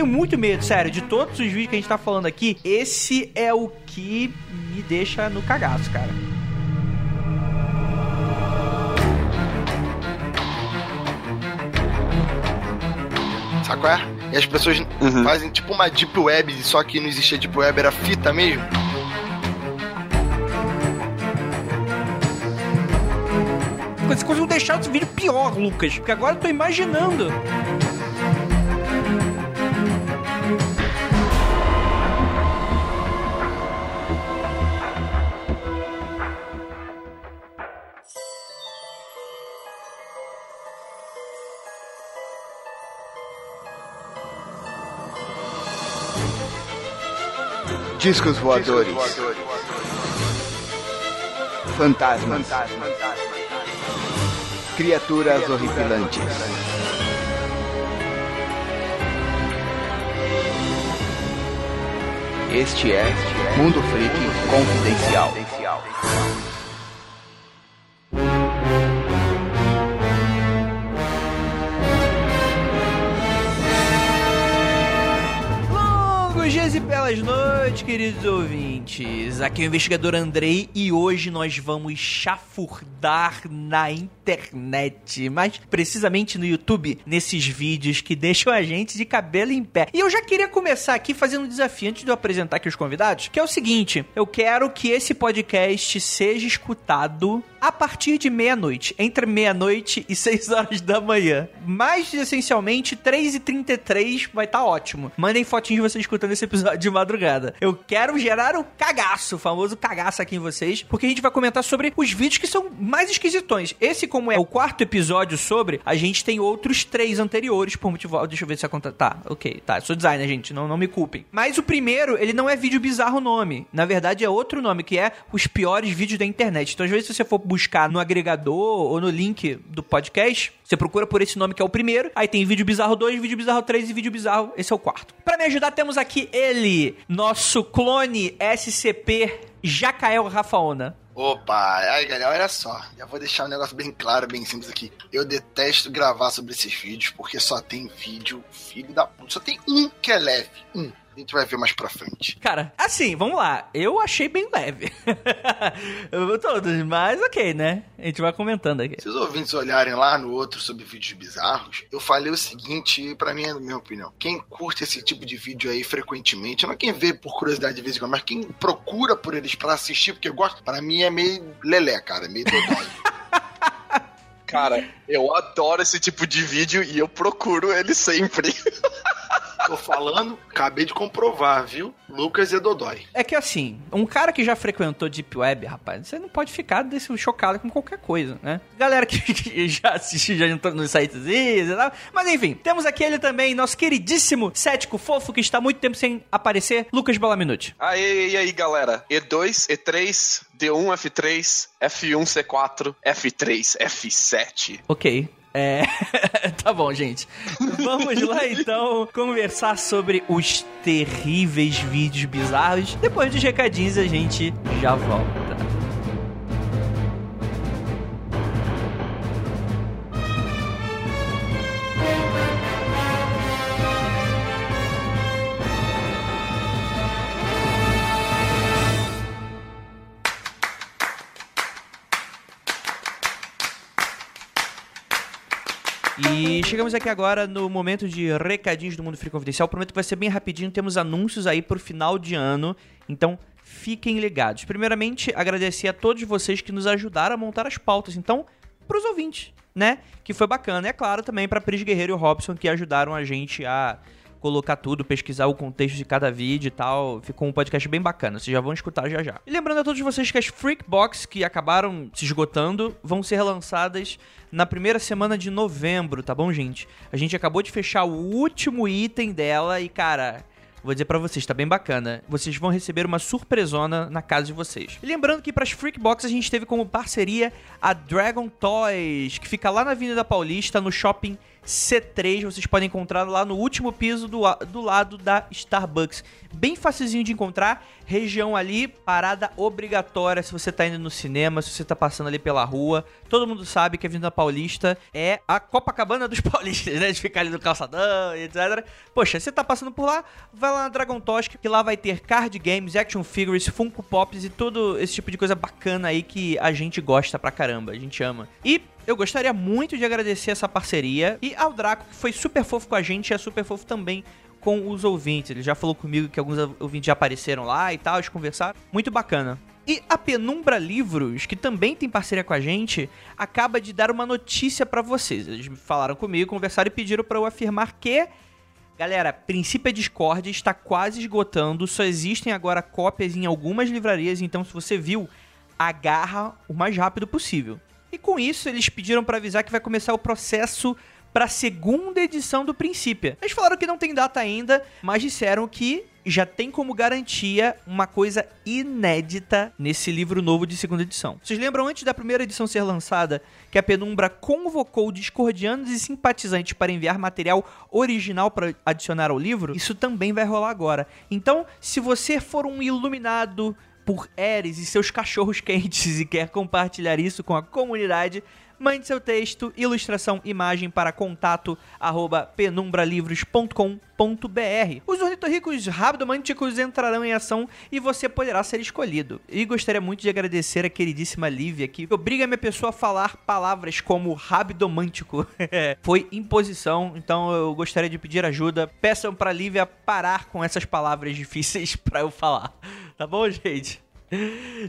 Tenho muito medo, sério, de todos os vídeos que a gente tá falando aqui, esse é o que me deixa no cagaço, cara. Sabe qual é? E as pessoas Uhum. fazem tipo uma deep web, só que não existia deep web, era fita mesmo. Você conseguiu deixar esse vídeo pior, Lucas, porque agora eu tô imaginando. Discos voadores. Fantasmas. Criaturas horripilantes. Este é Mundo Freak Confidencial. Longos dias e belas noites, queridos ouvintes. Aqui é o investigador Andrei e hoje nós vamos chafurdar na internet, mais precisamente no YouTube, nesses vídeos que deixam a gente de cabelo em pé. E eu já queria começar aqui fazendo um desafio antes de eu apresentar aqui os convidados, que é o seguinte: eu quero que esse podcast seja escutado a partir de meia-noite, entre meia-noite e 6 horas da manhã. Mais essencialmente, 3h33 vai estar ótimo. Mandem fotinhos de vocês escutando esse episódio de madrugada. Eu quero gerar o cagaço, o famoso cagaço aqui em vocês, porque a gente vai comentar sobre os vídeos que são mais esquisitões. Esse, como é o quarto episódio sobre, a gente tem outros três anteriores, por motivo. Deixa eu ver se a conta. Tá, ok, tá. Sou designer, gente, não, não me culpem. Mas o primeiro, ele não é vídeo bizarro nome. Na verdade, é outro nome, que é os piores vídeos da internet. Então, às vezes, se você for buscar no agregador ou no link do podcast, você procura por esse nome que é o primeiro. Aí tem vídeo bizarro 2, vídeo bizarro 3 e vídeo bizarro. Esse é o quarto. Pra me ajudar, temos aqui ele, nosso clone SCP Jacael Rafaona. Opa, aí galera, olha só, já vou deixar um negócio bem claro, bem simples aqui. Eu detesto gravar sobre esses vídeos porque só tem vídeo filho da puta. Só tem um que é leve, um. A gente vai ver mais pra frente. Cara, assim, vamos lá. Eu achei bem leve. Todos, mas ok, né? A gente vai comentando aqui. Se os ouvintes olharem lá no outro sobre vídeos bizarros, eu falei o seguinte, pra mim é a minha opinião. Quem curte esse tipo de vídeo aí frequentemente, não é quem vê por curiosidade de vez em quando, mas quem procura por eles pra assistir, porque gosta, pra mim é meio lelé, cara, meio dodói. Cara, eu adoro esse tipo de vídeo e eu procuro ele sempre. Tô falando, acabei de comprovar, viu? Lucas e Dodói. É que assim, um cara que já frequentou Deep Web, rapaz, você não pode ficar desse chocado com qualquer coisa, né? Galera que, já assistiu, já entrou nos sites e tal. Mas enfim, temos aqui ele também, nosso queridíssimo cético fofo que está há muito tempo sem aparecer, Lucas Balaminute. Aí, e aí, galera? E2, E3, D1, F3, F1, C4, F3, F7. Ok. É. tá bom, gente. Vamos lá então conversar sobre os terríveis vídeos bizarros. Depois dos recadinhos a gente já volta. Chegamos aqui agora no momento de recadinhos do Mundo Free Confidencial. Prometo que vai ser bem rapidinho. Temos anúncios aí pro final de ano. Então, fiquem ligados. Primeiramente, agradecer a todos vocês que nos ajudaram a montar as pautas. Então, pros ouvintes, né? Que foi bacana. E é claro também pra Pris Guerreiro e o Robson que ajudaram a gente a colocar tudo, pesquisar o contexto de cada vídeo e tal. Ficou um podcast bem bacana, vocês já vão escutar já já. E lembrando a todos vocês que as Freak Box que acabaram se esgotando vão ser relançadas na primeira semana de novembro, tá bom, gente? A gente acabou de fechar o último item dela e, cara, Vou dizer pra vocês, tá bem bacana. Vocês vão receber uma surpresona na casa de vocês. E lembrando que pras Freak Box a gente teve como parceria a Dragon Toys, que fica lá na Avenida Paulista, no shopping C3. Vocês podem encontrar lá no último piso do, do lado da Starbucks. Bem facilzinho de encontrar. região ali, parada obrigatória se você tá indo no cinema, se você tá passando ali pela rua. Todo mundo sabe que a Avenida Paulista é a Copacabana dos paulistas, né? De ficar ali no calçadão e etc. Poxa, você tá passando por lá, vai lá na Dragon Tosk, que lá vai ter card games, action figures, Funko Pops e todo esse tipo de coisa bacana aí que a gente gosta pra caramba, a gente ama. E eu gostaria muito de agradecer essa parceria e ao Draco, que foi super fofo com a gente e é super fofo também com os ouvintes. Ele já falou comigo que alguns ouvintes já apareceram lá e tal, eles conversaram. Muito bacana. E a Penumbra Livros, que também tem parceria com a gente, acaba de dar uma notícia para vocês. Eles falaram comigo, conversaram e pediram para eu afirmar que Galera, Princípio Discord está quase esgotando, só existem agora cópias em algumas livrarias, então se você viu, agarra o mais rápido possível. E com isso, eles pediram para avisar que vai começar o processo para a segunda edição do Princípio. Eles falaram que não tem data ainda, mas disseram que já tem como garantia uma coisa inédita nesse livro novo de segunda edição. Vocês lembram antes da primeira edição ser lançada que a Penumbra convocou discordianos e simpatizantes para enviar material original para adicionar ao livro? Isso também vai rolar agora. Então, se você for um iluminado por Eris e seus cachorros quentes e quer compartilhar isso com a comunidade, Mande seu texto, ilustração, imagem para contato arroba penumbralivros.com.br. Os ornitorricos rabdomânticos entrarão em ação e você poderá ser escolhido. E gostaria muito de agradecer a queridíssima Lívia que obriga a minha pessoa a falar palavras como rabdomântico. Foi imposição, então eu gostaria de pedir ajuda. Peçam para Lívia parar com essas palavras difíceis para eu falar. Tá bom, gente?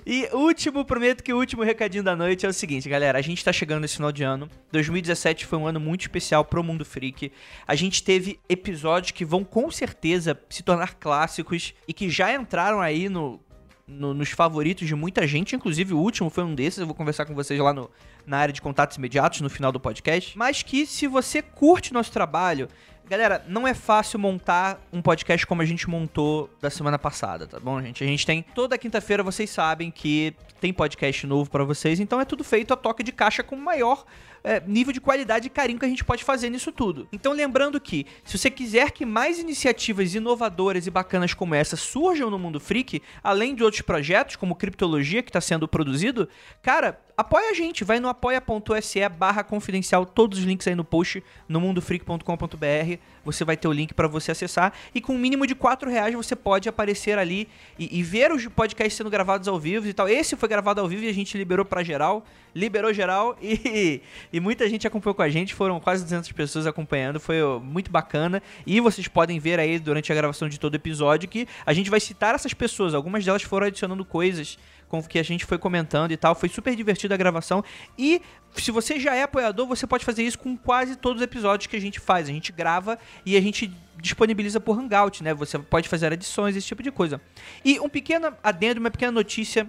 E último, prometo que o último recadinho da noite é o seguinte, galera. A gente tá chegando nesse final de ano. 2017 foi um ano muito especial pro Mundo Freak. A gente teve episódios que vão com certeza se tornar clássicos e que já entraram aí no, no, nos favoritos de muita gente. Inclusive, o último foi um desses. Eu vou conversar com vocês lá no, na área de contatos imediatos no final do podcast. Mas que se você curte nosso trabalho, Galera, não é fácil montar um podcast como a gente montou da semana passada, tá bom, gente? A gente tem toda quinta-feira, vocês sabem que tem podcast novo para vocês, então é tudo feito a toque de caixa com o maior é, nível de qualidade e carinho que a gente pode fazer nisso tudo. Então, lembrando que, se você quiser que mais iniciativas inovadoras e bacanas como essa surjam no mundo freak, além de outros projetos, como Criptologia, que está sendo produzido, cara, apoia a gente, vai no apoia.se barra confidencial, todos os links aí no post, no mundofreak.com.br, você vai ter o link para você acessar, e com um mínimo de 4 reais você pode aparecer ali e, e, ver os podcasts sendo gravados ao vivo e tal. Esse foi gravado ao vivo e a gente liberou para geral, liberou geral e, e muita gente acompanhou com a gente, foram quase 200 pessoas acompanhando, foi muito bacana, e vocês podem ver aí durante a gravação de todo o episódio que a gente vai citar essas pessoas, algumas delas foram adicionando coisas com que a gente foi comentando e tal. Foi super divertida a gravação. E se você já é apoiador, você pode fazer isso com quase todos os episódios que a gente faz. A gente grava e a gente disponibiliza por Hangout, né? Você pode fazer adições, esse tipo de coisa. E um pequeno adendo, uma pequena notícia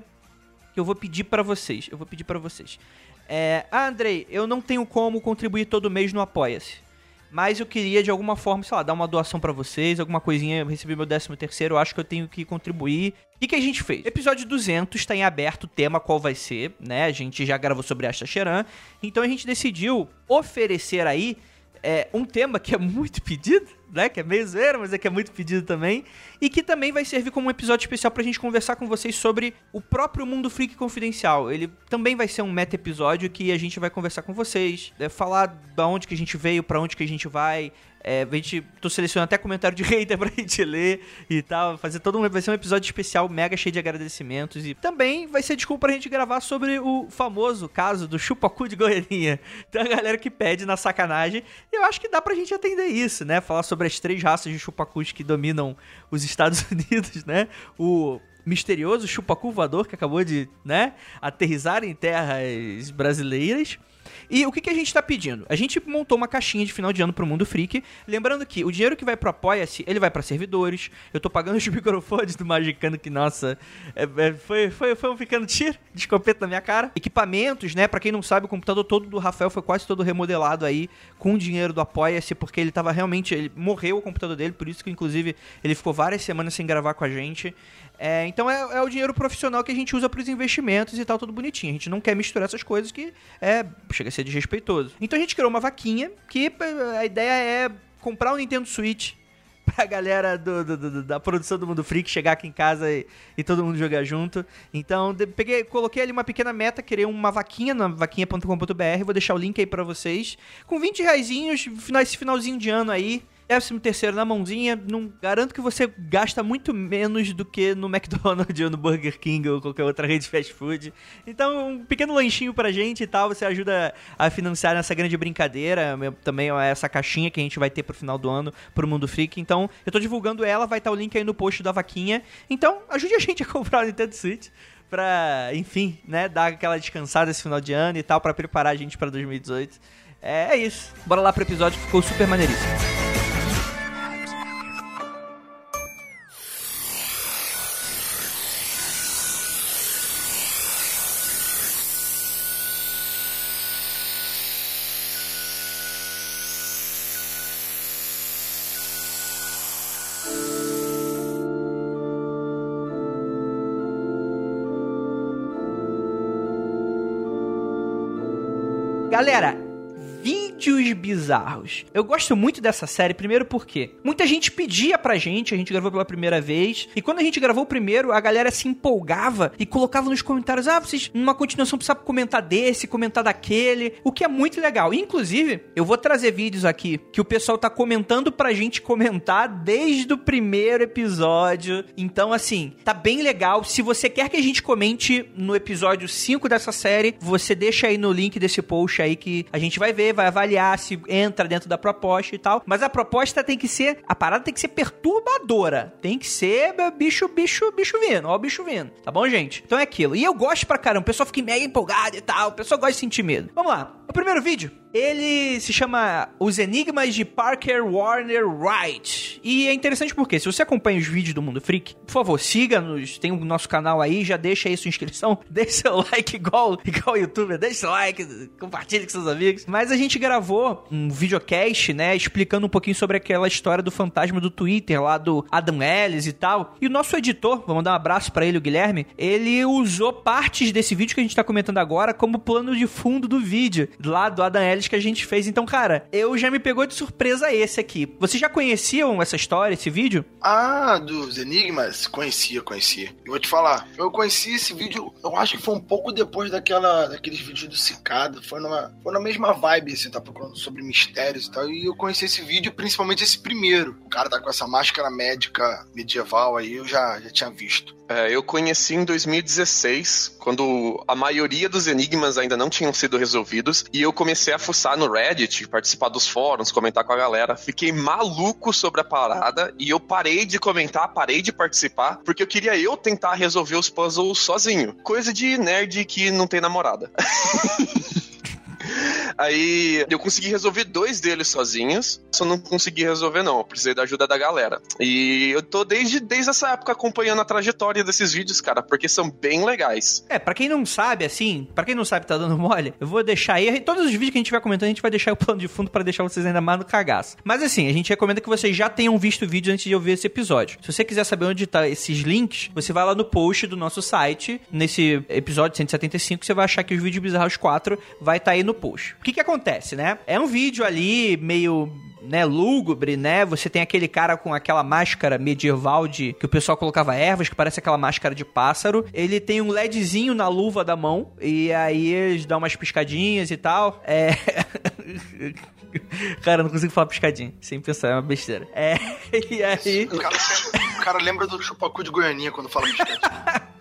que eu vou pedir para vocês. Eu vou pedir para vocês. É, ah, Andrei, eu não tenho como contribuir todo mês no Apoia-se mas eu queria de alguma forma, sei lá, dar uma doação para vocês, alguma coisinha, eu recebi meu 13 terceiro, acho que eu tenho que contribuir. O que, que a gente fez? Episódio 200 está em aberto o tema qual vai ser, né? A gente já gravou sobre Asta Cheran, então a gente decidiu oferecer aí é, um tema que é muito pedido, né? Que é meio zoeiro, mas é que é muito pedido também. E que também vai servir como um episódio especial pra gente conversar com vocês sobre o próprio Mundo Freak Confidencial. Ele também vai ser um meta episódio que a gente vai conversar com vocês, é, falar da onde que a gente veio, para onde que a gente vai, é, a gente, tô selecionando até comentário de hater pra gente ler e tal. Fazer todo um. Vai ser um episódio especial, mega cheio de agradecimentos. E também vai ser desculpa pra gente gravar sobre o famoso caso do chupacu de goianinha. Tem a galera que pede na sacanagem. E eu acho que dá pra gente atender isso, né? Falar sobre as três raças de chupacus que dominam os Estados Unidos, né? O misterioso chupacu voador que acabou de, né, aterrizar em terras brasileiras. E o que, que a gente está pedindo? A gente montou uma caixinha de final de ano pro Mundo Freak. Lembrando que o dinheiro que vai pro Apoia-se, ele vai para servidores. Eu tô pagando os microfones do Magicano, que, nossa, é, é, foi, foi, foi um ficando tiro de escopeta na minha cara. Equipamentos, né? Para quem não sabe, o computador todo do Rafael foi quase todo remodelado aí com o dinheiro do Apoia-se, porque ele tava realmente. Ele morreu o computador dele, por isso que, inclusive, ele ficou várias semanas sem gravar com a gente. É, então é, é, o dinheiro profissional que a gente usa para os investimentos e tal, tudo bonitinho. A gente não quer misturar essas coisas que é, chega a ser desrespeitoso. Então a gente criou uma vaquinha que a ideia é comprar um Nintendo Switch pra galera do, do- do- da produção do Mundo Freak chegar aqui em casa e, e todo mundo jogar junto. Então, de- peguei, coloquei ali uma pequena meta, criei uma vaquinha na vaquinha.com.br, vou deixar o link aí pra vocês. Com 20 reaisinhos, final, esse finalzinho de ano aí, décimo terceiro na mãozinha, não garanto que você gasta muito menos do que no McDonald's ou no Burger King ou qualquer outra rede de fast food. Então, um pequeno lanchinho pra gente e tal, você ajuda a financiar essa grande brincadeira, meu- também é essa caixinha que a gente vai ter pro final do ano pro Mundo Freak. Então, eu tô divulgando ela, vai estar o link aí no post da vaquinha. Então, ajude a gente a comprar o Nintendo Switch pra, enfim, né, dar aquela descansada esse final de ano e tal, pra preparar a gente pra 2018. É, é isso. Bora lá pro episódio que ficou super maneiríssimo. Galera, bizarros. Eu gosto muito dessa série, primeiro porque muita gente pedia pra gente, a gente gravou pela primeira vez, e quando a gente gravou o primeiro, a galera se empolgava e colocava nos comentários: ah, vocês, numa continuação, precisam comentar desse, comentar daquele, o que é muito legal. Inclusive, eu vou trazer vídeos aqui que o pessoal tá comentando pra gente comentar desde o primeiro episódio. Então, assim, tá bem legal. Se você quer que a gente comente no episódio 5 dessa série, você deixa aí no link desse post aí que a gente vai ver, vai avaliar se entra dentro da proposta e tal. Mas a proposta tem que ser. A parada tem que ser perturbadora. Tem que ser bicho, bicho, bicho vindo. Ó, o bicho vindo. Tá bom, gente? Então é aquilo. E eu gosto pra caramba. O pessoal fica mega empolgado e tal. O pessoal gosta de sentir medo. Vamos lá. O primeiro vídeo, ele se chama Os Enigmas de Parker Warner Wright. E é interessante porque, se você acompanha os vídeos do Mundo Freak, por favor, siga-nos, tem o nosso canal aí, já deixa aí sua inscrição, deixa seu like igual, igual o youtuber, deixa seu like, compartilhe com seus amigos. Mas a gente gravou um videocast, né, explicando um pouquinho sobre aquela história do fantasma do Twitter, lá do Adam Ellis e tal. E o nosso editor, vou mandar um abraço pra ele, o Guilherme, ele usou partes desse vídeo que a gente tá comentando agora como plano de fundo do vídeo, lá do Adam Ellis que a gente fez. Então, cara, eu já me pegou de surpresa esse aqui. Vocês já conheciam essa história, esse vídeo? Ah, dos Enigmas? Conhecia, conhecia. Eu vou te falar, eu conheci esse vídeo, eu acho que foi um pouco depois daquela, daqueles vídeos do Cicada. Foi, numa, foi na mesma vibe, assim, tá procurando sobre mistérios e tal. E eu conheci esse vídeo, principalmente esse primeiro. O cara tá com essa máscara médica medieval aí, eu já, já tinha visto. É, eu conheci em 2016, quando a maioria dos enigmas ainda não tinham sido resolvidos, e eu comecei a fuçar no Reddit, participar dos fóruns, comentar com a galera. Fiquei maluco sobre a parada e eu parei de comentar, parei de participar, porque eu queria eu tentar resolver os puzzles sozinho. Coisa de nerd que não tem namorada. Aí eu consegui resolver dois deles sozinhos, só não consegui resolver não, eu precisei da ajuda da galera. E eu tô desde, desde essa época acompanhando a trajetória desses vídeos, cara, porque são bem legais. É, pra quem não sabe, assim, pra quem não sabe tá dando mole, eu vou deixar aí, todos os vídeos que a gente vai comentando, a gente vai deixar o plano de fundo pra deixar vocês ainda mais no cagaço. Mas assim, a gente recomenda que vocês já tenham visto o vídeo antes de ouvir esse episódio. Se você quiser saber onde tá esses links, você vai lá no post do nosso site, nesse episódio 175, você vai achar que os vídeos bizarros 4 vai estar aí no post. O que que acontece, né? É um vídeo ali meio né, lúgubre, né? Você tem aquele cara com aquela máscara medieval de que o pessoal colocava ervas, que parece aquela máscara de pássaro. Ele tem um LEDzinho na luva da mão e aí eles dão umas piscadinhas e tal. É Cara, eu não consigo falar piscadinha, sem pensar, é uma besteira. É, e aí O cara, o cara lembra do chupacu de Goianinha quando fala biscoito.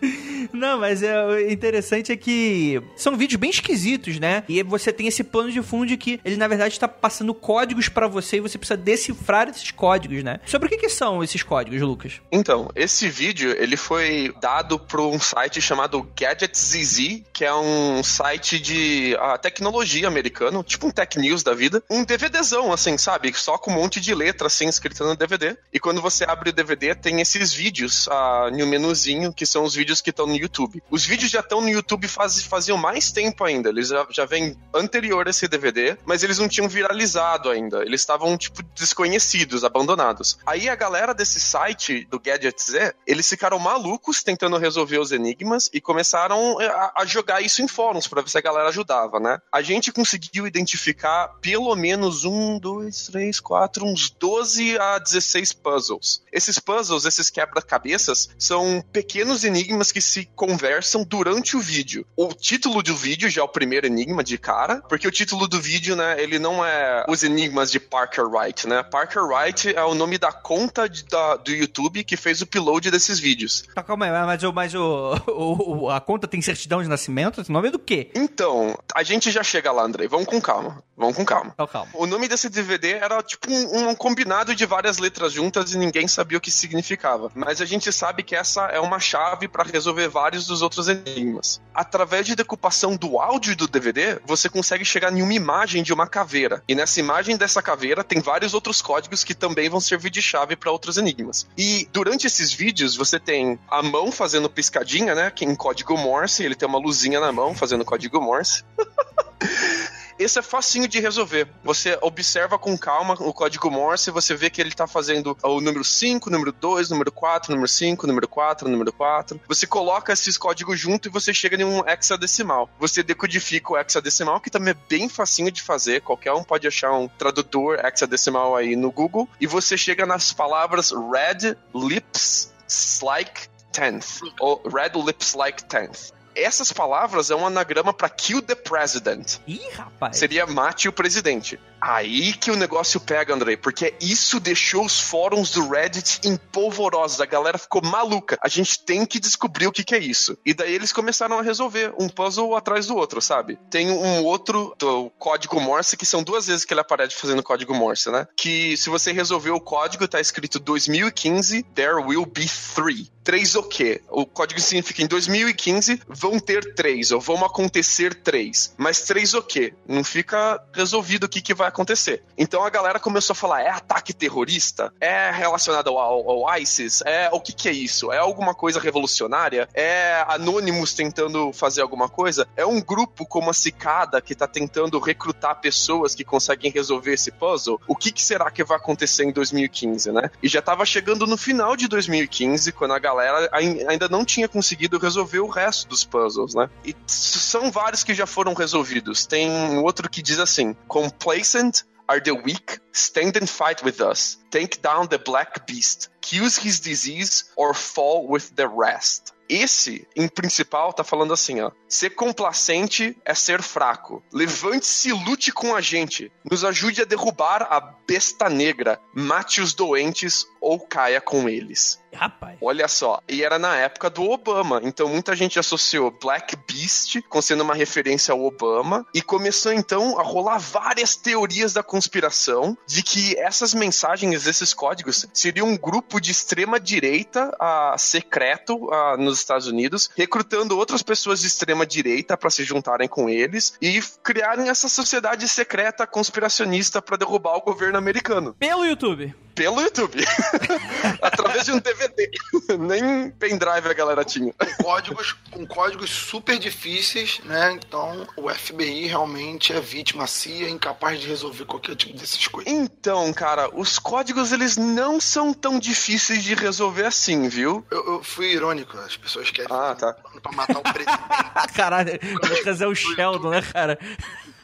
Não, mas é, o interessante é que são vídeos bem esquisitos, né? E você tem esse plano de fundo de que ele, na verdade, está passando códigos pra você e você precisa decifrar esses códigos, né? Sobre o que, que são esses códigos, Lucas? Então, esse vídeo, ele foi dado para um site chamado GadgetZZ, que é um site de ah, tecnologia americano, tipo um Tech News da vida. Um DVDzão, assim, sabe? Só com um monte de letra, assim, escrita no DVD. E quando você abre o DVD, tem esses vídeos ah, no menuzinho, que são os vídeos que estão no YouTube. Os vídeos já estão no YouTube faz, faziam mais tempo ainda. Eles já, já vêm anterior a esse DVD, mas eles não tinham viralizado ainda. Eles estavam, tipo, desconhecidos, abandonados. Aí a galera desse site, do Gadget Z, eles ficaram malucos tentando resolver os enigmas e começaram a, a jogar isso em fóruns para ver se a galera ajudava, né? A gente conseguiu identificar pelo menos um, dois, três, quatro, uns 12 a 16 puzzles. Esses puzzles, esses quebra-cabeças, são pequenos enigmas que se conversam durante o vídeo. O título do vídeo já é o primeiro enigma de cara, porque o título do vídeo, né, ele não é os enigmas de Parker Wright, né? Parker Wright é o nome da conta de, da, do YouTube que fez o upload desses vídeos. Tá, calma aí, mas, o, mas o, o, a conta tem certidão de nascimento? Esse nome é do quê? Então, a gente já chega lá, Andrei. Vamos com calma. Vamos com calma. Então, calma. O nome desse DVD era tipo um, um, combinado de várias letras juntas e ninguém sabia o que significava. Mas a gente sabe que essa é uma chave para resolver vários dos outros enigmas. Através de decupação do áudio do DVD, você consegue chegar em uma imagem de uma caveira. E nessa imagem dessa caveira tem vários outros códigos que também vão servir de chave para outros enigmas. E durante esses vídeos você tem a mão fazendo piscadinha, né? Que em código Morse, ele tem uma luzinha na mão fazendo código Morse. Esse é facinho de resolver. Você observa com calma o código Morse você vê que ele está fazendo o número 5, número 2, número 4, número 5, número 4, número 4. Você coloca esses códigos junto e você chega em um hexadecimal. Você decodifica o hexadecimal, que também é bem facinho de fazer. Qualquer um pode achar um tradutor hexadecimal aí no Google. E você chega nas palavras red lips like tenth, ou red lips like tenth essas palavras é um anagrama para kill the president. Ih, rapaz. Seria mate o presidente. Aí que o negócio pega, Andrei, porque isso deixou os fóruns do Reddit empolvorosos. A galera ficou maluca. A gente tem que descobrir o que, que é isso. E daí eles começaram a resolver um puzzle atrás do outro, sabe? Tem um outro do código Morse, que são duas vezes que ele aparece fazendo código Morse, né? Que se você resolver o código, tá escrito 2015, there will be three. Três o quê? O código significa em 2015 vão ter três, ou vão acontecer três. Mas três o quê? Não fica resolvido o que, que vai acontecer. Então a galera começou a falar: é ataque terrorista? É relacionado ao, ao ISIS? É o que, que é isso? É alguma coisa revolucionária? É Anonymous tentando fazer alguma coisa? É um grupo como a Cicada que tá tentando recrutar pessoas que conseguem resolver esse puzzle? O que, que será que vai acontecer em 2015, né? E já tava chegando no final de 2015, quando a galera ainda não tinha conseguido resolver o resto dos puzzles, né? E são vários que já foram resolvidos. Tem outro que diz assim: complacent are the weak, stand and fight with us. Take down the black beast, cure his disease, or fall with the rest. Esse, em principal, tá falando assim, ó. Ser complacente é ser fraco. Levante-se e lute com a gente. Nos ajude a derrubar a besta negra. Mate os doentes ou caia com eles. Rapaz. Olha só. E era na época do Obama. Então muita gente associou Black Beast com sendo uma referência ao Obama. E começou então a rolar várias teorias da conspiração de que essas mensagens, esses códigos, seriam um grupo de extrema direita uh, secreto uh, nos Estados Unidos, recrutando outras pessoas de extrema direita para se juntarem com eles e criarem essa sociedade secreta conspiracionista para derrubar o governo americano. Pelo YouTube pelo YouTube. Através de um DVD. Nem pendrive a galera tinha. Com códigos, com códigos super difíceis, né? Então o FBI realmente é vítima CIA, incapaz de resolver qualquer tipo dessas coisas. Então, cara, os códigos eles não são tão difíceis de resolver assim, viu? Eu, eu fui irônico, as pessoas querem ah, tá. pra matar o presidente. Caralho, o é o Sheldon, né, cara?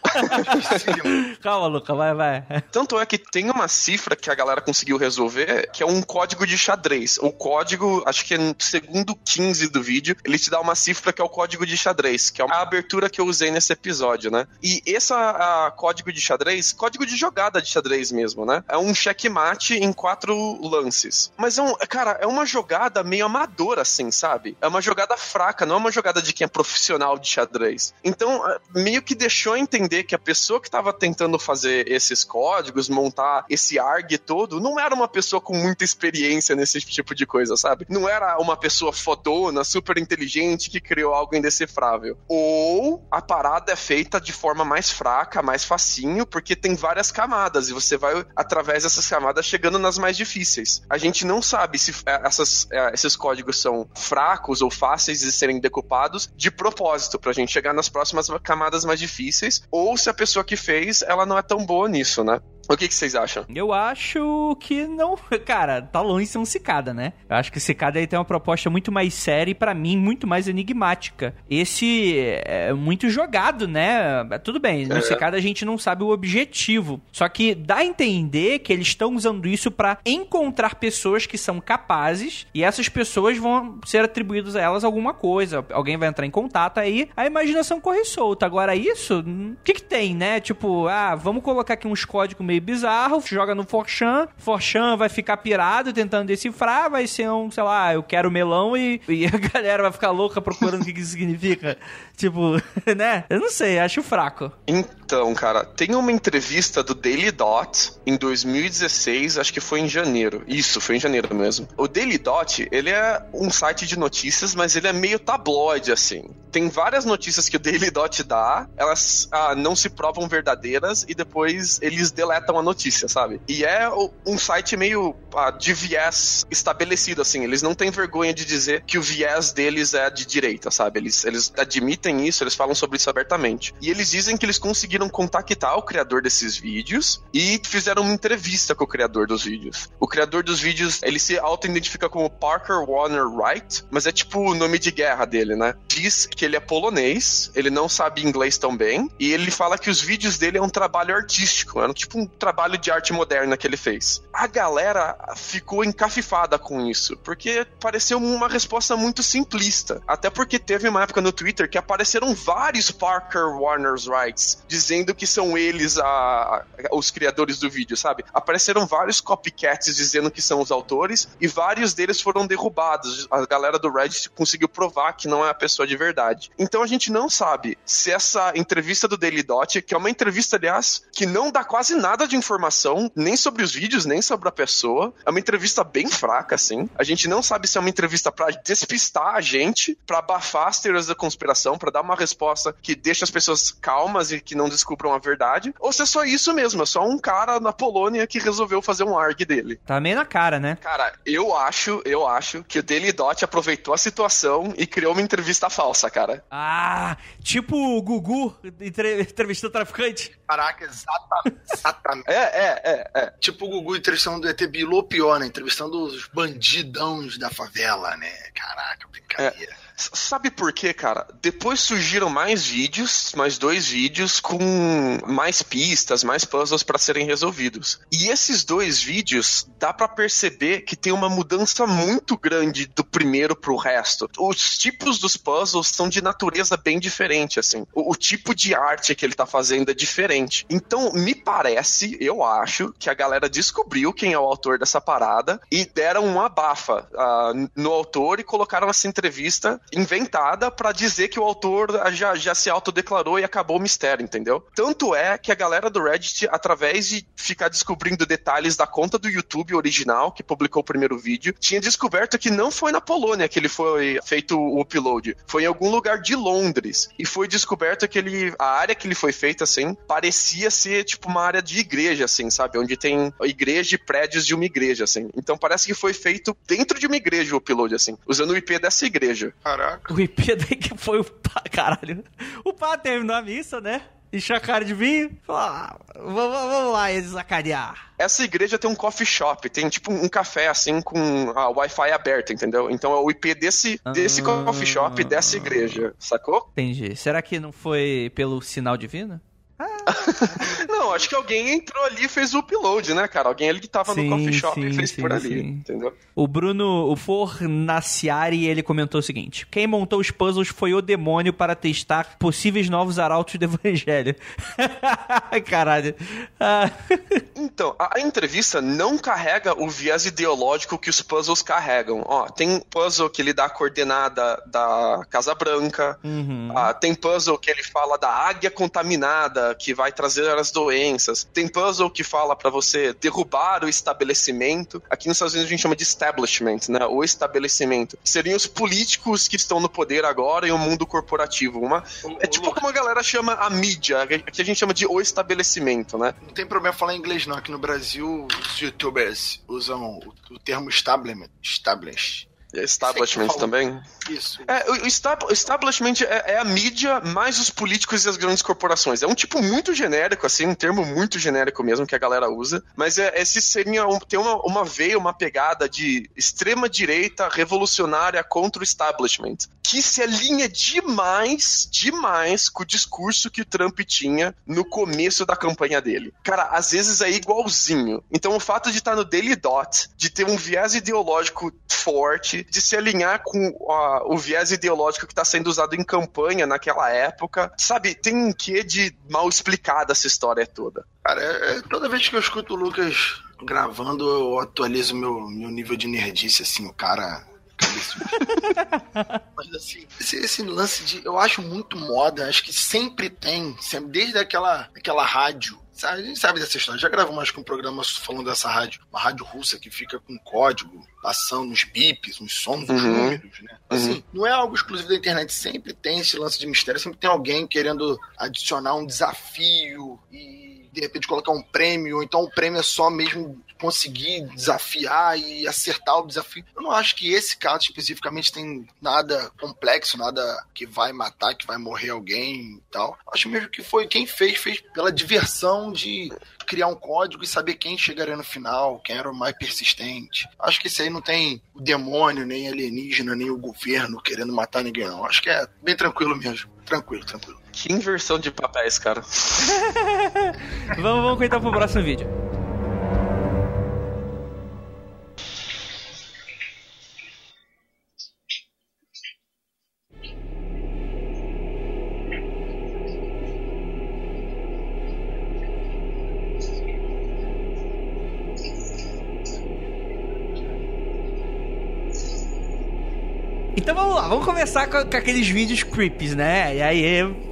Calma, Luca, vai, vai. Tanto é que tem uma cifra que a galera conseguiu resolver, que é um código de xadrez. O código, acho que é no segundo 15 do vídeo, ele te dá uma cifra que é o código de xadrez, que é a abertura que eu usei nesse episódio, né? E esse código de xadrez, código de jogada de xadrez mesmo, né? É um checkmate em quatro lances. Mas é um, cara, é uma jogada meio amadora, assim, sabe? É uma jogada fraca, não é uma jogada de quem é profissional de xadrez. Então, meio que deixou entender que a pessoa que estava tentando fazer esses códigos, montar esse ARG todo, não era uma pessoa com muita experiência nesse tipo de coisa, sabe? Não era uma pessoa fodona, super inteligente que criou algo indecifrável. Ou a parada é feita de forma mais fraca, mais facinho, porque tem várias camadas e você vai através dessas camadas chegando nas mais difíceis. A gente não sabe se é, essas, é, esses códigos são fracos ou fáceis de serem decupados de propósito, pra gente chegar nas próximas camadas mais difíceis, ou se a pessoa que fez, ela não é tão boa nisso, né? O que, que, vocês acham? Eu acho que não. Cara, tá longe de ser um cicada, né? Eu acho que o cicada aí tem uma proposta muito mais séria e, para mim, muito mais enigmática. Esse é muito jogado, né? Tudo bem, no é. cicada a gente não sabe o objetivo. Só que dá a entender que eles estão usando isso para encontrar pessoas que são capazes e essas pessoas vão ser atribuídas a elas alguma coisa. Alguém vai entrar em contato aí, a imaginação corre solta. Agora, isso, o que, que tem, né? Tipo, ah, vamos colocar aqui uns códigos meio meio bizarro, joga no Forchan, Forchan vai ficar pirado tentando decifrar, vai ser um, sei lá, eu quero melão e, e a galera vai ficar louca procurando o que, que isso significa. Tipo, né? Eu não sei, acho fraco. Então, cara, tem uma entrevista do Daily Dot em 2016, acho que foi em janeiro. Isso, foi em janeiro mesmo. O Daily Dot, ele é um site de notícias, mas ele é meio tabloide, assim. Tem várias notícias que o Daily Dot dá, elas ah, não se provam verdadeiras e depois eles deletam a notícia, sabe? E é um site meio ah, de viés estabelecido, assim. Eles não têm vergonha de dizer que o viés deles é de direita, sabe? Eles, eles admitem isso, eles falam sobre isso abertamente. E eles dizem que eles conseguiram contactar o criador desses vídeos e fizeram uma entrevista com o criador dos vídeos. O criador dos vídeos, ele se auto-identifica como Parker Warner Wright, mas é tipo o nome de guerra dele, né? Diz que ele é polonês, ele não sabe inglês tão bem, e ele fala que os vídeos dele é um trabalho artístico, é tipo um trabalho de arte moderna que ele fez. A galera ficou encafifada com isso, porque pareceu uma resposta muito simplista. Até porque teve uma época no Twitter que apareceram vários Parker Warner's Rights dizendo que são eles a, a, os criadores do vídeo, sabe? Apareceram vários copycats dizendo que são os autores e vários deles foram derrubados. A galera do Reddit conseguiu provar que não é a pessoa de verdade. Então a gente não sabe se essa entrevista do Daily Dot, que é uma entrevista, aliás, que não dá quase nada de informação, nem sobre os vídeos, nem sobre a pessoa. É uma entrevista bem fraca, assim. A gente não sabe se é uma entrevista para despistar a gente, para abafar as teorias da conspiração, para dar uma resposta que deixa as pessoas calmas e que não descubram a verdade, ou se é só isso mesmo, é só um cara na Polônia que resolveu fazer um ARG dele. Tá meio na cara, né? Cara, eu acho, eu acho que o Daily Dot aproveitou a situação e criou uma entrevista falsa, cara. Ah, tipo o Gugu entrevistou o traficante. Caraca, exatamente. exatamente. é, é, é, é. Tipo o Gugu entrevistando o ET Bilu, pior, né? Entrevistando os bandidãos da favela, né? Caraca, brincadeira. É. Sabe por quê, cara? Depois surgiram mais vídeos, mais dois vídeos com mais pistas, mais puzzles para serem resolvidos. E esses dois vídeos dá para perceber que tem uma mudança muito grande do primeiro pro resto. Os tipos dos puzzles são de natureza bem diferente, assim. O, o tipo de arte que ele tá fazendo é diferente. Então, me parece, eu acho, que a galera descobriu quem é o autor dessa parada e deram uma abafa uh, no autor e colocaram essa entrevista inventada para dizer que o autor já, já se autodeclarou e acabou o mistério, entendeu? Tanto é que a galera do Reddit, através de ficar descobrindo detalhes da conta do YouTube original, que publicou o primeiro vídeo, tinha descoberto que não foi na Polônia que ele foi feito o upload, foi em algum lugar de Londres. E foi descoberto que ele, a área que ele foi feito, assim, parecia ser tipo uma área de igreja, assim, sabe? Onde tem igreja e prédios de uma igreja, assim. Então parece que foi feito dentro de uma igreja o upload, assim, usando o IP dessa igreja. Caraca. O IP daí que foi o pá, caralho. O pá terminou a missa, né? Encheu a cara de vinho. Falou, ah, vamos, lá, eles sacanear. Essa igreja tem um coffee shop, tem tipo um café assim com a Wi-Fi aberta, entendeu? Então é o IP desse, desse ah, coffee shop dessa igreja, sacou? Entendi. Será que não foi pelo sinal divino? não, Não, acho que alguém entrou ali e fez o upload, né, cara? Alguém ali que tava Sim, no coffee shop sim, e fez sim, por ali, entendeu? O Bruno, o Fornaciari, ele comentou o seguinte: Quem montou os puzzles foi o demônio para testar possíveis novos arautos do evangelho. Caralho. Ah, Então, a, a entrevista não carrega o viés ideológico que os puzzles carregam. Ó, tem puzzle que ele dá a coordenada da Casa Branca, uhum. ah, tem puzzle que ele fala da águia contaminada, que vai trazer as doenças. Tem puzzle que fala pra você derrubar o estabelecimento. Aqui nos Estados Unidos a gente chama de establishment, né? O estabelecimento. Seriam os políticos que estão no poder agora e o mundo corporativo. Uma, é tipo como a galera chama a mídia, que a gente chama de o estabelecimento, né? Não tem problema falar inglês, não. Aqui no Brasil, os youtubers usam o, o termo establishment. Establish. Establishment também. Isso. É, o estab- o establishment é, é a mídia mais os políticos e as grandes corporações. É um tipo muito genérico, assim, um termo muito genérico mesmo que a galera usa. Mas é, esse seria um, tem uma, uma veia, uma pegada de extrema direita revolucionária contra o establishment. Que se alinha demais, demais com o discurso que o Trump tinha no começo da campanha dele. Cara, às vezes é igualzinho. Então o fato de estar no Daily Dot, de ter um viés ideológico forte, de se alinhar com a- o viés ideológico que está sendo usado em campanha naquela época, sabe, tem um quê de mal explicada essa história toda. Cara, é- é- toda vez que eu escuto o Lucas gravando, eu atualizo meu, meu nível de nerdice, assim, o cara. cabeçudo. Mas assim, esse, esse lance de. Eu acho muito moda, acho que sempre tem, sempre, desde aquela, aquela rádio. A gente sabe dessa história. Já gravamos acho que um programa falando dessa rádio, uma rádio russa que fica com código, passando uns bips, uns sons, uns Uhum. números, né? Assim, não é algo exclusivo da internet. Sempre tem esse lance de mistério, sempre tem alguém querendo adicionar um desafio e de repente colocar um prêmio, ou então o prêmio é só mesmo conseguir desafiar e acertar o desafio. Eu não acho que esse caso especificamente tem nada complexo, nada que vai matar, que vai morrer alguém e tal. Acho mesmo que foi quem fez, fez pela diversão de criar um código e saber quem chegaria no final, quem era o mais persistente. Acho que isso aí não tem o demônio, nem alienígena, nem o governo querendo matar ninguém, não. Acho que é bem tranquilo mesmo. Tranquilo, tranquilo. Que inversão de papéis, cara. vamos, vamos então pro próximo vídeo. Então vamos lá, vamos começar com, com aqueles vídeos creeps, né? E aí,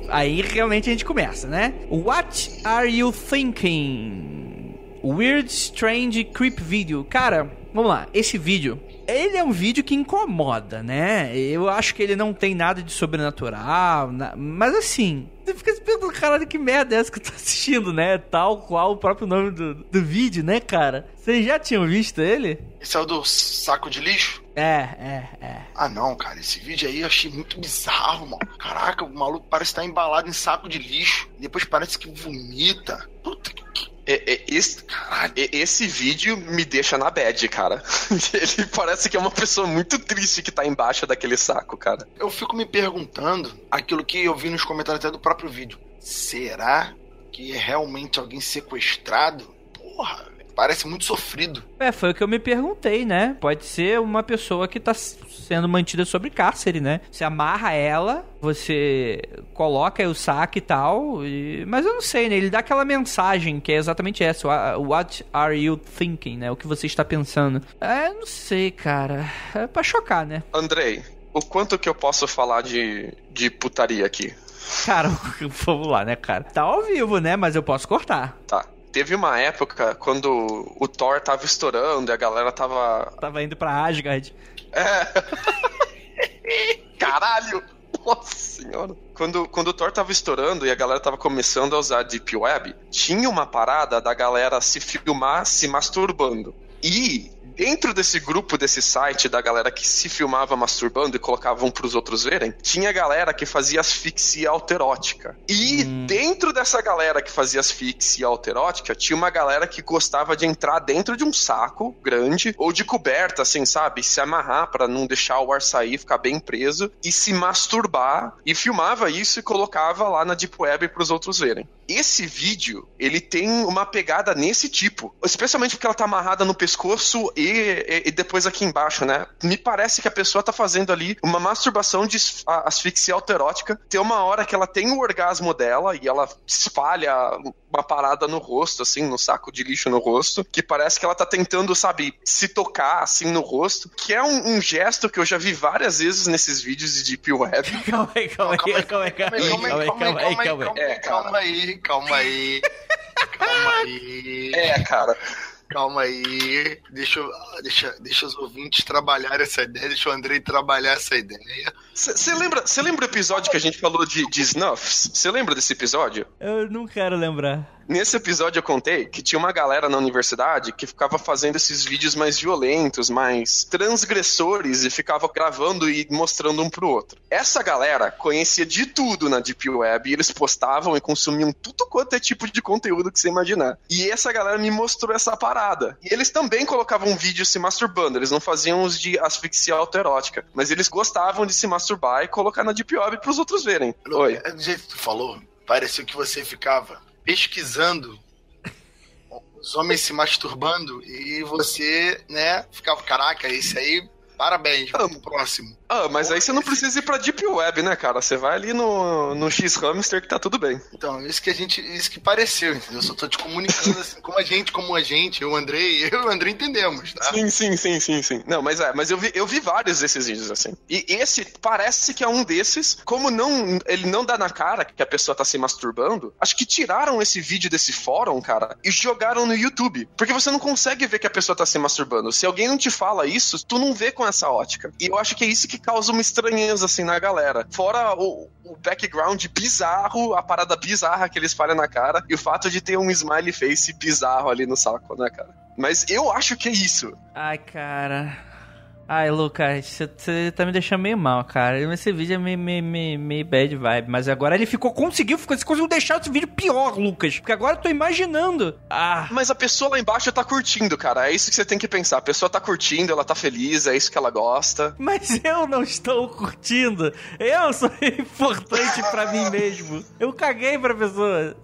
aí realmente a gente começa, né? What are you thinking? Weird, strange, creep video. Cara, vamos lá. Esse vídeo, ele é um vídeo que incomoda, né? Eu acho que ele não tem nada de sobrenatural, na- mas assim, você fica se perguntando, caralho, que merda é essa que eu tô assistindo, né? Tal qual o próprio nome do, do vídeo, né, cara? Vocês já tinham visto ele? Esse é o do saco de lixo? É, é, é. Ah, não, cara, esse vídeo aí eu achei muito bizarro, mano. Caraca, o maluco parece estar embalado em saco de lixo. Depois parece que vomita. Puta que. É- é- esse, Caralho. e- esse vídeo me deixa na bad, cara. Ele parece que é uma pessoa muito triste que tá embaixo daquele saco, cara. Eu fico me perguntando aquilo que eu vi nos comentários até do próprio vídeo. Será que é realmente alguém sequestrado? Porra, parece muito sofrido. É, foi o que eu me perguntei, né? Pode ser uma pessoa que tá sendo mantida sobre cárcere, né? Você amarra ela, você coloca aí o saco e tal, e- mas eu não sei, né? Ele dá aquela mensagem que é exatamente essa, "Wha- What are you thinking, né? O que você está pensando. É, não sei, cara. É pra chocar, né? Andrei, o quanto que eu posso falar de, de putaria aqui? Cara, vamos lá, né, cara? Tá ao vivo, né? Mas eu posso cortar. Tá. Teve uma época quando o Thor tava estourando e a galera tava. Tava indo pra Asgard. É. Caralho! Nossa senhora. Quando, quando o Thor tava estourando e a galera tava começando a usar a Deep Web, tinha uma parada da galera se filmar se masturbando. E dentro desse grupo, desse site, da galera que se filmava masturbando e colocavam pros outros verem, tinha galera que fazia asfixia alterótica. E Hum. dentro dessa galera que fazia asfixia alterótica, tinha uma galera que gostava de entrar dentro de um saco grande ou de coberta, assim, sabe? Se amarrar pra não deixar o ar sair, ficar bem preso e se masturbar e filmava isso e colocava lá na Deep Web pros outros verem. Esse vídeo, ele tem uma pegada nesse tipo, especialmente porque ela tá amarrada no pescoço e, e- e depois aqui embaixo, né? Me parece que a pessoa tá fazendo ali uma masturbação de asfixia autoerótica. Tem uma hora que ela tem o orgasmo dela e ela espalha uma parada no rosto, assim, no saco de lixo no rosto, que parece que ela tá tentando, sabe, se tocar assim no rosto, que é um, um gesto que eu já vi várias vezes nesses vídeos de Deep Web. Calma aí, calma aí, calma aí, calma aí, calma aí, calma aí, calma aí. É, cara. calma aí, calma aí. Calma aí. É, cara. Calma aí. Deixa, deixa, deixa os ouvintes trabalhar essa ideia. Deixa o Andrei trabalhar essa ideia. Você lembra, cê lembra o episódio que a gente falou de, de Snuffs? Você lembra desse episódio? Eu não quero lembrar. Nesse episódio eu contei que tinha uma galera na universidade que ficava fazendo esses vídeos mais violentos, mais transgressores e ficava gravando e mostrando um pro outro. Essa galera conhecia de tudo na Deep Web e eles postavam e consumiam tudo quanto é tipo de conteúdo que você imaginar. E essa galera me mostrou essa parada. E eles também colocavam vídeos se masturbando, eles não faziam os de asfixia autoerótica, mas eles gostavam de se masturbar e colocar na Deep Web pros outros verem. Oi. É, Do jeito que tu falou, pareceu que você ficava pesquisando os homens se masturbando e você, né, ficava, caraca, esse aí, parabéns, vamos pro próximo. Ah, mas aí você não precisa ir pra Deep Web, né, cara? Você vai ali no, no X-Hamster que tá tudo bem. Então, isso que a gente, isso que pareceu, entendeu? Eu só tô te comunicando assim, como a gente, como a gente, eu, o Andrei, eu e o Andrei entendemos, tá? Sim, sim, sim, sim, sim. Não, mas é, mas eu vi, eu vi vários desses vídeos assim. E esse parece que é um desses. Como não ele não dá na cara que a pessoa tá se masturbando, acho que tiraram esse vídeo desse fórum, cara, e jogaram no YouTube. Porque você não consegue ver que a pessoa tá se masturbando. Se alguém não te fala isso, tu não vê com essa ótica. E eu acho que é isso que causa uma estranheza assim na galera. Fora o, o background bizarro, a parada bizarra que eles falham na cara, e o fato de ter um smiley face bizarro ali no saco, né, cara? Mas eu acho que é isso. Ai, cara. Ai, Lucas, você tá me deixando meio mal, cara. Esse vídeo é meio, meio, meio, meio bad vibe. Mas agora ele ficou, conseguiu, ficou, você conseguiu deixar esse vídeo pior, Lucas. Porque agora eu tô imaginando. Ah, Mas a pessoa lá embaixo tá curtindo, cara. É isso que você tem que pensar. A pessoa tá curtindo, ela tá feliz, é isso que ela gosta. mas eu não estou curtindo. Eu sou importante pra mim mesmo. Eu caguei pra pessoa.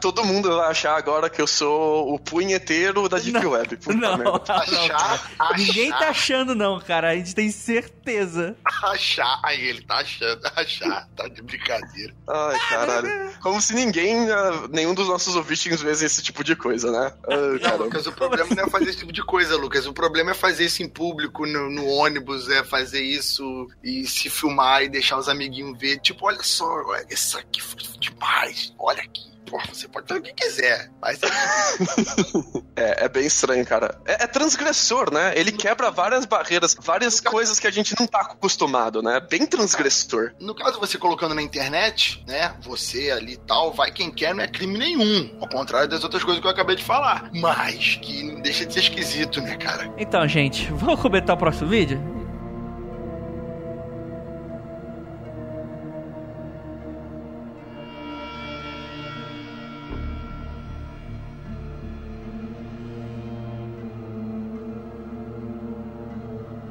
Todo mundo vai achar agora que eu sou o punheteiro da Deep Não. Web. Puta Não, merda. Achar, achar, Ninguém tá achando, não, cara. A gente tem certeza. achar. Aí ele tá achando, achar, tá de brincadeira. Ai, caralho. Como se ninguém, ah, nenhum dos nossos ouvintes vê esse tipo de coisa, né? Ai, Não, caramba. Lucas, o problema não é fazer esse tipo de coisa, Lucas. O problema é fazer isso em público, no, no ônibus, é fazer isso e se filmar e deixar os amiguinhos ver. Tipo, olha só, olha, isso aqui foi demais. Olha aqui. Porra, você pode fazer o que quiser. Mas É, é bem estranho, cara. É, é transgressor, né? Ele quebra várias barreiras, várias coisas que a gente não tá acostumado, né? Bem transgressor. no caso, você colocando na internet, né? Você ali e tal, vai quem quer, não é crime nenhum. Ao contrário das outras coisas que eu acabei de falar. Mas que não deixa de ser esquisito, né, cara? Então, gente, vamos comentar o próximo vídeo?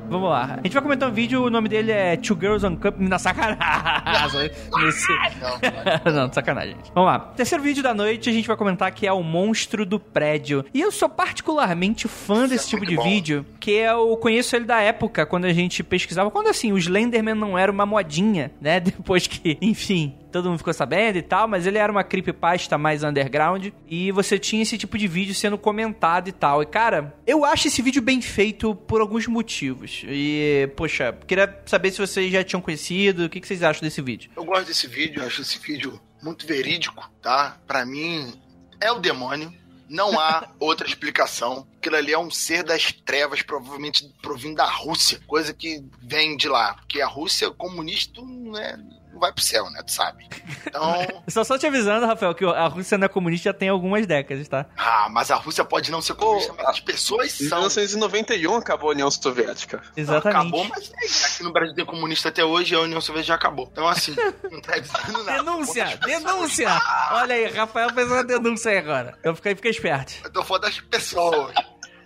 Vamos lá. A gente vai comentar um vídeo, o nome dele é Two Girls on Cup. Na sacanagem. Nesse... Não, sacanagem. gente. Vamos lá. Terceiro vídeo da noite, a gente vai comentar que é o Monstro do Prédio. E eu sou particularmente fã desse é tipo de bom. vídeo, que eu conheço ele da época, quando a gente pesquisava. Quando assim, o Slenderman não era uma modinha, né? Depois que, enfim, todo mundo ficou sabendo e tal, mas ele era uma creepypasta mais underground. E você tinha esse tipo de vídeo sendo comentado e tal. E cara, eu acho esse vídeo bem feito por alguns motivos. E, poxa, queria saber se vocês já tinham conhecido, o que que vocês acham desse vídeo? Eu gosto desse vídeo, acho esse vídeo muito verídico, tá? Pra mim, é o demônio. Não há outra explicação. Aquilo ali é um ser das trevas, provavelmente provindo da Rússia, coisa que vem de lá. Porque a Rússia comunista não é, não vai pro céu, né? Tu sabe. Então. Só só te avisando, Rafael, que a Rússia não é comunista já tem algumas décadas, tá? Ah, mas a Rússia pode não ser comunista, mas as pessoas Em são. 1991 acabou a União Soviética. Exatamente. Acabou, mas é, aqui no Brasil tem comunista até hoje e a União Soviética já acabou. Então, assim, não tá dizendo nada. Denúncia! Denúncia! Olha aí, Rafael fez uma denúncia aí agora. Eu fiquei, fiquei esperto. Eu tô falando das pessoas.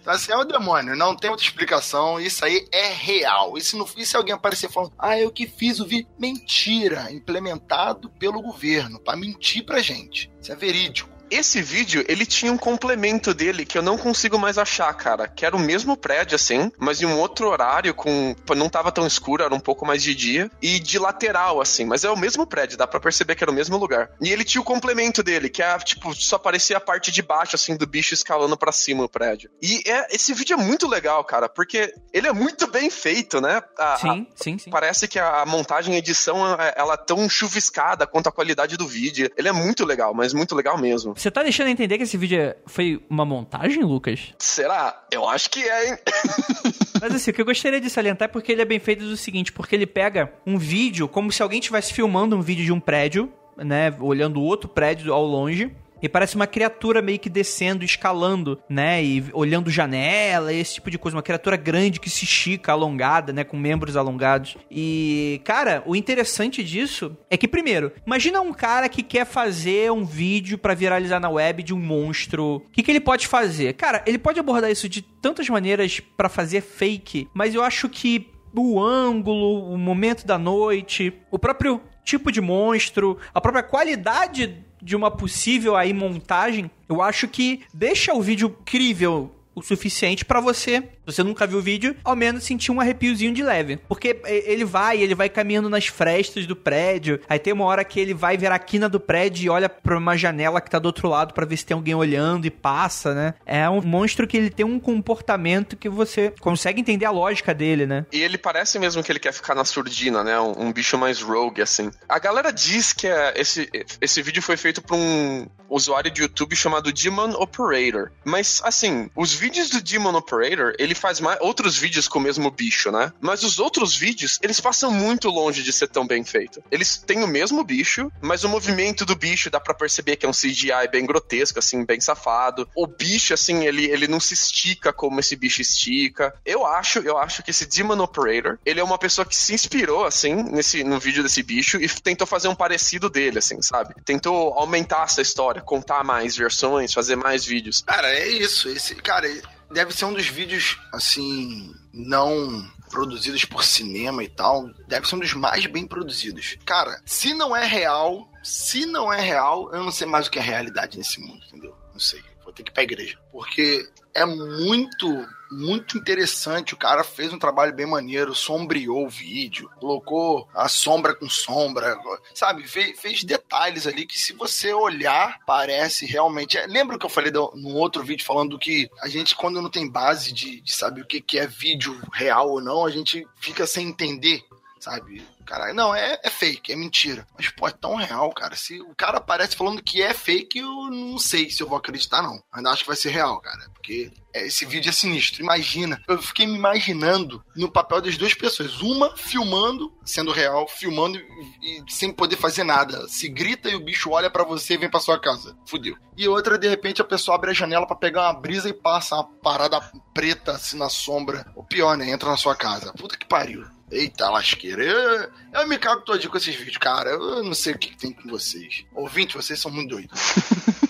Então, assim, é o demônio, não tem outra explicação. Isso aí é real. E se, não, e se alguém aparecer falando, ah, eu que fiz o vídeo? Mentira! Implementado pelo governo, pra mentir pra gente. Isso é verídico. Esse vídeo, ele tinha um complemento dele que eu não consigo mais achar, cara. Que era o mesmo prédio, assim, mas em um outro horário, com. Não tava tão escuro, era um pouco mais de dia. E de lateral, assim. Mas é o mesmo prédio, dá pra perceber que era o mesmo lugar. E ele tinha o complemento dele, que é, tipo, só aparecia a parte de baixo, assim, do bicho escalando pra cima o prédio. E é, esse vídeo é muito legal, cara, porque ele é muito bem feito, né? A- a- Sim, sim, sim. Parece que a montagem e edição é- ela é tão chuviscada quanto a qualidade do vídeo. Ele é muito legal, mas muito legal mesmo. Você tá deixando entender que esse vídeo é- foi uma montagem, Lucas? Será? Eu acho que é, hein? Mas assim, o que eu gostaria de salientar é porque ele é bem feito do seguinte, porque ele pega um vídeo como se alguém estivesse filmando um vídeo de um prédio, né, olhando outro prédio ao longe, e parece uma criatura meio que descendo, escalando, né, e olhando janela, esse tipo de coisa, uma criatura grande que se estica, alongada, né, com membros alongados. E, cara, o interessante disso é que primeiro, imagina um cara que quer fazer um vídeo pra viralizar na web de um monstro. O que, que ele pode fazer? Cara, ele pode abordar isso de tantas maneiras pra fazer fake, mas eu acho que o ângulo, o momento da noite, o próprio tipo de monstro, a própria qualidade de uma possível aí montagem, eu acho que deixa o vídeo crível o suficiente pra você, se você nunca viu o vídeo, ao menos sentir um arrepiozinho de leve. Porque e- ele vai, ele vai caminhando nas frestas do prédio, aí tem uma hora que ele vai ver a quina do prédio e olha pra uma janela que tá do outro lado pra ver se tem alguém olhando e passa, né? É um monstro que ele tem um comportamento que você consegue entender a lógica dele, né? E ele parece mesmo que ele quer ficar na surdina, né? Um, um bicho mais rogue, assim. A galera diz que é, esse, esse vídeo foi feito por um usuário de YouTube chamado Demon Operator. Mas, assim, os vídeos do Demon Operator, ele faz mais, outros vídeos com o mesmo bicho, né? Mas os outros vídeos, eles passam muito longe de ser tão bem feito. Eles têm o mesmo bicho, mas o movimento do bicho dá pra perceber que é um CGI bem grotesco, assim, bem safado. O bicho, assim, ele, ele não se estica como esse bicho estica. Eu acho, eu acho que esse Demon Operator, ele é uma pessoa que se inspirou, assim, nesse, no vídeo desse bicho e tentou fazer um parecido dele, assim, sabe? Tentou aumentar essa história, contar mais versões, fazer mais vídeos. Cara, é isso. Esse, cara, deve ser um dos vídeos, assim, não produzidos por cinema e tal. Deve ser um dos mais bem produzidos. Cara, se não é real, se não é real, eu não sei mais o que é realidade nesse mundo, entendeu? Não sei. Vou ter que ir pra igreja. Porque é muito, muito interessante. O cara fez um trabalho bem maneiro, sombreou o vídeo, colocou a sombra com sombra, sabe? Fez, fez detalhes ali que, se você olhar, parece realmente. É, lembra que eu falei do, outro vídeo falando que a gente, quando não tem base de, de saber o que, que é vídeo real ou não, a gente fica sem entender, sabe? Caralho, não, é, é fake, é mentira. Mas, pô, é tão real, cara. Se o cara aparece falando que é fake, eu não sei se eu vou acreditar, não. Ainda acho que vai ser real, cara. Porque é, esse vídeo é sinistro. Imagina, eu fiquei me imaginando no papel das duas pessoas. Uma filmando, sendo real, filmando e, e sem poder fazer nada. Se grita e o bicho olha pra você e vem pra sua casa. Fudeu. E outra, de repente, a pessoa abre a janela pra pegar uma brisa e passa uma parada preta assim na sombra. O pior, né? Entra na sua casa. Puta que pariu. Eita lasqueira. Eu, eu me cago todinho com esses vídeos, cara. Eu não sei o que, que tem com vocês. Ouvinte, vocês são muito doidos.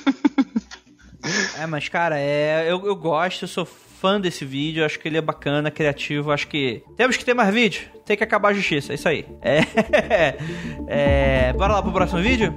É, mas cara, é, eu, eu gosto, eu sou fã desse vídeo, acho que ele é bacana, criativo, acho que temos que ter mais vídeo, tem que acabar a justiça, é isso aí. É, é, bora lá pro próximo vídeo?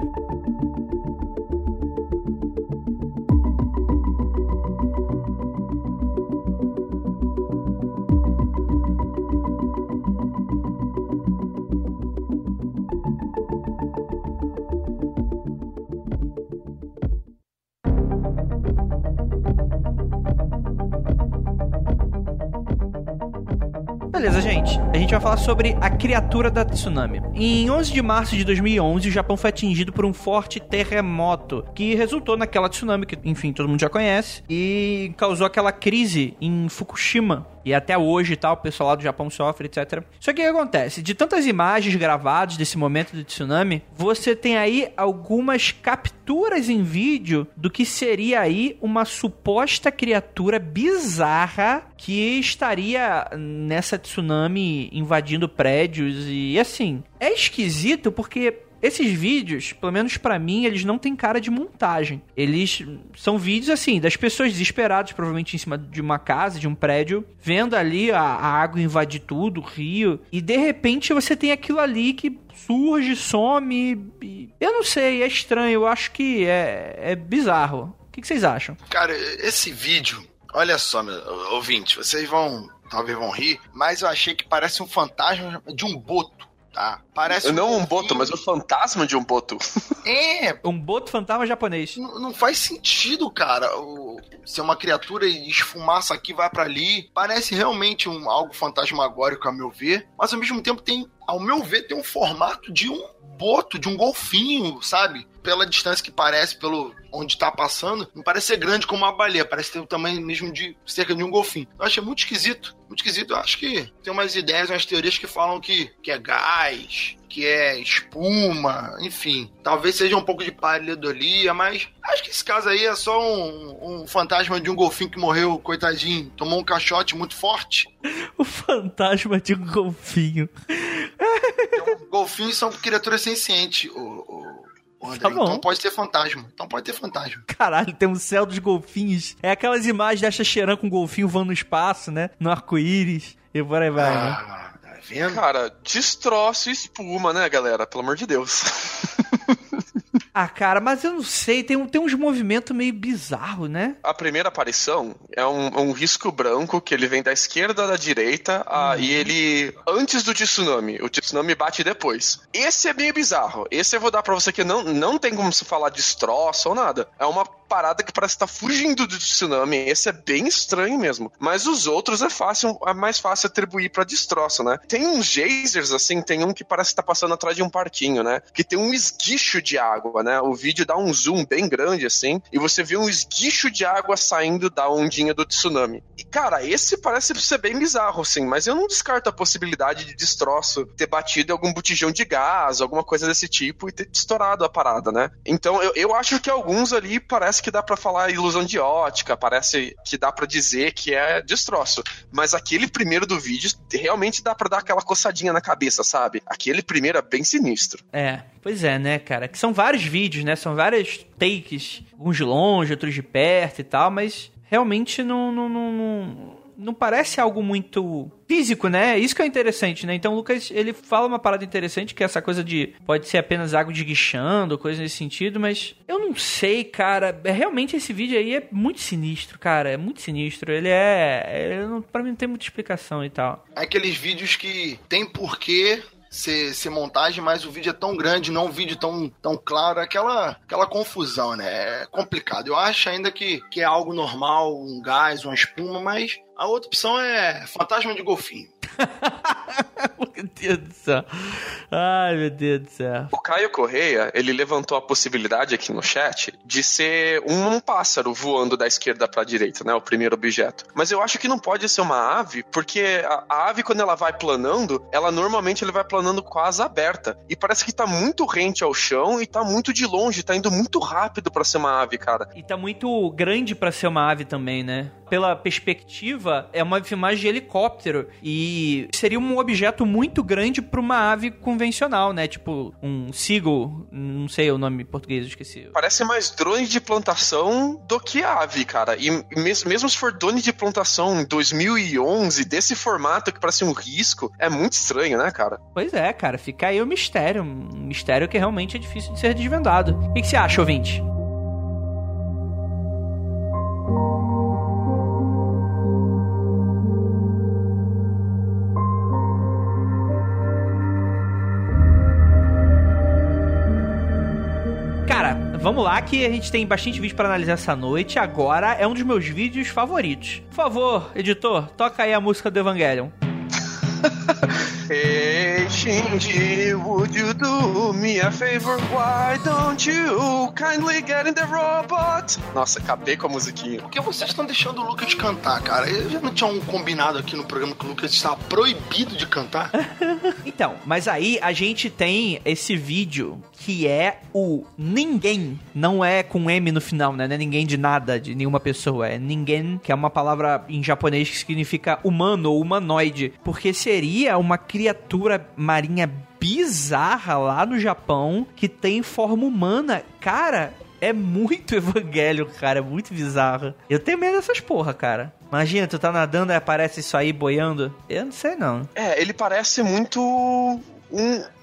Beleza, gente. A gente vai falar sobre a criatura da tsunami. Em 11 de março de 2011, o Japão foi atingido por um forte terremoto que resultou naquela tsunami que, enfim, todo mundo já conhece e causou aquela crise em Fukushima, e até hoje tal, o pessoal lá do Japão sofre, etc. Só que o que acontece? De tantas imagens gravadas desse momento do tsunami, você tem aí algumas capturas em vídeo do que seria aí uma suposta criatura bizarra que estaria nessa tsunami invadindo prédios e assim. É esquisito porque esses vídeos, pelo menos para mim, eles não têm cara de montagem. Eles são vídeos assim, das pessoas desesperadas, provavelmente em cima de uma casa, de um prédio, vendo ali a, a água invadir tudo, o rio, e de repente você tem aquilo ali que surge, some. E... Eu não sei, é estranho, eu acho que é, é bizarro. O que, que vocês acham? Cara, esse vídeo, olha só, meu ouvinte, vocês vão, talvez vão rir, mas eu achei que parece um fantasma de um boto tá? Parece Não um, um boto, mas o fantasma de um boto. É. Um boto fantasma japonês. Não, não faz sentido, cara. O, ser uma criatura e esfumaça aqui, vai para ali. Parece realmente um, algo fantasmagórico, a meu ver. Mas ao mesmo tempo tem, ao meu ver, tem um formato de um boto, de um golfinho, sabe? Pela distância que parece, pelo onde tá passando, não parece ser grande como uma baleia, parece ter o tamanho mesmo de cerca de um golfinho. Eu achei muito esquisito, muito esquisito. Eu acho que tem umas ideias, umas teorias que falam que, que é gás, que é espuma, enfim. Talvez seja um pouco de pareidolia, mas acho que esse caso aí é só um, um fantasma de um golfinho que morreu, coitadinho, tomou um caixote muito forte. o fantasma de um golfinho. Então, golfinhos são criaturas sencientes, o, o, André. Tá então pode ter fantasma. Então pode ter fantasma. Caralho, tem um céu dos golfinhos. É aquelas imagens da Xaxeran com golfinho voando no espaço, né? No arco-íris. E por aí vai, né? ah, né? Tá vendo? Cara, destroço e espuma, né, galera? Pelo amor de Deus. Ah, cara, mas eu não sei, tem, tem uns movimentos meio bizarros, né? A primeira aparição é um, um risco branco que ele vem da esquerda da direita uhum. e ele. Antes do tsunami. O tsunami bate depois. Esse é meio bizarro. Esse eu vou dar pra você que não, não tem como se falar destroço ou nada. É uma parada que parece estar tá fugindo do tsunami. Esse é bem estranho mesmo. Mas os outros é fácil, é mais fácil atribuir para destroço, né? Tem uns geysers, assim, tem um que parece estar tá passando atrás de um parquinho, né? Que tem um esguicho de água, né? O vídeo dá um zoom bem grande assim, e você vê um esguicho de água saindo da ondinha do tsunami. E cara, esse parece ser bem bizarro assim, mas eu não descarto a possibilidade de destroço ter batido em algum botijão de gás, alguma coisa desse tipo e ter estourado a parada, né? Então eu, eu acho que alguns ali parece que dá para falar ilusão de ótica, parece que dá para dizer que é destroço, mas aquele primeiro do vídeo realmente dá para dar aquela coçadinha na cabeça, sabe? Aquele primeiro é bem sinistro. É, Pois é, né, cara? Que são vários vídeos, né? São vários takes, uns de longe, outros de perto e tal, mas realmente não, não, não, não, não parece algo muito físico, né? Isso que é interessante, né? Então o Lucas, ele fala uma parada interessante, que é essa coisa de pode ser apenas água desguichando, coisa nesse sentido, mas eu não sei, cara. É, realmente esse vídeo aí é muito sinistro, cara. É muito sinistro. Ele é. é para mim não tem muita explicação e tal. É aqueles vídeos que tem porquê, ser, ser montagem, mas o vídeo é tão grande, não um vídeo tão, tão claro, aquela, aquela confusão, né? É complicado. Eu acho ainda que, que é algo normal, um gás, uma espuma, mas a outra opção é fantasma de golfinho. meu Deus do céu. Ai, meu Deus do céu. O Caio Correia, ele levantou a possibilidade aqui no chat de ser um pássaro voando da esquerda para a direita, né? O primeiro objeto. Mas eu acho que não pode ser uma ave, porque a, a ave, quando ela vai planando, ela normalmente ele vai planando com a asa aberta. E parece que tá muito rente ao chão e tá muito de longe, tá indo muito rápido para ser uma ave, cara. E tá muito grande para ser uma ave também, né? Pela perspectiva, é uma filmagem de helicóptero. E seria um objeto muito muito grande para uma ave convencional, né? Tipo um seagull, não sei o nome em português, esqueci. Parece mais drone de plantação do que ave, cara. E mesmo, mesmo se for drone de plantação em 2011, desse formato que parece um risco, é muito estranho, né, cara? Pois é, cara. Fica aí o mistério. Um mistério que realmente é difícil de ser desvendado. O que, que você acha, ouvinte? Vamos lá que a gente tem bastante vídeo para analisar essa noite. Agora é um dos meus vídeos favoritos. Por favor, editor, toca aí a música do Evangelion. hey, Shinji, would you do me a favor? Why don't you kindly get in the robot? Nossa, acabei com a musiquinha. Por que vocês estão deixando o Lucas cantar, cara? Eu já não tinha um combinado aqui no programa que o Lucas estava proibido de cantar. Então, mas aí a gente tem esse vídeo que é o ninguém, não é com M no final, né? Não é ninguém de nada, de nenhuma pessoa. É ninguém, que é uma palavra em japonês que significa humano ou humanoide. Porque seria uma criatura marinha bizarra lá no Japão que tem forma humana. Cara, é muito evangelho, cara. É muito bizarro. Eu tenho medo dessas porra, cara. Imagina, tu tá nadando e aparece isso aí boiando. Eu não sei, não. É, ele parece muito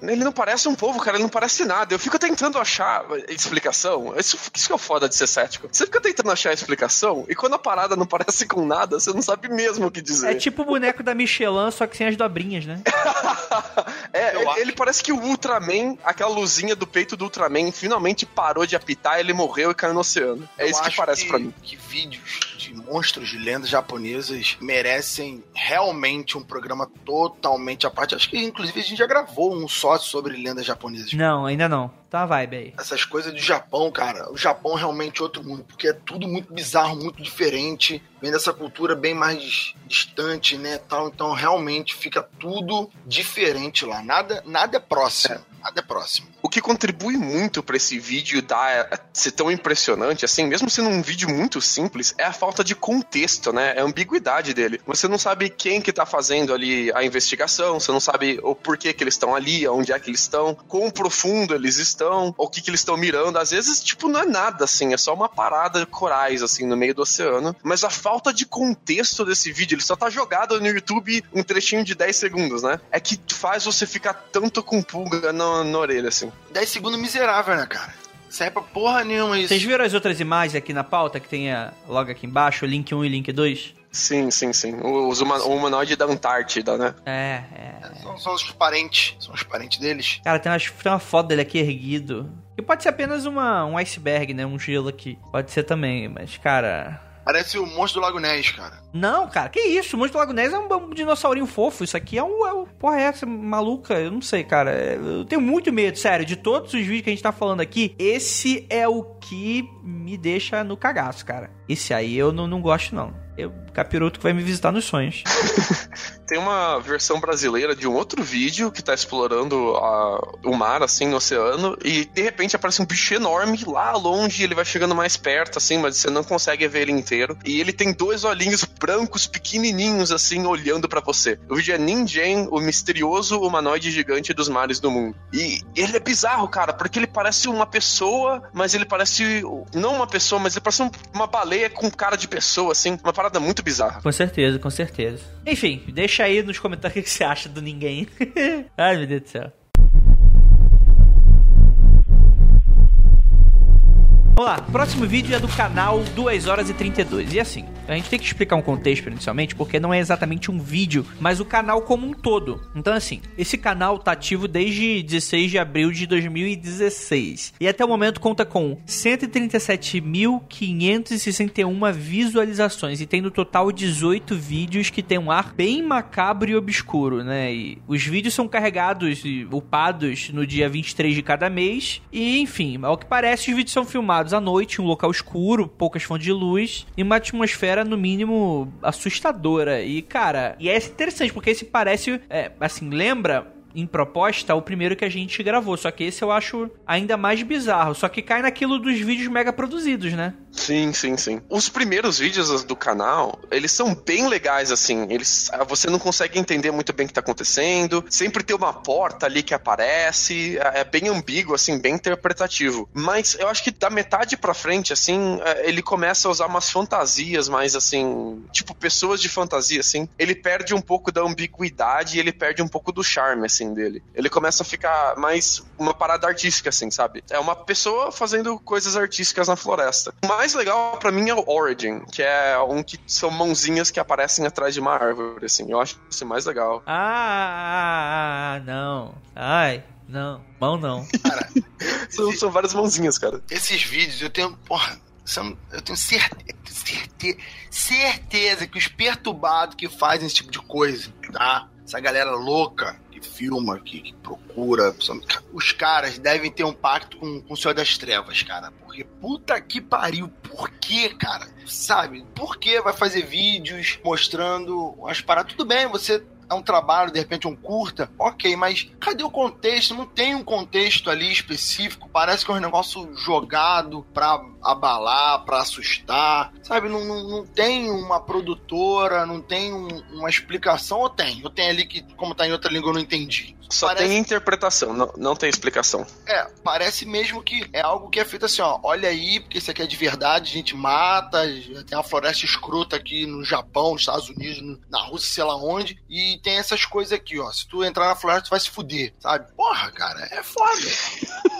ele não parece um povo, cara, ele não parece nada. Eu fico tentando achar explicação. Isso, isso que é o foda de ser cético. Você fica tentando achar a explicação, e quando a parada não parece com nada, você não sabe mesmo o que dizer. É tipo o boneco da Michelin, só que sem as dobrinhas, né? é, ele, ele, parece que o Ultraman, aquela luzinha do peito do Ultraman, finalmente parou de apitar, ele morreu e caiu no oceano. É Eu isso que parece pra mim. Que vídeos de monstros de lendas japonesas merecem realmente um programa totalmente à parte. Acho que, inclusive, a gente já gravou um só sobre lendas japonesas. Não, ainda não. Tá a vibe aí. Essas coisas do Japão, cara. O Japão é realmente outro mundo, porque é tudo muito bizarro, muito diferente. Vem dessa cultura bem mais distante, né, tal. Então, realmente fica tudo diferente lá. Nada, nada é próximo. É. Nada é próximo. O que contribui muito para esse vídeo dar ser tão impressionante, assim, mesmo sendo um vídeo muito simples, é a falta de contexto, né? É a ambiguidade dele. Você não sabe quem que tá fazendo ali a investigação, você não sabe o porquê que eles estão ali, onde é que eles estão, quão profundo eles estão, o que que eles estão mirando. Às vezes, tipo, não é nada, assim, é só uma parada de corais, assim, no meio do oceano. Mas a falta de contexto desse vídeo, ele só tá jogado no YouTube um trechinho de 10 segundos, né? É que faz você ficar tanto com pulga no na, orelha, assim. 10 segundos miserável, né, cara? Sai pra porra nenhuma isso. Vocês viram as outras imagens aqui na pauta que tem a, logo aqui embaixo, link 1 e link 2? Sim, sim, sim. Os uma, o humanoide da Antártida, né? É, é. é são, são, os parentes. São os parentes deles. Cara, tem, umas, tem uma foto dele aqui erguido. Que pode ser apenas uma, um iceberg, né? Um gelo aqui. Pode ser também, mas, cara. Parece o monstro do Lago Ness, cara. Não, cara, que isso? O monstro do Lago Ness é um, dinossaurinho fofo. Isso aqui é um. É um porra, é essa maluca? Eu não sei, cara. Eu tenho muito medo, sério. De todos os vídeos que a gente tá falando aqui, esse é o que me deixa no cagaço, cara. Esse aí eu não, não gosto, não. Eu, capiroto que vai me visitar nos sonhos. Tem uma versão brasileira de um outro vídeo que tá explorando a, o mar, assim, no oceano, e de repente aparece um bicho enorme lá longe, ele vai chegando mais perto, assim, mas você não consegue ver ele inteiro. E ele tem dois olhinhos brancos, pequenininhos, assim, olhando para você. O vídeo é Ninjen, o misterioso humanoide gigante dos mares do mundo. E ele é bizarro, cara, porque ele parece uma pessoa, mas ele parece. Não uma pessoa, mas ele parece uma baleia com cara de pessoa, assim. Uma parada muito bizarra. Com certeza, com certeza. Enfim, deixa aí nos comentários o que você acha do ninguém. Ai, meu Deus do céu. Vamos lá, próximo vídeo é do canal 2 horas e 32. E assim, a gente tem que explicar um contexto inicialmente, porque não é exatamente um vídeo, mas o canal como um todo. Então, assim, esse canal tá ativo desde 16 de abril de 2016. E até o momento conta com 137.561 visualizações. E tem no total 18 vídeos que tem um ar bem macabro e obscuro, né? E os vídeos são carregados e upados no dia 23 de cada mês. E, enfim, ao que parece, os vídeos são filmados à noite, um local escuro, poucas fontes de luz e uma atmosfera, no mínimo, assustadora. E, cara, e é interessante, porque esse parece, é, assim, lembra em proposta o primeiro que a gente gravou. Só que esse eu acho ainda mais bizarro. Só que cai naquilo dos vídeos mega produzidos, né? Sim, sim, sim. Os primeiros vídeos do canal, eles são bem legais, assim. Eles, você não consegue entender muito bem o que tá acontecendo. Sempre tem uma porta ali que aparece. É, é bem ambíguo, assim, bem interpretativo. Mas eu acho que da metade pra frente, assim, é, ele começa a usar umas fantasias mais, assim, tipo pessoas de fantasia, assim. Ele perde um pouco da ambiguidade e ele perde um pouco do charme, assim dele. Ele começa a ficar mais uma parada artística, assim, sabe? É uma pessoa fazendo coisas artísticas na floresta. O mais legal para mim é o Origin, que é um que são mãozinhas que aparecem atrás de uma árvore, assim. Eu acho isso mais legal. Ah, não. Ai, não. Mão não. Cara, são, são várias mãozinhas, cara. Esses vídeos eu tenho, porra, são, eu tenho certeza, certeza, certeza que os perturbados que fazem esse tipo de coisa, tá? essa galera louca filma, que, que procura. Os caras devem ter um pacto com, com o Senhor das Trevas, cara. Porque puta que pariu. Por que, cara? Sabe? Por que vai fazer vídeos mostrando as paradas? Tudo bem, você é um trabalho, de repente um curta, ok, mas cadê o contexto? Não tem um contexto ali específico, parece que é um negócio jogado pra abalar, pra assustar, sabe? Não, não, não tem uma produtora, não tem um, uma explicação, ou tem? Eu tenho ali que, como tá em outra língua, eu não entendi. Só parece... tem interpretação, não, não tem explicação. É, parece mesmo que é algo que é feito assim, ó, olha aí, porque isso aqui é de verdade, a gente mata, tem uma floresta escrota aqui no Japão, nos Estados Unidos, na Rússia, sei lá onde, e tem essas coisas aqui, ó. Se tu entrar na floresta, tu vai se fuder, sabe? Porra, cara, é foda.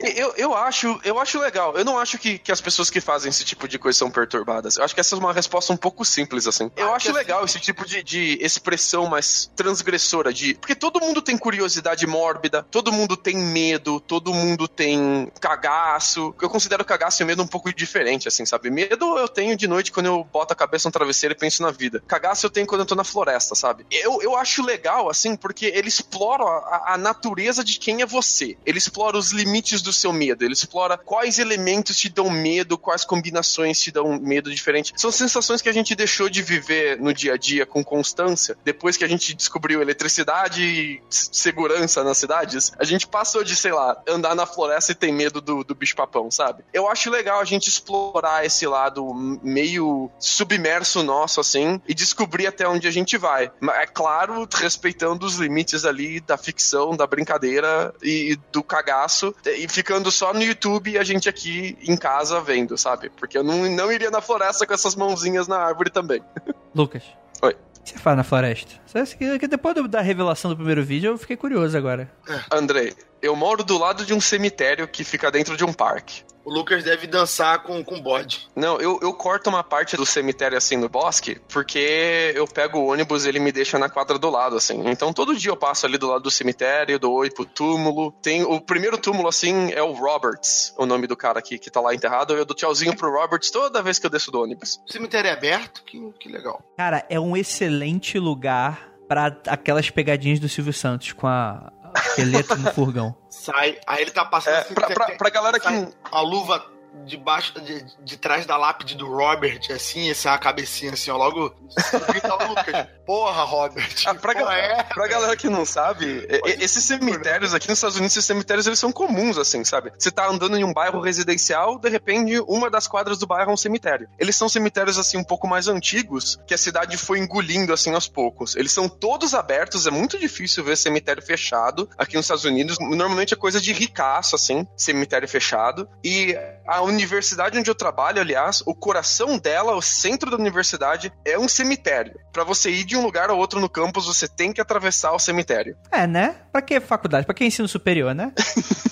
Eu, eu, acho, eu acho legal. Eu não acho que, que as pessoas que fazem esse tipo de coisa são perturbadas. Eu acho que essa é uma resposta um pouco simples, assim. Eu ah, acho legal assim... esse tipo de, de expressão mais transgressora de. Porque todo mundo tem curiosidade mórbida, todo mundo tem medo, todo mundo tem cagaço. Eu considero cagaço e medo um pouco diferente, assim, sabe? Medo eu tenho de noite quando eu boto a cabeça no travesseiro e penso na vida. Cagaço eu tenho quando eu tô na floresta, sabe? Eu, eu acho legal, assim, porque ele explora a, a natureza de quem é você. Ele explora os limites do seu medo. Ele explora quais elementos te dão medo, quais combinações te dão medo diferente. São sensações que a gente deixou de viver no dia a dia com constância. Depois que a gente descobriu eletricidade e segurança nas cidades, a gente passou de, sei lá, andar na floresta e ter medo do, do bicho-papão, sabe? Eu acho legal a gente explorar esse lado meio submerso nosso, assim, e descobrir até onde a gente vai. É claro, respeitando os limites ali da ficção, da brincadeira e do cagaço e ficando só no YouTube e a gente aqui em casa vendo, sabe? Porque eu não, não iria na floresta com essas mãozinhas na árvore também. Lucas. Oi. O que você faz na floresta? Que depois da revelação do primeiro vídeo, eu fiquei curioso agora. Andrei, eu moro do lado de um cemitério que fica dentro de um parque. O Lucas deve dançar com, com bode. Não, eu, eu corto uma parte do cemitério assim no bosque, porque eu pego o ônibus e ele me deixa na quadra do lado, assim. Então todo dia eu passo ali do lado do cemitério, dou oi pro túmulo. Tem o primeiro túmulo, assim, é o Roberts, o nome do cara aqui que tá lá enterrado. Eu dou tchauzinho pro Roberts toda vez que eu desço do ônibus. O cemitério é aberto? Que, que legal. Cara, é um excelente lugar para aquelas pegadinhas do Silvio Santos com a esqueleto no furgão. Sai, aí ele tá passando é, assim, pra, pra, pra galera que. A luva debaixo de, de trás da lápide do Robert, assim, essa cabecinha assim, ó, logo. Porra, Robert. Ah, pra, porra, é, pra galera que não sabe, esses cemitérios aqui nos Estados Unidos, esses cemitérios eles são comuns, assim, sabe? Você tá andando em um bairro residencial, de repente, uma das quadras do bairro é um cemitério. Eles são cemitérios, assim, um pouco mais antigos, que a cidade foi engolindo, assim, aos poucos. Eles são todos abertos, é muito difícil ver cemitério fechado aqui nos Estados Unidos. Normalmente é coisa de ricaço, assim, cemitério fechado. E a universidade onde eu trabalho, aliás, o coração dela, o centro da universidade, é um cemitério. Para você ir de um lugar a outro no campus, você tem que atravessar o cemitério. É, né? Pra que faculdade? Pra que ensino superior, né?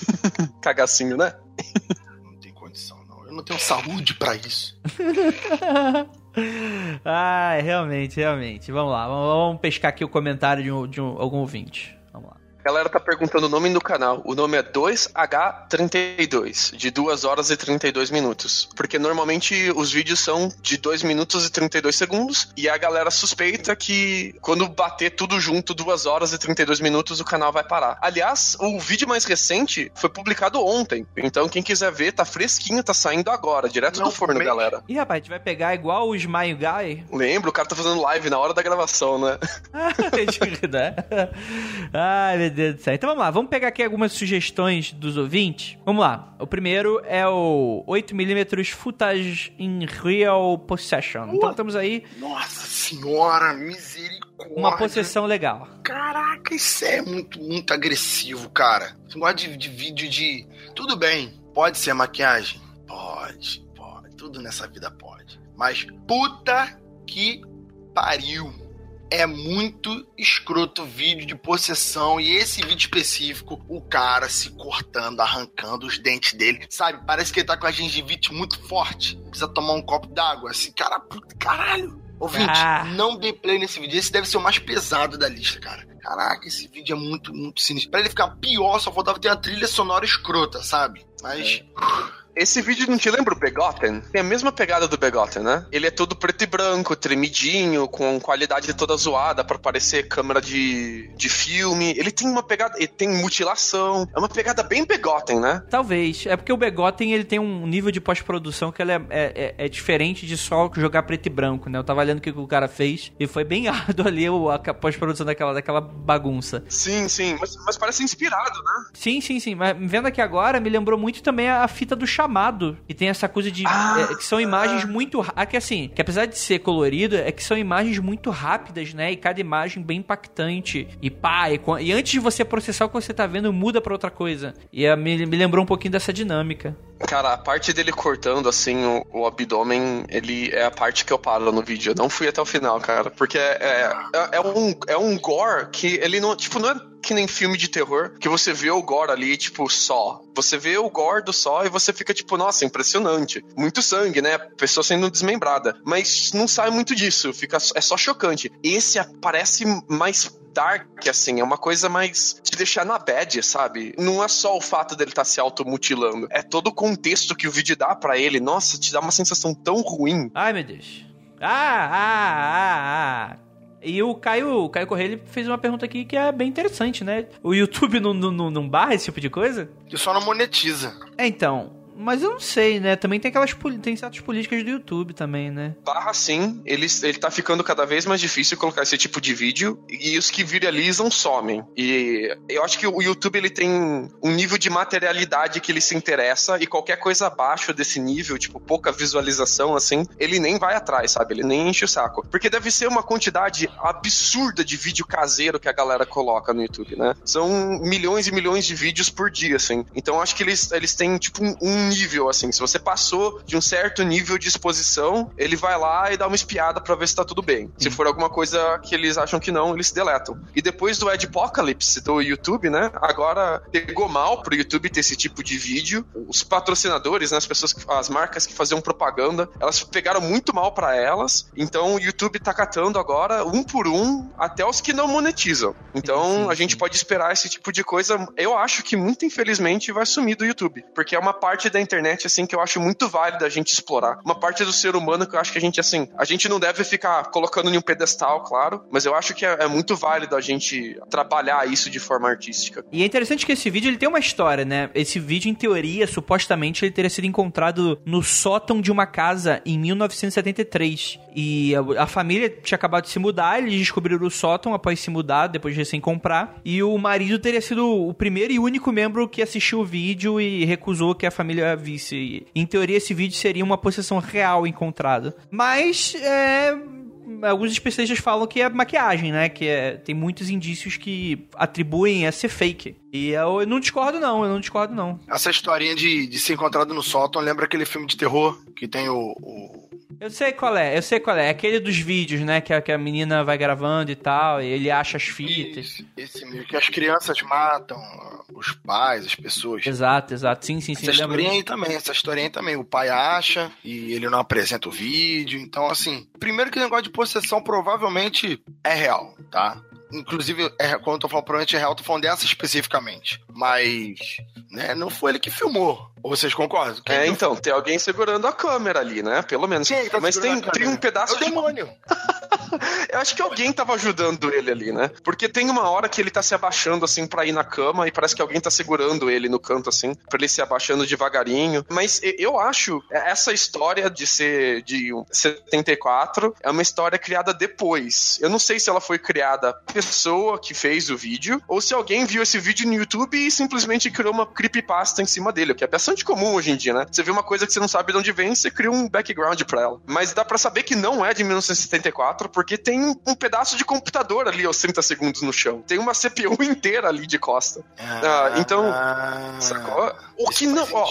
Cagacinho, né? não tem condição, não. Eu não tenho saúde para isso. ah, realmente, realmente. Vamos lá, vamos pescar aqui o comentário de, um, de um, algum ouvinte galera tá perguntando o nome do canal. O nome é 2H32, de 2 horas e 32 minutos. Porque normalmente os vídeos são de 2 minutos e 32 segundos. E a galera suspeita que quando bater tudo junto, 2 horas e 32 minutos, o canal vai parar. Aliás, o vídeo mais recente foi publicado ontem. Então quem quiser ver, tá fresquinho, tá saindo agora, direto Não, do forno, galera. Ih, rapaz, a gente vai pegar igual o Smile Guy? Lembro, o cara tá fazendo live na hora da gravação, né? Ai, meu Deus do céu. Então vamos lá, vamos pegar aqui algumas sugestões dos ouvintes. Vamos lá. O primeiro é o 8mm Footage in Real Possession. Então estamos aí. Nossa senhora, misericórdia. Uma possessão legal. Caraca, isso é muito, muito agressivo, cara. Você gosta de, de vídeo de. Tudo bem, pode ser maquiagem? Pode, pode. Tudo nessa vida pode. Mas puta que pariu é muito escroto o vídeo de possessão e esse vídeo específico, o cara se cortando, arrancando os dentes dele, sabe? Parece que ele tá com a gengivite muito forte, precisa tomar um copo d'água, assim, cara, puta, caralho. Ouvinte, ah. não dê play nesse vídeo, esse deve ser o mais pesado da lista, cara. Caraca, esse vídeo é muito, muito sinistro. Pra ele ficar pior, só faltava ter uma trilha sonora escrota, sabe? Mas... É. Esse vídeo não te lembra o Begotten? Tem a mesma pegada do Begotten, né? Ele é todo preto e branco, tremidinho, com qualidade toda zoada para parecer câmera de, de filme. Ele tem uma pegada, ele tem mutilação. É uma pegada bem Begotten, né? Talvez. É porque o Begotten ele tem um nível de pós-produção que ele é, é, é, diferente de só jogar preto e branco, né? Eu tava olhando o que o cara fez e foi bem árduo ali a pós-produção daquela, daquela bagunça. Sim, sim. Mas, mas parece inspirado, né? Sim, sim, sim. Mas vendo aqui agora, me lembrou muito também a fita do chamado. E tem essa coisa de. Ah, é, que são imagens muito. Ah, que assim, que apesar de ser colorido, é que são imagens muito rápidas, né? E cada imagem bem impactante. E pá, e, e antes de você processar o que você tá vendo, muda pra outra coisa. E a, me, me lembrou um pouquinho dessa dinâmica. Cara, a parte dele cortando, assim, o, o, abdômen, ele é a parte que eu paro no vídeo. Eu não fui até o final, cara. Porque é, é, é, um, é um gore que ele não, tipo, não é que nem filme de terror, que você vê o gore ali, tipo, só. Você vê o gore do só e você fica, tipo, nossa, impressionante. Muito sangue, né? Pessoa sendo desmembrada. Mas não sai muito disso, fica, é só chocante. Esse parece mais dark, assim, é uma coisa mais te deixar na bad, sabe? Não é só o fato dele estar tá se automutilando, é todo o contexto que o vídeo dá para ele. Nossa, te dá uma sensação tão ruim. Ai, meu Deus. Ah, ah, ah, ah. E o Caio, o Caio Correia fez uma pergunta aqui que é bem interessante, né? O YouTube não, não, não barra esse tipo de coisa? Que só não monetiza. É, então. Mas eu não sei, né? Também tem aquelas tem certas políticas do YouTube também, né? Barra sim, ele, ele tá ficando cada vez mais difícil colocar esse tipo de vídeo e os que viralizam somem. E eu acho que o YouTube ele tem um nível de materialidade que ele se interessa e qualquer coisa abaixo desse nível, tipo pouca visualização assim, ele nem vai atrás, sabe? Ele nem enche o saco. Porque deve ser uma quantidade absurda de vídeo caseiro que a galera coloca no YouTube, né? São milhões e milhões de vídeos por dia, assim. Então acho que eles, eles têm tipo um nível, assim. Se você passou de um certo nível de exposição, ele vai lá e dá uma espiada para ver se tá tudo bem. Se for alguma coisa que eles acham que não, eles deletam. E depois do Adpocalypse do YouTube, né? Agora pegou mal pro YouTube ter esse tipo de vídeo. Os patrocinadores, né, as pessoas, as marcas que faziam propaganda, elas pegaram muito mal para elas. Então o YouTube tá catando agora um por um até os que não monetizam. Então sim, sim. a gente pode esperar esse tipo de coisa. Eu acho que muito infelizmente vai sumir do YouTube, porque é uma parte da internet, assim, que eu acho muito válido a gente explorar. Uma parte do ser humano que eu acho que a gente, assim, a gente não deve ficar colocando em um pedestal, claro, mas eu acho que é, é muito válido a gente trabalhar isso de forma artística. E é interessante que esse vídeo, ele tem uma história, né? Esse vídeo, em teoria, supostamente, ele teria sido encontrado no sótão de uma casa em 1973. E a, a família tinha acabado de se mudar, eles descobriram o sótão após se mudar, depois de recém comprar. E o marido teria sido o primeiro e único membro que assistiu o vídeo e recusou que a família visse. Em teoria, esse vídeo seria uma possessão real encontrada. Mas, é, alguns especialistas falam que é maquiagem, né? Que é, tem muitos indícios que atribuem a ser fake. E eu, eu não discordo, não, eu não discordo, não. Essa historinha de, de ser encontrado no sótão lembra aquele filme de terror que tem o, o... Eu sei qual é, eu sei qual é. é aquele dos vídeos, né? Que a, que a menina vai gravando e tal, e ele acha as fitas. Esse, esse que as crianças matam os pais, as pessoas. Exato, exato. Sim, sim, sim. Essa historinha aí também, essa historinha aí também. O pai acha e ele não apresenta o vídeo. Então, assim, primeiro que o negócio de possessão provavelmente é real, tá? Inclusive, é, quando eu tô falando provavelmente é real, eu tô falando dessa especificamente. Mas, né, não foi ele que filmou. Ou vocês concordam? Quem é, então, tem alguém segurando a câmera ali, né? Pelo menos. Quem tá Mas tem, tem um pedaço é o de. demônio. Eu acho que alguém tava ajudando ele ali, né? Porque tem uma hora que ele tá se abaixando assim para ir na cama e parece que alguém tá segurando ele no canto assim, para ele se abaixando devagarinho. Mas eu acho essa história de ser de 74 é uma história criada depois. Eu não sei se ela foi criada pessoa que fez o vídeo ou se alguém viu esse vídeo no YouTube e simplesmente criou uma creepypasta em cima dele, o que é bastante comum hoje em dia, né? Você vê uma coisa que você não sabe de onde vem, você cria um background para ela. Mas dá para saber que não é de 1974 porque tem um pedaço de computador ali aos 30 segundos no chão. Tem uma CPU inteira ali de costa. Ah, ah então, sacou? O que não, ó,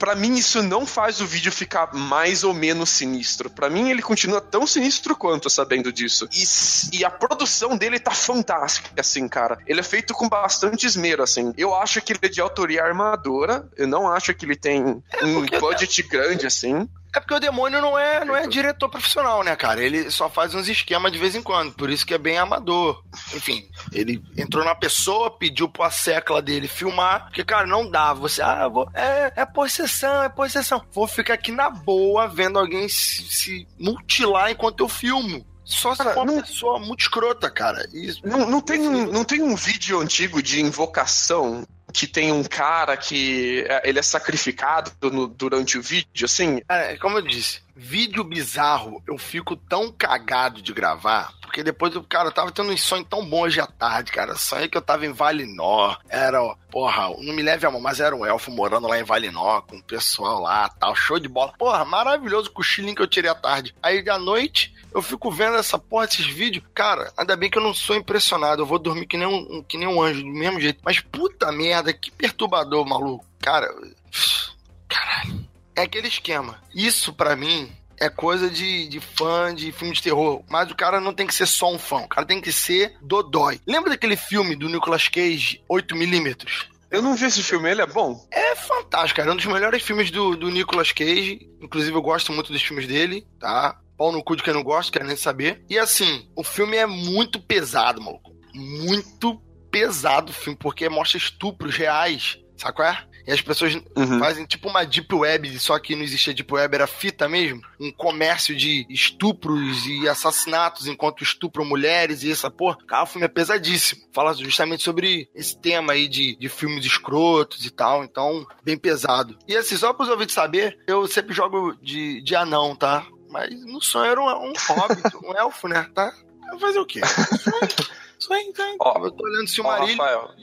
para mim isso não faz o vídeo ficar mais ou menos sinistro. Para mim ele continua tão sinistro quanto sabendo disso. E, e, a produção dele tá fantástica, assim, cara. Ele é feito com bastante esmero, assim. Eu acho que ele é de autoria armadora. Eu não acho que ele tem é, um budget grande, assim. É porque o demônio não é, não é diretor profissional, né, cara? Ele só faz uns esquemas de vez em quando, por isso que é bem amador. Enfim, ele entrou na pessoa, pediu pra secla dele filmar, porque, cara, não dá. Você, ah, vou, é, é possessão, é possessão. Vou ficar aqui na boa vendo alguém se, se mutilar enquanto eu filmo. Só se Cara, for uma não- pessoa muito escrota, cara. Isso, Não, não, tem, um- não tem um vídeo antigo de invocação que tem um cara que é, ele é sacrificado no- durante o vídeo, assim? É, como eu disse, vídeo bizarro, eu fico tão cagado de gravar, porque depois cara eu tava tendo um sonho tão bom hoje à tarde, cara. Sonhei que eu tava em Valinor. Era, porra, não me leve a mão, mas era um elfo morando lá em Valinor, com o pessoal lá, tal, show de bola. Porra, maravilhoso o cochilinho que eu tirei à tarde. Aí à noite, eu fico vendo essa porra desses vídeos. Cara, ainda bem que eu não sou impressionado. Eu vou dormir que nem um, que nem um anjo, do mesmo jeito. Mas puta merda, que perturbador, maluco. Cara, caralho. É aquele esquema. Isso, pra mim, é coisa de, de fã de filme de terror. Mas o cara não tem que ser só um fã. O cara tem que ser dodói. Lembra daquele filme do Nicolas Cage, 8mm? Eu não vi esse filme, ele é bom? É fantástico, cara. É um dos melhores filmes do, do Nicolas Cage. Inclusive, eu gosto muito dos filmes dele, tá? Pau no cu de quem não gosta, quero nem saber. E assim, o filme é muito pesado, maluco. Muito pesado o filme, porque mostra estupros reais, sabe qual é? E as pessoas Uhum. fazem tipo uma deep web, só que não existia deep web, era fita mesmo. Um comércio de estupros e assassinatos enquanto estupram mulheres e essa porra. Cara, o filme é pesadíssimo. Fala justamente sobre esse tema aí de, de filmes escrotos e tal, então, bem pesado. E assim, só pros ouvintes saber, eu sempre jogo de, de anão, tá? Mas no sonho era um, um hobbit, um elfo, né? Tá? Fazer o quê? Sonho, sonho. Ó, eu tô olhando se o Ó, Marílio. Rafael,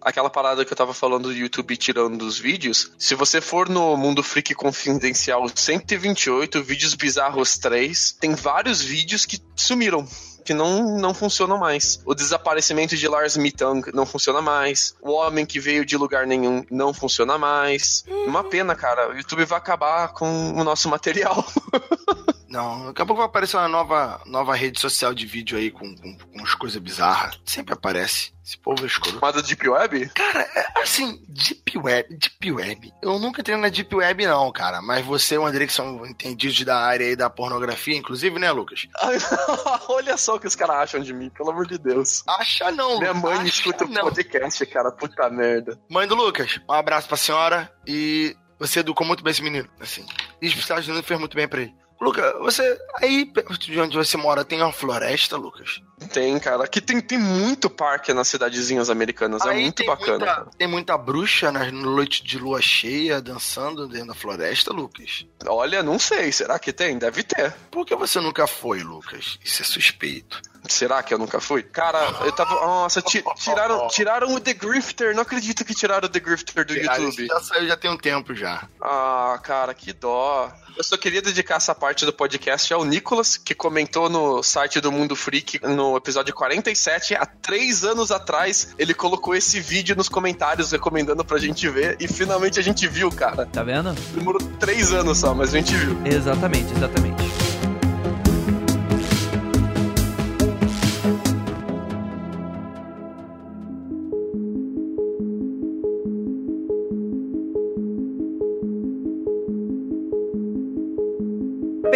aquela parada que eu tava falando do YouTube tirando dos vídeos, se você for no Mundo Freak Confidencial 128, Vídeos Bizarros 3, tem vários vídeos que sumiram. Que não, não funcionam mais. O desaparecimento de Lars Mitang não funciona mais. O homem que veio de lugar nenhum não funciona mais. Uma pena, cara. O YouTube vai acabar com o nosso material. Não, daqui a pouco vai aparecer uma nova, nova rede social de vídeo aí com, com, com umas coisas bizarras. Sempre aparece. Esse povo é escuro. Chamada Deep Web? Cara, é, assim, Deep Web, Deep Web. Eu nunca entrei na Deep Web, não, cara. Mas você e o André, que são entendidos da área aí da pornografia, inclusive, né, Lucas? Olha só que os caras acham de mim, pelo amor de Deus. Acha não, Minha mãe acha escuta o podcast, cara. Puta merda. Mãe do Lucas, um abraço pra senhora e você educou muito bem esse menino. Assim, e os Estados Unidos fez muito bem pra ele. Lucas, você. Aí, perto de onde você mora, tem uma floresta, Lucas? Tem, cara. Aqui tem, tem muito parque nas cidadezinhas americanas. é Aí muito tem bacana. Muita, tem muita bruxa nas noites de lua cheia dançando dentro da floresta, Lucas. Olha, não sei. Será que tem? Deve ter. Por que você nunca foi, Lucas? Isso é suspeito. Será que eu nunca fui? Cara, eu tava. Nossa, ti- tiraram, tiraram o The Grifter. Não acredito que tiraram o The Grifter do Ah, YouTube. isso já saiu já tem um tempo já. Ah, cara, que dó. Eu só queria dedicar essa parte do podcast ao Nicolas, que comentou no site do Mundo Freak no episódio 47, há três anos atrás. Ele colocou esse vídeo nos comentários recomendando pra gente ver e finalmente a gente viu, cara. Tá vendo? Demorou três anos só, mas a gente viu. Exatamente, exatamente.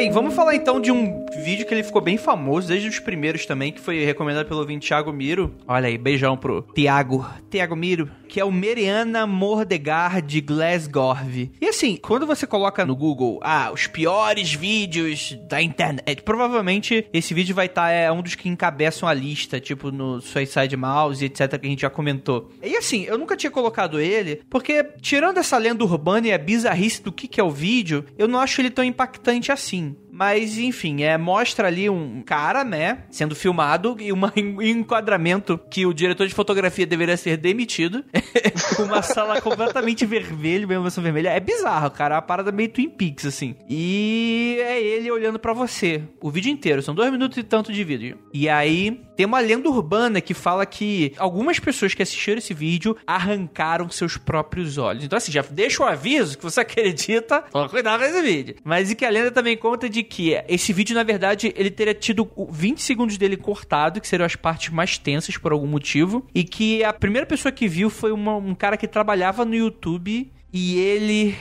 Bem, vamos falar então de um vídeo que ele ficou bem famoso, desde os primeiros também, que foi recomendado pelo ouvinte Thiago Miro. Olha aí, beijão pro Tiago, Tiago Miro, que é o Meriana Mordegar de Glasgow. E assim, quando você coloca no Google, ah, os piores vídeos da internet, provavelmente esse vídeo vai estar, é um dos que encabeçam a lista, tipo no Suicide Mouse, etc, que a gente já comentou. E assim, eu nunca tinha colocado ele, porque tirando essa lenda urbana e a bizarrice do que, que é o vídeo, eu não acho ele tão impactante assim. Mas, enfim, é, mostra ali um cara, né, sendo filmado e um enquadramento que o diretor de fotografia deveria ser demitido. uma sala completamente vermelha, uma emoção vermelha. É bizarro, cara. É uma parada meio Twin Peaks, assim. E é ele olhando pra você. O vídeo inteiro. São dois minutos e tanto de vídeo. E aí, tem uma lenda urbana que fala que algumas pessoas que assistiram esse vídeo arrancaram seus próprios olhos. Então, assim, já deixa o aviso que você acredita. Toma cuidado com esse vídeo. Mas e que a lenda também conta de que esse vídeo, na verdade, ele teria tido o 20 segundos dele cortado, que seriam as partes mais tensas por algum motivo. E que a primeira pessoa que viu foi uma- um cara que trabalhava no YouTube e ele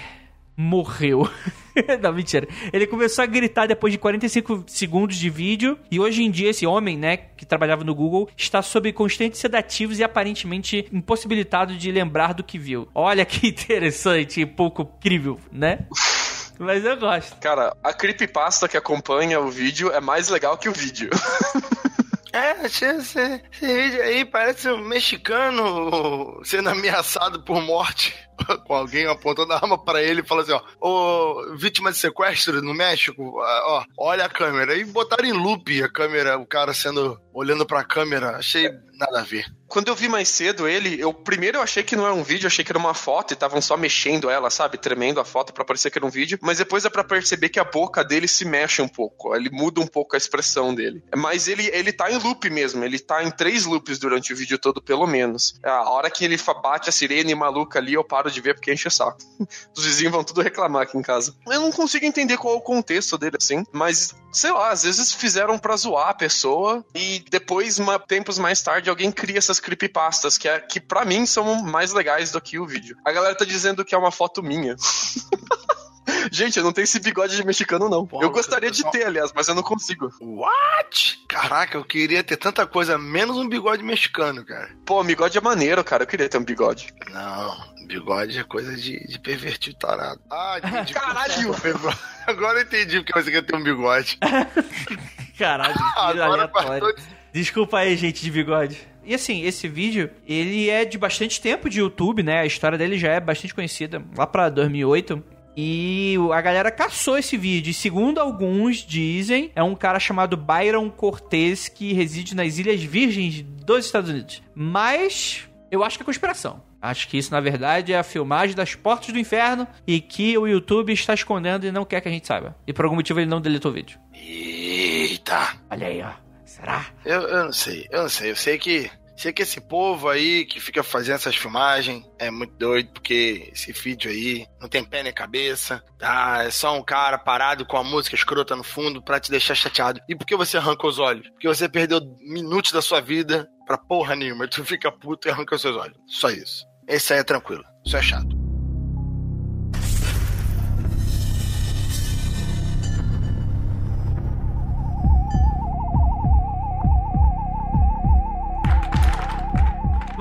morreu. Não, mentira. Ele começou a gritar depois de 45 segundos de vídeo. E hoje em dia, esse homem, né, que trabalhava no Google, está sob constantes sedativos e aparentemente impossibilitado de lembrar do que viu. Olha que interessante e pouco crível, né? Mas eu gosto. Cara, a creepypasta que acompanha o vídeo é mais legal que o vídeo. É, esse, esse, vídeo aí parece um mexicano sendo ameaçado por morte com alguém apontando a arma para ele e falando assim, ó, ô, vítima de sequestro no México, ó, olha a câmera. E botaram em loop a câmera, o cara sendo, olhando pra câmera, achei nada a ver. Quando eu vi mais cedo ele, eu primeiro eu achei que não era um vídeo, achei que era uma foto e estavam só mexendo ela, sabe? Tremendo a foto para parecer que era um vídeo. Mas depois é para perceber que a boca dele se mexe um pouco. Ele muda um pouco a expressão dele. Mas ele, ele tá em loop mesmo. Ele tá em três loops durante o vídeo todo, pelo menos. A hora que ele bate a sirene maluca ali, eu paro de ver porque enche o saco. Os vizinhos vão tudo reclamar aqui em casa. Eu não consigo entender qual é o contexto dele, assim. Mas, sei lá, às vezes fizeram pra zoar a pessoa e depois, tempos mais tarde, alguém cria essas creepypastas, que, é, que para mim são mais legais do que o vídeo. A galera tá dizendo que é uma foto minha. Gente, eu não tenho esse bigode de mexicano, não. eu gostaria de ter, aliás, mas eu não consigo. What? Caraca, eu queria ter tanta coisa, menos um bigode mexicano, cara. Pô, bigode é maneiro, cara. Eu queria ter um bigode. Não, bigode é coisa de, de pervertido tarado. Ah, entendi. Caralho! Agora eu entendi porque você quer ter um bigode. Caralho, que aleatório. Desculpa aí, gente de bigode. E assim, esse vídeo, ele é de bastante tempo de YouTube, né? A história dele já é bastante conhecida, lá pra 2008. E a galera caçou esse vídeo. E segundo alguns dizem, é um cara chamado Byron Cortez que reside nas Ilhas Virgens dos Estados Unidos. Mas eu acho que é conspiração. Acho que isso, na verdade, é a filmagem das portas do inferno e que o YouTube está escondendo e não quer que a gente saiba. E por algum motivo ele não deletou o vídeo. Eita! Olha aí, ó. Será? Eu, eu não sei, eu não sei. Eu sei que Sei que esse povo aí que fica fazendo essas filmagens é muito doido, porque esse vídeo aí não tem pé nem cabeça, tá? É só um cara parado com a música escrota no fundo pra te deixar chateado. E por que você arranca os olhos? Porque você perdeu minutos da sua vida pra porra nenhuma. Tu fica puto e arranca os seus olhos. Só isso. Esse aí é tranquilo. Isso é chato.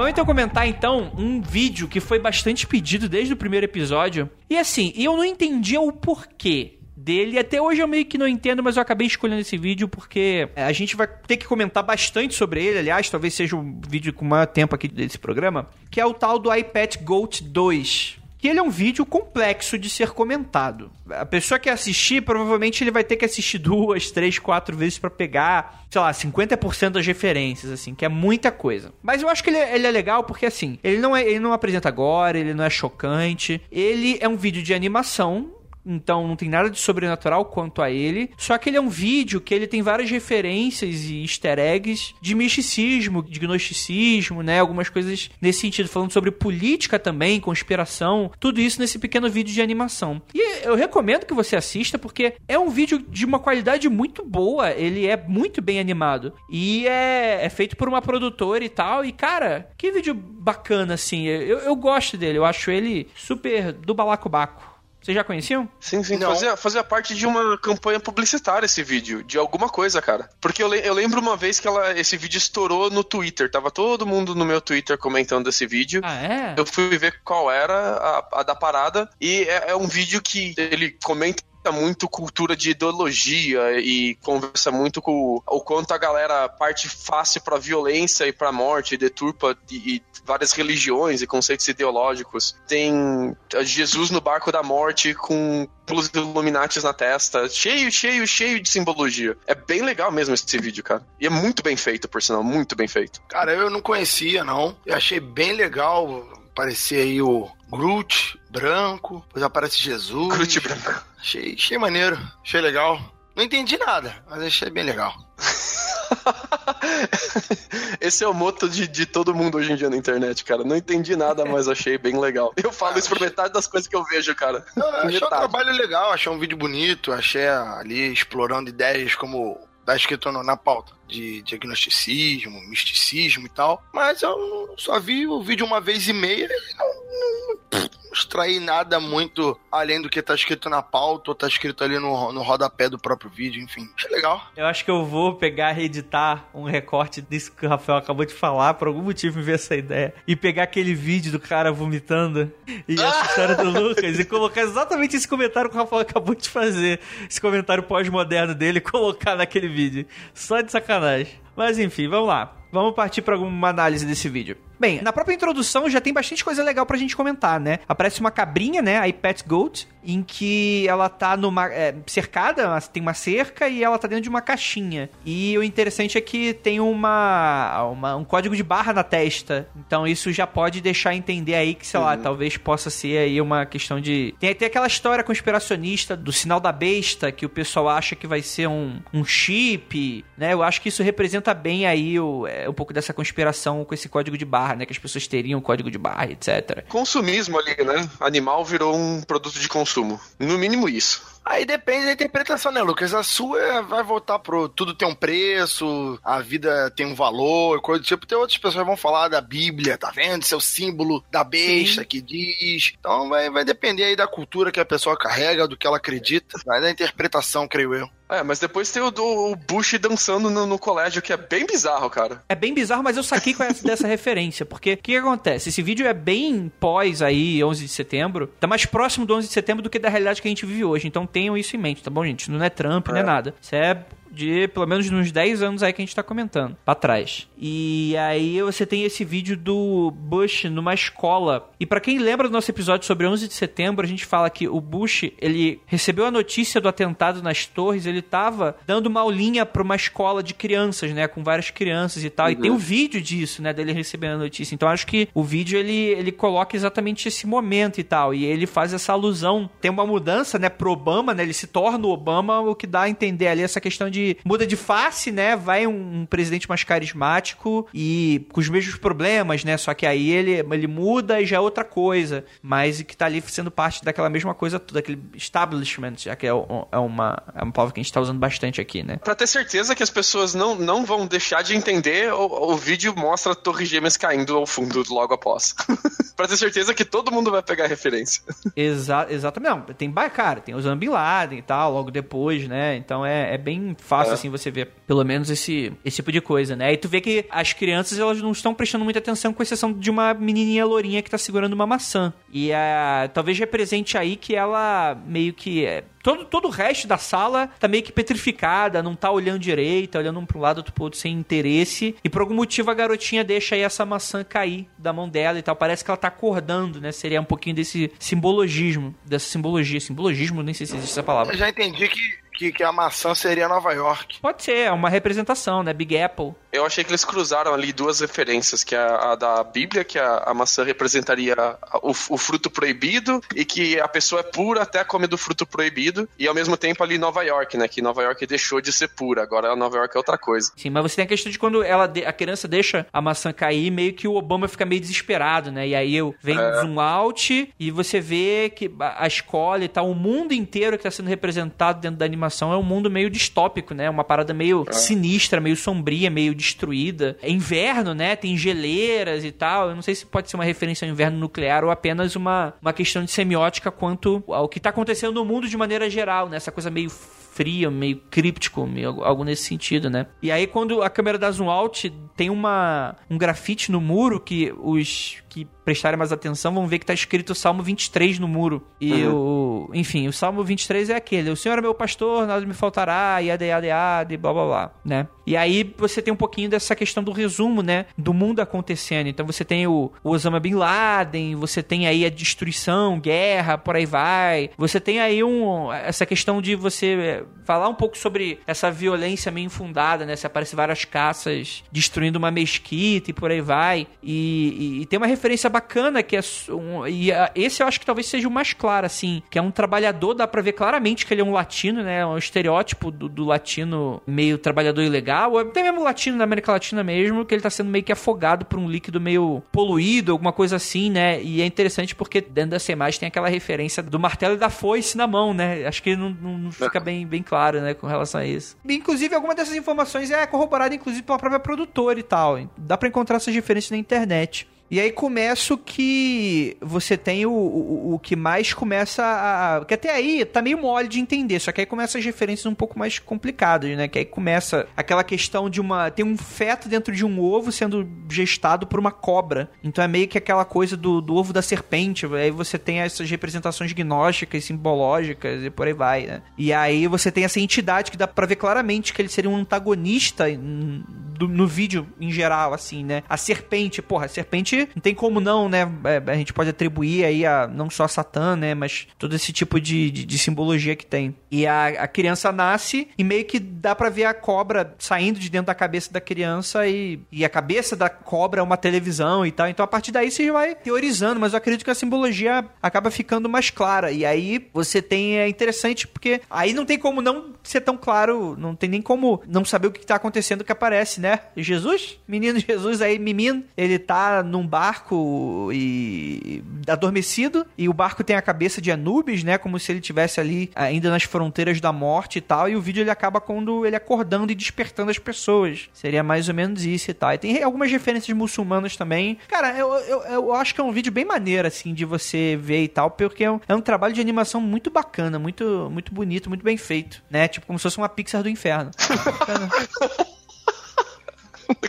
Vamos então comentar então um vídeo que foi bastante pedido desde o primeiro episódio. E assim, eu não entendia o porquê dele. Até hoje eu meio que não entendo, mas eu acabei escolhendo esse vídeo porque é, a gente vai ter que comentar bastante sobre ele. Aliás, talvez seja o vídeo com maior tempo aqui desse programa, que é o tal do iPad Goat 2 que ele é um vídeo complexo de ser comentado. A pessoa que assistir, provavelmente ele vai ter que assistir duas, três, quatro vezes para pegar, sei lá, 50% das referências, assim, que é muita coisa. Mas eu acho que ele, é, ele, é legal porque, assim, ele não, é, ele não apresenta agora, ele não é chocante, ele é um vídeo de animação então não tem nada de sobrenatural quanto a ele. Só que ele é um vídeo que ele tem várias referências e easter eggs de misticismo, de gnosticismo, né? Algumas coisas nesse sentido, falando sobre política também, conspiração, tudo isso nesse pequeno vídeo de animação. E eu recomendo que você assista porque é um vídeo de uma qualidade muito boa, ele é muito bem animado. E é, é feito por uma produtora e tal. E cara, que vídeo bacana assim. Eu, eu gosto dele, eu acho ele super do balacobaco. Vocês já conheciam? Sim, sim. Fazia, fazia parte de uma campanha publicitária esse vídeo, de alguma coisa, cara. Porque eu, le eu lembro uma vez que ela, esse vídeo estourou no Twitter. Tava todo mundo no meu Twitter comentando esse vídeo. Ah, é? Eu fui ver qual era a, a da parada. E é, é um vídeo que ele comenta muito cultura de ideologia e conversa muito com o quanto a galera parte fácil para violência e para morte, e deturpa e, e, várias religiões e conceitos ideológicos. Tem Jesus no barco da morte com plus Illuminatis na testa, cheio, cheio, cheio de simbologia. É bem legal mesmo esse vídeo, cara. E é muito bem feito, por sinal, muito bem feito. Cara, eu não conhecia, não. Eu achei bem legal aparecer aí o Groot branco, depois aparece Jesus. Groot branco. Achei, achei maneiro, achei legal. Não entendi nada, mas achei bem legal. Esse é o moto de, de todo mundo hoje em dia na internet, cara. Não entendi nada, mas achei bem legal. Eu falo ah, isso por metade das coisas que eu vejo, cara. Eu, achei o trabalho legal, achei um vídeo bonito, achei ali explorando ideias como tá escrito na pauta de diagnosticismo, misticismo e tal. Mas eu só vi o vídeo uma vez e meia e não, não extrair nada muito além do que tá escrito na pauta ou tá escrito ali no, no rodapé do próprio vídeo, enfim. Achei legal. Eu acho que eu vou pegar, reeditar um recorte disso que o Rafael acabou de falar, por algum motivo me veio essa ideia, e pegar aquele vídeo do cara vomitando e essa história do Lucas e colocar exatamente esse comentário que o Rafael acabou de fazer, esse comentário pós-moderno dele, colocar naquele vídeo. Só de sacanagem. Mas enfim, vamos lá. Vamos partir para alguma análise desse vídeo. Bem, na própria introdução já tem bastante coisa legal pra gente comentar, né? Aparece uma cabrinha, né? A Pet Goat, em que ela tá numa. É, cercada, tem uma cerca e ela tá dentro de uma caixinha. E o interessante é que tem uma, uma um código de barra na testa. Então isso já pode deixar entender aí que, sei uhum. lá, talvez possa ser aí uma questão de. Tem até aquela história conspiracionista do sinal da besta, que o pessoal acha que vai ser um, um chip, né? Eu acho que isso representa bem aí o, é, um pouco dessa conspiração com esse código de barra barra, né? Que as pessoas teriam código de barra, etc. Consumismo ali, né? Animal virou um produto de consumo. No mínimo isso. Aí depende da interpretação, né, Lucas? A sua vai voltar pro tudo tem um preço, a vida tem um valor, coisa do tipo. Tem outras pessoas que vão falar da Bíblia, tá vendo? Seu símbolo da besta Sim. que diz. Então vai, vai depender aí da cultura que a pessoa carrega, do que ela acredita, vai da interpretação, creio eu. É, mas depois tem o, o Bush dançando no, no, colégio, que é bem bizarro, cara. É bem bizarro, mas eu saquei com essa, dessa referência, porque o que, que, acontece? Esse vídeo é bem pós aí, 11 de setembro, tá mais próximo do 11 de setembro do que da realidade que a gente vive hoje, então tenham isso em mente, tá bom, gente? Não é Trump, é. não é nada. Isso é de pelo menos uns 10 anos aí que a gente tá comentando, pra trás. E aí você tem esse vídeo do Bush numa escola. E para quem lembra do nosso episódio sobre 11 de setembro, a gente fala que o Bush, ele recebeu a notícia do atentado nas torres, ele tava dando uma aulinha pra uma escola de crianças, né, com várias crianças e tal. Uhum. E tem um vídeo disso, né, dele recebendo a notícia. Então acho que o vídeo ele, ele coloca exatamente esse momento e tal. E ele faz essa alusão. Tem uma mudança, né, pro Obama, né, ele se torna o Obama, o que dá a entender ali essa questão de muda de face, né? Vai um, um, presidente mais carismático e com os mesmos problemas, né? Só que aí ele, ele muda e já é outra coisa, mas que tá ali sendo parte daquela mesma coisa toda, aquele establishment, já que é, é, uma, é uma palavra que a gente tá usando bastante aqui, né? Pra ter certeza que as pessoas não, não vão deixar de entender, o, o vídeo mostra a Torre Gêmeas caindo ao fundo logo após. pra ter certeza que todo mundo vai pegar a referência. Exa exatamente. Não, tem, cara, tem o Bin Laden e tal, logo depois, né? Então é, é bem fácil, é. assim, você ver pelo menos esse, esse tipo de coisa, né? E tu vê que as crianças, elas não estão prestando muita atenção, com exceção de uma menininha lourinha que tá segurando uma maçã. E a, talvez represente aí que ela meio que... Todo, todo o resto da sala tá meio que petrificada, não tá olhando direito, olhando um pro lado, outro pro outro, sem interesse. E por algum motivo a garotinha deixa aí essa maçã cair da mão dela e tal. Parece que ela tá acordando, né? Seria um pouquinho desse simbologismo, dessa simbologia. Simbologismo, nem sei se existe essa palavra. Eu já entendi que que, que a maçã seria Nova York. Pode ser, é uma representação, né? Big Apple. Eu achei que eles cruzaram ali duas referências, que é a, a da Bíblia, que a, a maçã representaria o, o, fruto proibido, e que a pessoa é pura até come do fruto proibido, e ao mesmo tempo ali Nova York, né? Que Nova York deixou de ser pura, agora Nova York é outra coisa. Sim, mas você tem a questão de quando ela a criança deixa a maçã cair, meio que o Obama fica meio desesperado, né? E aí vem é. zoom out e você vê que a escola e tal, o mundo inteiro que está sendo representado dentro da animação é um mundo meio distópico, né? Uma parada meio é. sinistra, meio sombria, meio destruída. É inverno, né? Tem geleiras e tal. Eu não sei se pode ser uma referência ao inverno nuclear ou apenas uma, uma questão de semiótica quanto ao que está acontecendo no mundo de maneira geral, né? Essa coisa meio fria, meio críptico, meio, algo nesse sentido, né? E aí quando a câmera dá zoom out, tem uma, um grafite no muro que os que prestarem mais atenção vão ver que tá escrito o Salmo 23 no muro. E uhum. o. Enfim, o Salmo 23 é aquele: O Senhor é meu pastor, nada me faltará, yada, yada, yada, e blá blá blá, né? E aí você tem um pouquinho dessa questão do resumo, né? Do mundo acontecendo. Então você tem o, o Osama Bin Laden, você tem aí a destruição, guerra, por aí vai. Você tem aí um, essa questão de você é, falar um pouco sobre essa violência meio infundada, né? Você aparece várias caças destruindo uma mesquita e por aí vai. E, e, e tem uma referência bacana que é um, e a, esse eu acho que talvez seja o mais claro assim, que é um trabalhador, dá para ver claramente que ele é um latino, né? Um estereótipo do, do latino meio trabalhador ilegal, ou até mesmo latino na América Latina mesmo, que ele tá sendo meio que afogado por um líquido meio poluído, alguma coisa assim, né? E é interessante porque dentro dessa imagem tem aquela referência do martelo e da foice na mão, né? Acho que não, não, não fica bem, bem claro, né, com relação a isso. Inclusive, alguma dessas informações é corroborada inclusive pela própria produtora e tal. Dá para encontrar essas referências na internet. E aí começa o que você tem o, o, o que mais começa a. Que até aí tá meio mole de entender, só que aí começa as referências um pouco mais complicadas, né? Que aí começa aquela questão de uma. Tem um feto dentro de um ovo sendo gestado por uma cobra. Então é meio que aquela coisa do, do ovo da serpente. Aí você tem essas representações gnósticas, simbológicas e por aí vai, né? E aí você tem essa entidade que dá pra ver claramente que ele seria um antagonista do, no vídeo em geral, assim, né? A serpente, porra, a serpente não tem como não, né? É, a gente pode atribuir aí a não só a Satã, né? Mas todo esse tipo de, de, de simbologia que tem. E a, a criança nasce e meio que dá pra ver a cobra saindo de dentro da cabeça da criança e, e a cabeça da cobra é uma televisão e tal. Então a partir daí você vai teorizando, mas eu acredito que a simbologia acaba ficando mais clara. E aí você tem, é interessante porque aí não tem como não ser tão claro, não tem nem como não saber o que tá acontecendo que aparece, né? Jesus, menino Jesus aí, menino, ele tá num barco e adormecido e o barco tem a cabeça de Anubis, né, como se ele tivesse ali ainda nas fronteiras da morte e tal, e o vídeo ele acaba quando ele acordando e despertando as pessoas. Seria mais ou menos isso e tal. E tem algumas referências muçulmanas também. Cara, eu, eu, eu acho que é um vídeo bem maneiro, assim, de você ver e tal, porque é um, é um trabalho de animação muito bacana, muito, muito bonito, muito bem feito, né? Tipo, como se fosse uma Pixar do inferno.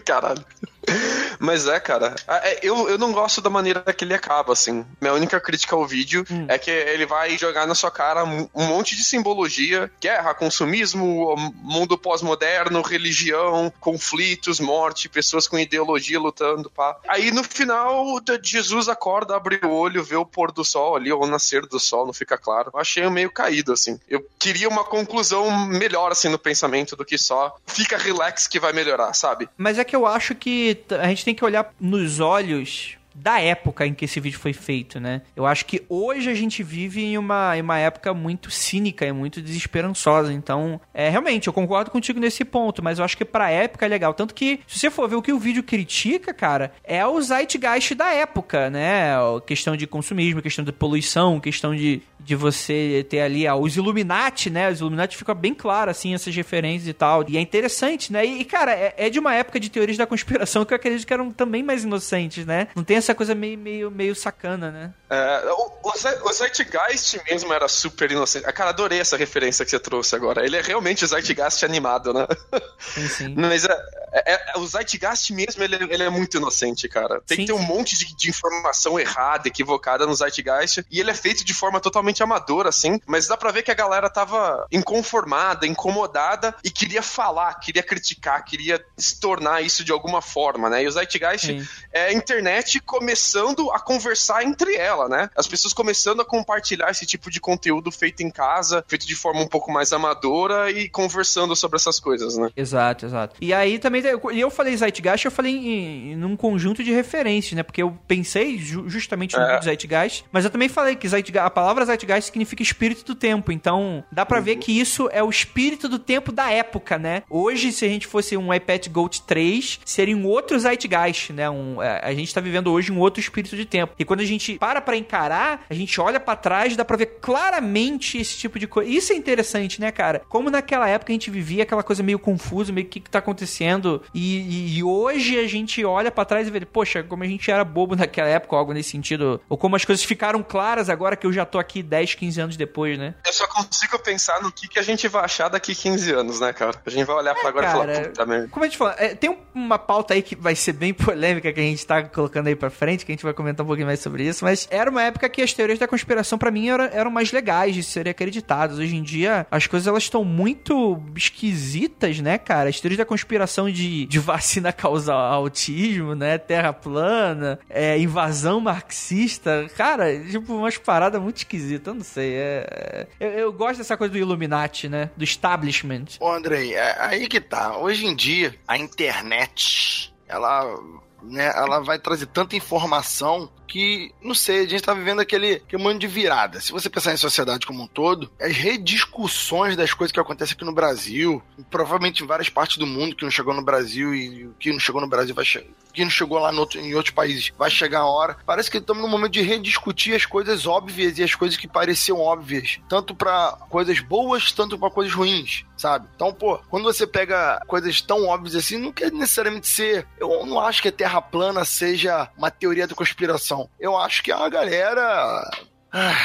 Caralho. Mas é, cara. É, eu, eu não gosto da maneira que ele acaba, assim. Minha única crítica ao vídeo hum. é que ele vai jogar na sua cara um monte de simbologia: guerra, consumismo, mundo pós-moderno, religião, conflitos, morte, pessoas com ideologia lutando, pá. Aí no final, Jesus acorda, abre o olho, vê o pôr do sol ali, ou o nascer do sol, não fica claro. Eu achei meio caído, assim. Eu queria uma conclusão melhor, assim, no pensamento do que só fica relax que vai melhorar, sabe? Mas é que eu acho que a gente tem que olhar nos olhos da época em que esse vídeo foi feito, né? Eu acho que hoje a gente vive em uma, em uma época muito cínica e muito desesperançosa. Então, é realmente, eu concordo contigo nesse ponto, mas eu acho que pra época é legal. Tanto que, se você for ver o que o vídeo critica, cara, é o zeitgeist da época, né? A questão de consumismo, questão de poluição, questão de, de você ter ali ah, os Illuminati, né? Os Illuminati fica bem claro, assim, essas referências e tal. E é interessante, né? E, cara, é, é de uma época de teorias da conspiração que eu acredito que eram também mais inocentes, né? Não tem essa coisa meio, meio, meio sacana, né? É, o, o Zeitgeist mesmo era super inocente. Cara, adorei essa referência que você trouxe agora. Ele é realmente o Zeitgeist animado, né? Sim, sim. Mas é, é, é, o Zeitgeist mesmo, ele, ele, é muito inocente, cara. Tem sim, que ter um monte de, de, informação errada, equivocada no Zeitgeist. E ele é feito de forma totalmente amadora, assim. Mas dá pra ver que a galera tava inconformada, incomodada e queria falar, queria criticar, queria se tornar isso de alguma forma, né? E o Zeitgeist é internet começando a conversar entre ela, né? As pessoas começando a compartilhar esse tipo de conteúdo feito em casa, feito de forma um pouco mais amadora e conversando sobre essas coisas, né? Exato, exato. E aí também, eu falei Zeitgeist, eu falei em, em um conjunto de referências, né? Porque eu pensei ju justamente no é. Zeitgeist, mas eu também falei que Zeitgeist, a palavra Zeitgeist significa espírito do tempo, então dá pra uhum. ver que isso é o espírito do tempo da época, né? Hoje, se a gente fosse um iPad Gold 3, seria um outro Zeitgeist, né? Um, é, a gente tá vivendo hoje um outro espírito de tempo. E quando a gente para pra encarar, a gente olha para trás, dá pra ver claramente esse tipo de coisa. Isso é interessante, né, cara? Como naquela época a gente vivia aquela coisa meio confusa, meio que, que tá acontecendo. E, e, e hoje a gente olha para trás e vê, poxa, como a gente era bobo naquela época, algo nesse sentido. Ou como as coisas ficaram claras agora que eu já tô aqui 10, 15 anos depois, né? Eu só consigo pensar no que, que a gente vai achar daqui 15 anos, né, cara? A gente vai olhar é, pra agora cara, e falar, puta merda. Como a gente fala, é, tem uma pauta aí que vai ser bem polêmica que a gente tá colocando aí pra frente, que a gente vai comentar um pouquinho mais sobre isso, mas era uma época que as teorias da conspiração para mim eram, eram mais legais de serem acreditadas. Hoje em dia, as coisas elas estão muito esquisitas, né, cara? As teorias da conspiração de, de vacina causar autismo, né? Terra plana, é, invasão marxista. Cara, tipo, umas paradas muito esquisitas, eu não sei. É, é, eu, eu, gosto dessa coisa do Illuminati, né? Do establishment. Ô, Andrei, é, aí que tá. Hoje em dia, a internet, ela né, ela vai trazer tanta informação que, não sei, a gente tá vivendo aquele, aquele momento de virada. Se você pensar em sociedade como um todo, as rediscussões das coisas que acontecem aqui no Brasil, provavelmente em várias partes do mundo que não chegou no Brasil e o que não chegou no Brasil vai chegar que não chegou lá outro, em outros países, vai chegar a hora. Parece que estamos num momento de rediscutir as coisas óbvias e as coisas que pareciam óbvias, tanto para coisas boas, tanto para coisas ruins, sabe? Então, pô, quando você pega coisas tão óbvias assim, não quer necessariamente ser. Eu não acho que terra Terra plana seja uma teoria da conspiração? Eu acho que é uma galera ah,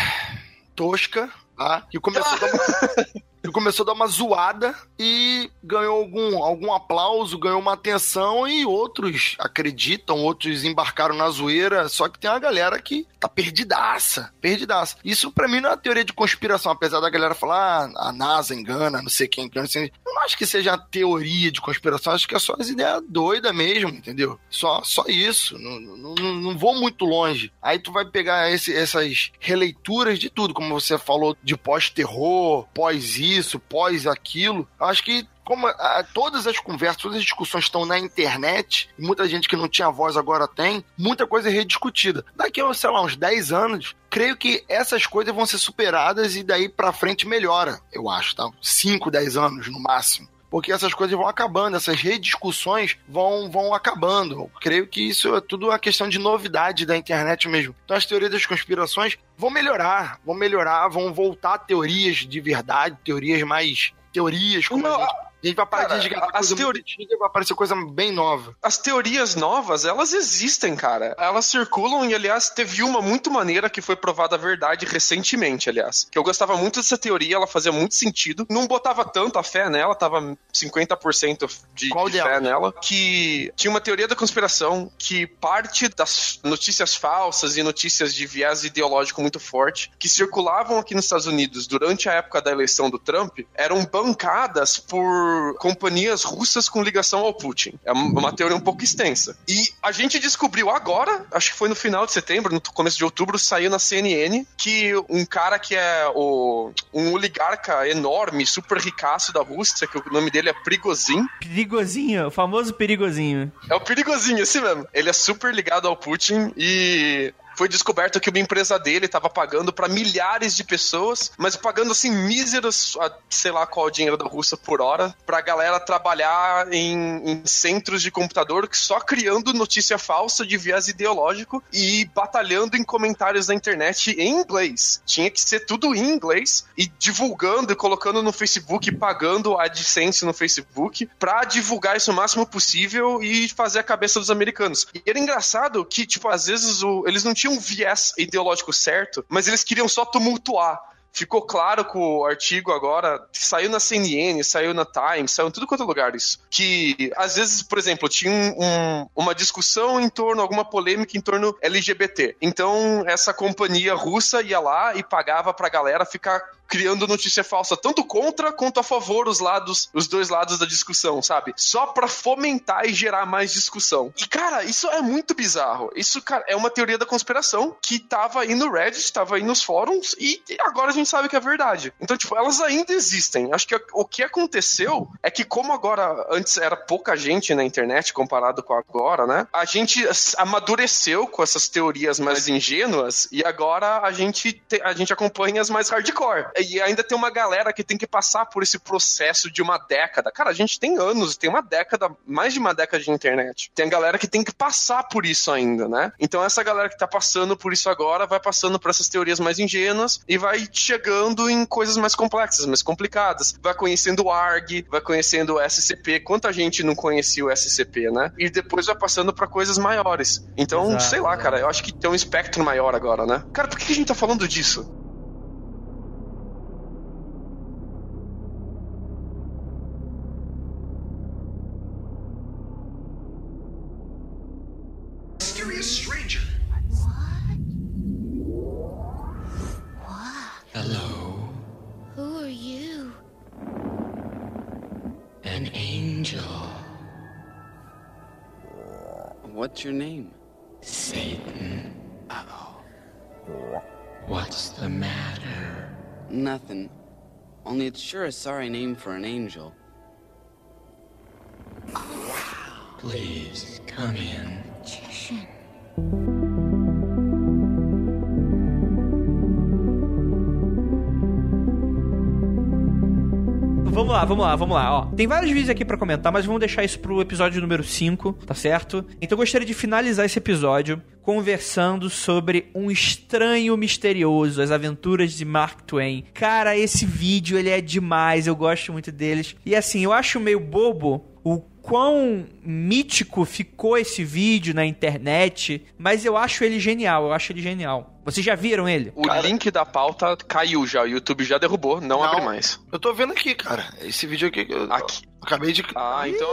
tosca, tá? Que começou a que começou a dar uma zoada e ganhou algum, algum aplauso, ganhou uma atenção e outros acreditam, outros embarcaram na zoeira, só que tem uma galera que tá perdidaça, perdidaça. Isso para mim não é uma teoria de conspiração, apesar da galera falar ah, a NASA engana, não sei quem engana, assim, eu não acho que seja uma teoria de conspiração, acho que é só as ideias doidas mesmo, entendeu? Só, só isso, não, não, não vou muito longe. Aí tu vai pegar esse, essas releituras de tudo, como você falou, de pós-terror, pós isso, pós aquilo. Acho que como a, todas as conversas, todas as discussões estão na internet, muita gente que não tinha voz agora tem, muita coisa é rediscutida. Daqui a, sei lá, uns 10 anos, creio que essas coisas vão ser superadas e daí pra frente melhora, eu acho, tá? 5, 10 anos no máximo porque essas coisas vão acabando, essas rediscussões vão, vão acabando. Eu creio que isso é tudo uma questão de novidade da internet mesmo. Então as teorias das conspirações vão melhorar, vão melhorar, vão voltar teorias de verdade, teorias mais teorias como Não, a gente a gente vai parar cara, de resgatar as teorias e vai aparecer coisa bem nova. As teorias novas, elas existem, cara. Elas circulam e, aliás, teve uma muito maneira que foi provada a verdade recentemente, aliás. Que eu gostava muito dessa teoria, ela fazia muito sentido. Não botava tanto a fé nela, tava 50% de, Qual de fé nela. Que tinha uma teoria da conspiração que parte das notícias falsas e notícias de viés ideológico muito forte que circulavam aqui nos Estados Unidos durante a época da eleição do Trump eram bancadas por companhias russas com ligação ao Putin. É uma teoria um pouco extensa. E a gente descobriu agora, acho que foi no final de setembro, no começo de outubro, saiu na CNN que um cara que é o, um oligarca enorme, super ricaço da Rússia, que o nome dele é Prigozhin. Perigozinho, o famoso Perigozinho. É o Perigozinho, assim mesmo. Ele é super ligado ao Putin e foi descoberto que uma empresa dele estava pagando para milhares de pessoas, mas pagando assim míseros, sei lá qual o dinheiro da Rússia por hora, pra galera trabalhar em, em centros de computador que só criando notícia falsa de viés ideológico e batalhando em comentários na internet em inglês. Tinha que ser tudo em inglês e divulgando e colocando no Facebook, pagando a AdSense no Facebook pra divulgar isso o máximo possível e fazer a cabeça dos americanos. E era engraçado que, tipo, às vezes o, eles não tinham tinha um viés ideológico certo, mas eles queriam só tumultuar. Ficou claro com o artigo agora, saiu na CNN, saiu na Times, saiu em tudo quanto é lugar isso. Que, às vezes, por exemplo, tinha um, uma discussão em torno, alguma polêmica em torno LGBT. Então, essa companhia russa ia lá e pagava pra galera ficar criando notícia falsa, tanto contra quanto a favor os lados, os dois lados da discussão, sabe? Só para fomentar e gerar mais discussão. E cara, isso é muito bizarro. Isso, cara, é uma teoria da conspiração que tava aí no Reddit, tava aí nos fóruns e agora a gente sabe que é verdade. Então, tipo, elas ainda existem. Acho que o que aconteceu é que como agora antes era pouca gente na internet comparado com agora, né? A gente amadureceu com essas teorias mais ingênuas e agora a gente te, a gente acompanha as mais hardcore e ainda tem uma galera que tem que passar por esse processo de uma década. Cara, a gente tem anos, tem uma década, mais de uma década de internet. Tem a galera que tem que passar por isso ainda, né? Então essa galera que tá passando por isso agora vai passando por essas teorias mais ingênuas e vai chegando em coisas mais complexas, mais complicadas. Vai conhecendo o ARG, vai conhecendo o SCP. Quanta gente não conhecia o SCP, né? E depois vai passando para coisas maiores. Então, exato, sei lá, exato. cara, eu acho que tem um espectro maior agora, né? Cara, por que a gente tá falando disso? What's your name? Satan. Uh-oh. What's the matter? Nothing. Only it's sure a sorry name for an angel. Please, come in. Vamos lá, vamos lá, vamos lá, ó. Tem vários vídeos aqui para comentar, mas vamos deixar isso pro episódio número 5, tá certo? Então eu gostaria de finalizar esse episódio conversando sobre um estranho misterioso, as aventuras de Mark Twain. Cara, esse vídeo ele é demais, eu gosto muito deles. E assim, eu acho meio bobo o quão mítico ficou esse vídeo na internet, mas eu acho ele genial, eu acho ele genial. Vocês já viram ele? O link da pauta caiu já, o YouTube já derrubou, não, Não. abre mais. Eu tô vendo aqui, cara. Esse vídeo aqui. Eu, Aqui. Acabei de. Ah, então.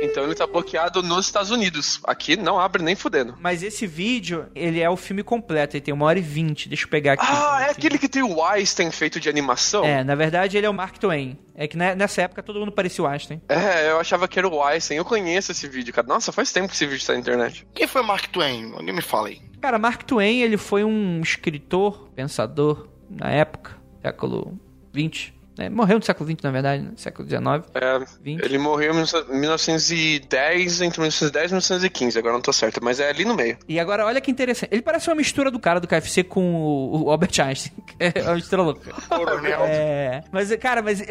Então ele tá bloqueado nos Estados Unidos. Aqui não abre nem fudendo. Mas esse vídeo, ele é o filme completo, ele tem uma hora e vinte. Deixa eu pegar aqui. Ah, é aquele que tem o Einstein feito de animação? É, na verdade ele é o Mark Twain. É que né, nessa época todo mundo parecia o Einstein. É, eu achava que era o Einstein. Eu conheço esse vídeo, cara. Nossa, faz tempo que esse vídeo tá na internet. Quem foi o Mark Twain? Alguém me fala aí. Cara, Mark Twain, ele foi um escritor, pensador, na época, século 20 é, morreu no século XX, na verdade, no século XIX. É, 20. ele morreu em 1910, entre 1910 e 1915, agora não tô certo, mas é ali no meio. E agora, olha que interessante. Ele parece uma mistura do cara do KFC com o, Albert Einstein. É uma mistura louca. é, mas, cara, mas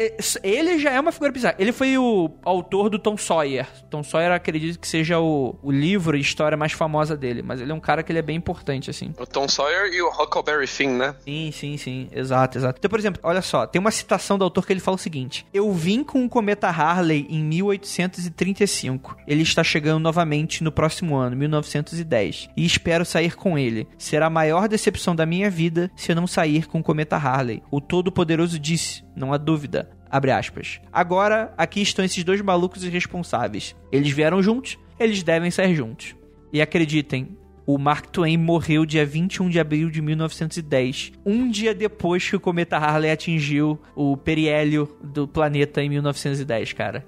ele já é uma figura bizarra. Ele foi o autor do Tom Sawyer. Tom Sawyer, acredito que seja o, o livro e história mais famosa dele, mas ele é um cara que ele é bem importante, assim. O Tom Sawyer e o Huckleberry Finn, né? Sim, sim, sim. Exato, exato. Então, por exemplo, olha só, tem uma citação do autor que ele fala o seguinte. Eu vim com o cometa Harley em 1835. Ele está chegando novamente no próximo ano, 1910. E espero sair com ele. Será a maior decepção da minha vida se eu não sair com o cometa Harley. O Todo-Poderoso disse, não há dúvida. Abre aspas. Agora, aqui estão esses dois malucos irresponsáveis. Eles vieram juntos, eles devem sair juntos. E acreditem, o Mark Twain morreu dia 21 de abril de 1910, um dia depois que o cometa Harley atingiu o periélio do planeta em 1910, cara.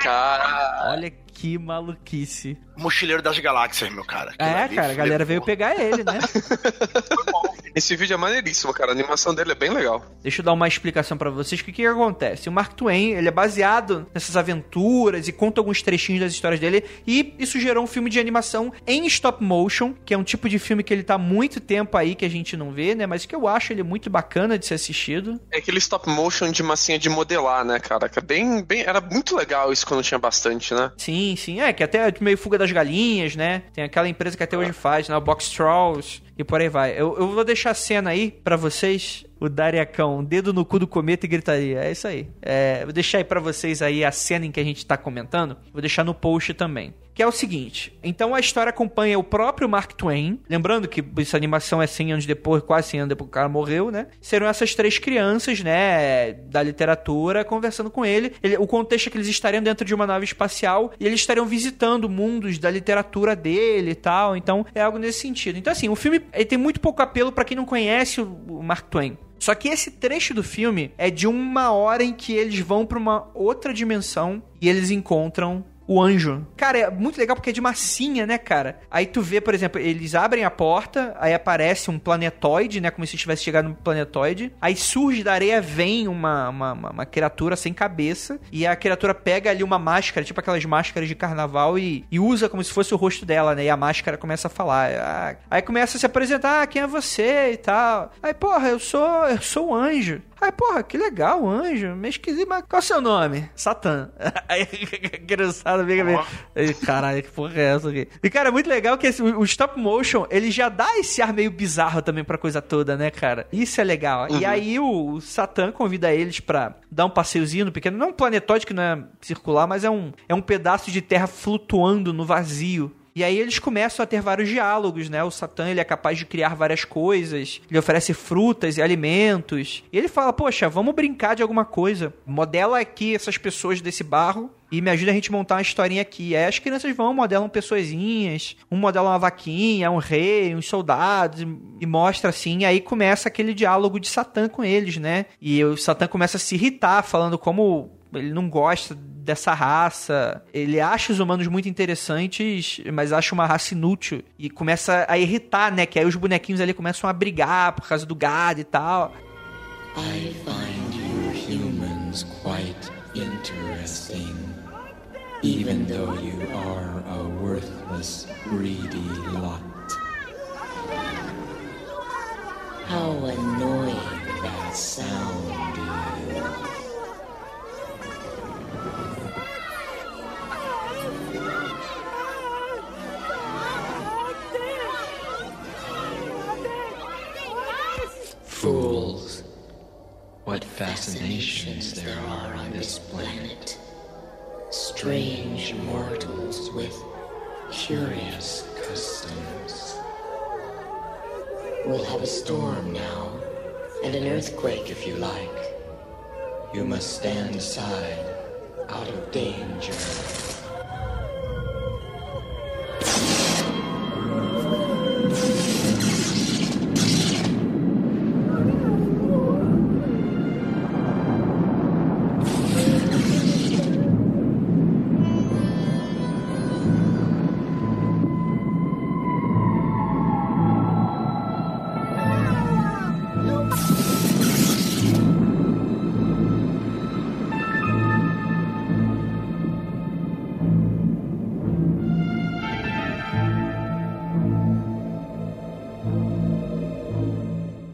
Cara, Olha que maluquice. Mochileiro das galáxias, meu cara. Aquilo É, ali cara, a galera veio pegar ele, né? esse vídeo é maneiríssimo, cara. A animação dele é bem legal. Deixa eu dar uma explicação pra vocês. O que, que acontece? O Mark Twain, ele é baseado nessas aventuras e conta alguns trechinhos das histórias dele. E isso gerou um filme de animação em stop motion, que é um tipo de filme que ele tá há muito tempo aí, que a gente não vê, né? Mas que eu acho ele muito bacana de ser assistido. É aquele stop motion de massinha de modelar, né, cara? Que é bem, bem. Era muito legal isso quando tinha bastante, né? Sim, sim. É, que até meio fuga das galinhas, né? Tem aquela empresa que até hoje faz, né? O Box Trolls e por aí vai. Eu, eu vou deixar a cena aí pra vocês. O Dariacão, dedo no cu do cometa e gritaria. É isso aí. É, vou deixar aí pra vocês aí a cena em que a gente tá comentando. Vou deixar no post também. Que é o seguinte. Então a história acompanha o próprio Mark Twain. Lembrando que essa animação é 100 anos depois, quase 100 anos depois que o cara morreu, né? Serão essas três crianças, né? Da literatura, conversando com ele. ele. O contexto é que eles estariam dentro de uma nave espacial e eles estariam visitando mundos da literatura dele e tal. Então é algo nesse sentido. Então, assim, o filme tem muito pouco apelo pra quem não conhece o Mark Twain. Só que esse trecho do filme é de uma hora em que eles vão pra uma outra dimensão e eles encontram o anjo. Cara, é muito legal porque é de massinha, né, cara? Aí tu vê, por exemplo, eles abrem a porta, aí aparece um planetoide, né? Como se tivesse chegado no planetoide. Aí surge da areia, vem uma, uma, uma- uma criatura sem cabeça. E a criatura pega ali uma máscara, tipo aquelas máscaras de carnaval, e, e usa como se fosse o rosto dela, né? E a máscara começa a falar. Ah, aí começa a se apresentar, ah, quem é você e tal. Aí, porra, eu sou, eu sou o anjo. Aí, porra, que legal, anjo. Meio esquisito, mas qual é o seu nome? Satã. Aí, criançada meio... Aí, Caralho, que porra é essa aqui? E, cara, é muito legal que esse- o stop motion, ele já dá esse ar meio bizarro também pra coisa toda, né, cara? Isso é legal. E aí o, o Satã convida eles pra dar um passeiozinho no pequeno... Não é um planetóide que não é circular, mas é um, é um pedaço de terra flutuando no vazio. E aí eles começam a ter vários diálogos, né? O Satã, ele é capaz de criar várias coisas, ele oferece frutas e alimentos. E ele fala, poxa, vamos brincar de alguma coisa. Modela aqui essas pessoas desse barro e me ajuda a gente montar uma historinha aqui. Aí as crianças vão, modelam pessoazinhas, um modela uma vaquinha, um rei, uns soldados, e- mostra assim, e aí começa aquele diálogo de Satã com eles, né? E o Satã começa a se irritar, falando como ele não gosta dessa raça. Ele acha os humanos muito interessantes, mas acha uma raça inútil. E começa a irritar, né? Que aí os bonequinhos ali começam a brigar por causa do gado e tal. I find you humans quite interesting. Even though you are a worthless, greedy lot. How annoying that sound is. Fools. What fascinations there are on this planet. Strange. mortals with curious customs. We'll have a storm now, and an earthquake if you like. You must stand aside, out of danger.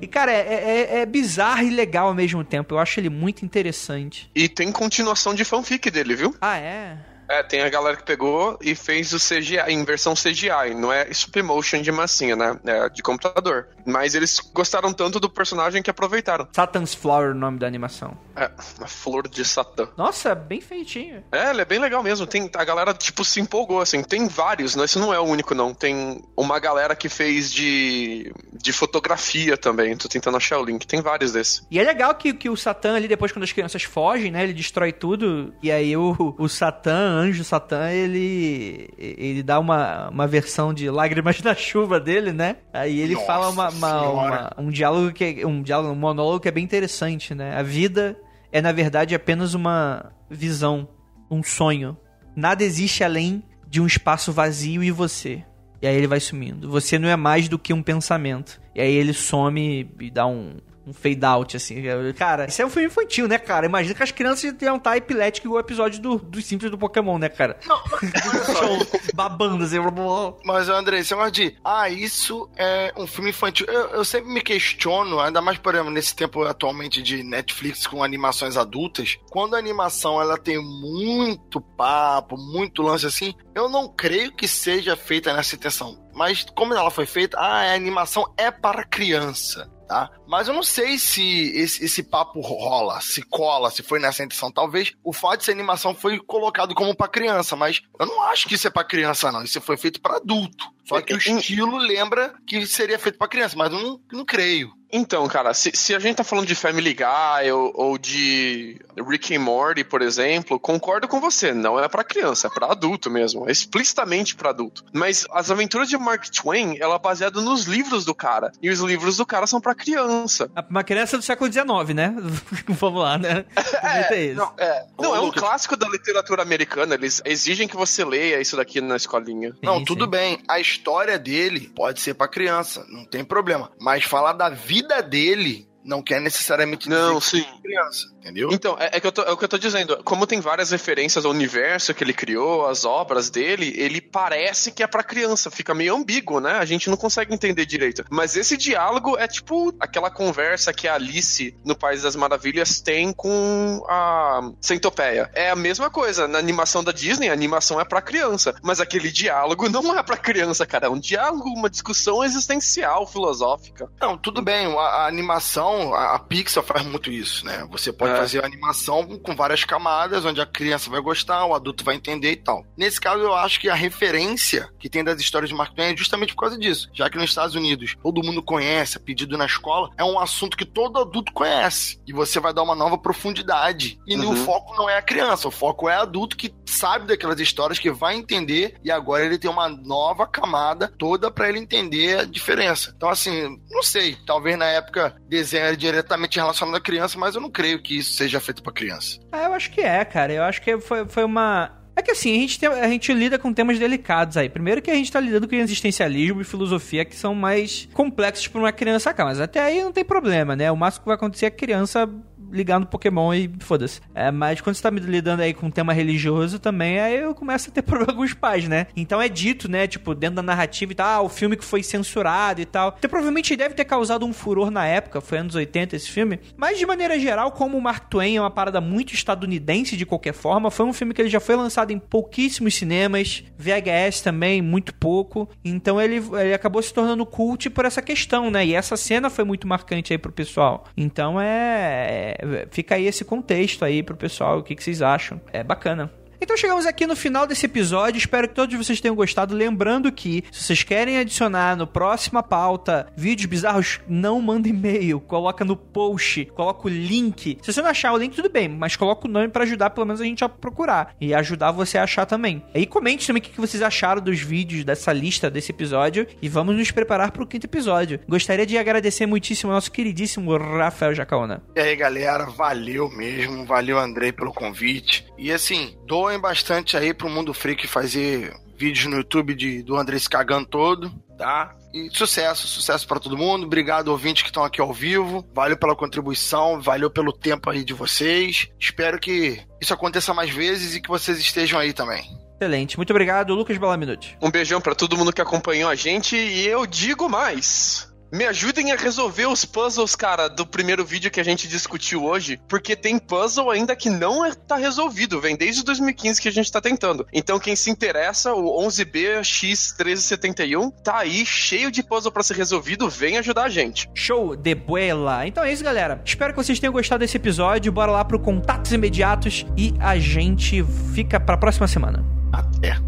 E, cara, é, é, é bizarro e legal ao mesmo tempo. Eu acho ele muito interessante. E tem continuação de fanfic dele, viu? Ah, é? É, tem a galera que pegou e fez o CGI, em versão CGI, não é stop motion de massinha, né? É de computador. Mas eles gostaram tanto do personagem que aproveitaram. Satan's Flower, o nome da animação. É, a flor de Satã. Nossa, bem feitinho. É, ele é bem legal mesmo. Tem, a galera, tipo, se empolgou, assim. Tem vários, não, esse não é o único, não. Tem uma galera que fez de, de fotografia também. Tô tentando achar o link. Tem vários desses. E é legal que, que o Satã ali, depois quando as crianças fogem, né? Ele destrói tudo. E aí o, o Satã, anjo Satã, ele ele dá uma, uma versão de Lágrimas na Chuva dele, né? Aí ele Nossa fala uma, uma- uma- um diálogo que é, um diálogo, um monólogo que é bem interessante, né? A vida é na verdade apenas uma visão, um sonho. Nada existe além de um espaço vazio e você. E aí ele vai sumindo. Você não é mais do que um pensamento. E aí ele some e dá um, um fade out, assim. Cara, isso é um filme infantil, né, cara? Imagina que as crianças iam estar epiléticas igual o episódio do, dos simples do Pokémon, né, cara? Não, só. Babando, assim. blá, blá, blá. Mas, André, esse negócio de, ah, isso é um filme infantil. Eu, eu sempre me questiono, ainda mais, por exemplo, nesse tempo atualmente de Netflix com animações adultas, quando a animação ela tem muito papo, muito lance assim, eu não creio que seja feita nessa intenção. Mas como ela foi feita, ah, a animação é para criança. Tá? Mas eu não sei se esse, esse papo rola, se cola, se foi nessa intenção. Talvez o fato de ser animação foi colocado como pra criança, mas eu não acho que isso é pra criança, não. Isso foi feito pra adulto. Só que o estilo lembra que seria feito pra criança, mas eu não, não creio. Então, cara, se, se a gente tá falando de Family Guy ou, ou de Rick and Morty, por exemplo, concordo com você, não é pra criança, é pra adulto mesmo, é explicitamente pra adulto. Mas as aventuras de Mark Twain, ela é baseada nos livros do cara, e os livros do cara são pra criança. Uma criança do século XIX, né? Vamos lá, né? Isso. Não, é, Não, é um clássico da literatura americana, eles exigem que você leia isso daqui na escolinha. Não, Sim, tudo sim. bem. A história dele pode ser pra criança, não tem problema. Mas falar da vida dele não quer necessariamente dizer Não, que sim. é criança, entendeu? Então, é, é que eu tô, é o que eu tô dizendo. Como tem várias referências ao universo que ele criou, as obras dele, ele parece que é pra criança. Fica meio ambíguo, né? A gente não consegue entender direito. Mas esse diálogo é tipo aquela conversa que a Alice no País das Maravilhas tem com a Centopeia. É a mesma coisa. Na animação da Disney, a animação é pra criança. Mas aquele diálogo não é pra criança, cara. É um diálogo, uma discussão existencial, filosófica. Não, tudo bem. A, a animação, a, a Pixar faz muito isso, né? Você pode É. fazer a animação com várias camadas, onde a criança vai gostar, o adulto vai entender e tal. Nesse caso, eu acho que a referência que tem das histórias de Mark Twain é justamente por causa disso. Já que nos Estados Unidos todo mundo conhece, é pedido na escola, é um assunto que todo adulto conhece. E você vai dar uma nova profundidade. E o Uhum. foco não é a criança, o foco é adulto que sabe daquelas histórias, que vai entender, e agora ele tem uma nova camada toda pra ele entender a diferença. Então, assim, não sei, talvez na época desenho era diretamente relacionado à criança, mas eu não creio que isso seja feito pra criança. Ah, eu acho que é, cara. Eu acho que foi, foi uma. É que assim, a gente, tem- a gente lida com temas delicados aí. Primeiro que a gente tá lidando com existencialismo e filosofia que são mais complexos pra uma criança cá. Mas até aí não tem problema, né? O máximo que vai acontecer é a criança ligar no Pokémon e foda-se. É, mas quando você tá lidando aí com um tema religioso também, aí eu começo a ter problema com os pais, né? Então é dito, né, tipo, dentro da narrativa e tal, ah, o filme que foi censurado e tal. Então provavelmente deve ter causado um furor na época, foi anos 80 esse filme. Mas de maneira geral, como o Mark Twain é uma parada muito estadunidense de qualquer forma, foi um filme que ele já foi lançado em pouquíssimos cinemas, VHS também, muito pouco. Então ele, ele acabou se tornando cult por essa questão, né? E essa cena foi muito marcante aí pro pessoal. Então é. Fica aí esse contexto aí pro pessoal, o que, que vocês acham? É bacana. Então chegamos aqui no final desse episódio. Espero que todos vocês tenham gostado. Lembrando que, se vocês querem adicionar no próxima pauta vídeos bizarros, não manda e-mail. Coloca no post, coloca o link. Se você não achar o link, tudo bem, mas coloca o nome para ajudar pelo menos a gente a procurar e ajudar você a achar também. E comente também o que vocês acharam dos vídeos dessa lista desse episódio e vamos nos preparar para o quinto episódio. Gostaria de agradecer muitíssimo ao nosso queridíssimo Rafael Jacaona. E aí, galera, valeu mesmo. Valeu, Andrei, pelo convite. E assim, doem bastante aí pro Mundo Freak fazer vídeos no YouTube de, do Andrei se cagando todo, tá? E sucesso, sucesso para todo mundo. Obrigado, ouvintes que estão aqui ao vivo. Valeu pela contribuição, valeu pelo tempo aí de vocês. Espero que isso aconteça mais vezes e que vocês estejam aí também. Excelente. Muito obrigado, Lucas Balaminute. Um beijão para todo mundo que acompanhou a gente e eu digo mais. Me ajudem a resolver os puzzles, cara, do primeiro vídeo que a gente discutiu hoje, porque tem puzzle ainda que não é, tá resolvido, vem desde 2015 que a gente tá tentando. Então quem se interessa, o 11BX1371 tá aí cheio de puzzle para ser resolvido, vem ajudar a gente. Show de buela. Então é isso, galera. Espero que vocês tenham gostado desse episódio. Bora lá pro contatos imediatos e a gente fica pra próxima semana. Até.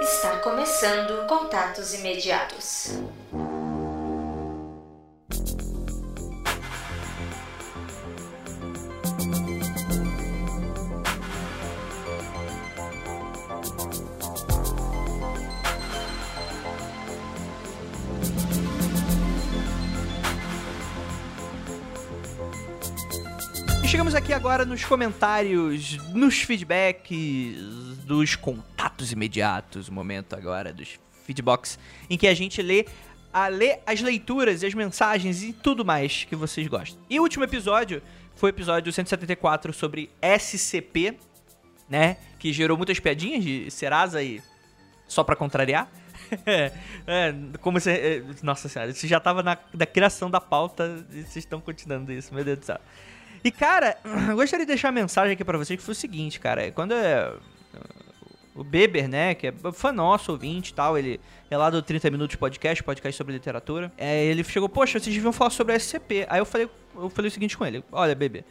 Está começando Contatos Imediatos. Chegamos aqui agora nos comentários, nos feedbacks, dos contatos imediatos, o momento agora dos feedbox, em que a gente lê, a, lê as leituras e as mensagens e tudo mais que vocês gostam. E o último episódio foi o episódio 174 sobre SCP, né? Que gerou muitas piadinhas de Serasa e só pra contrariar. é, como se. é, Nossa senhora, isso já tava na da criação da pauta e vocês estão continuando isso, meu Deus do céu. E cara, eu gostaria de deixar uma mensagem aqui pra vocês que foi o seguinte, cara. Quando é, o Beber, né, que é fã nosso, ouvinte e tal, ele é lá do 30 Minutos Podcast, podcast sobre literatura. É, ele chegou, poxa, vocês deviam falar sobre a SCP. Aí eu falei, eu falei o seguinte com ele: olha, Beber.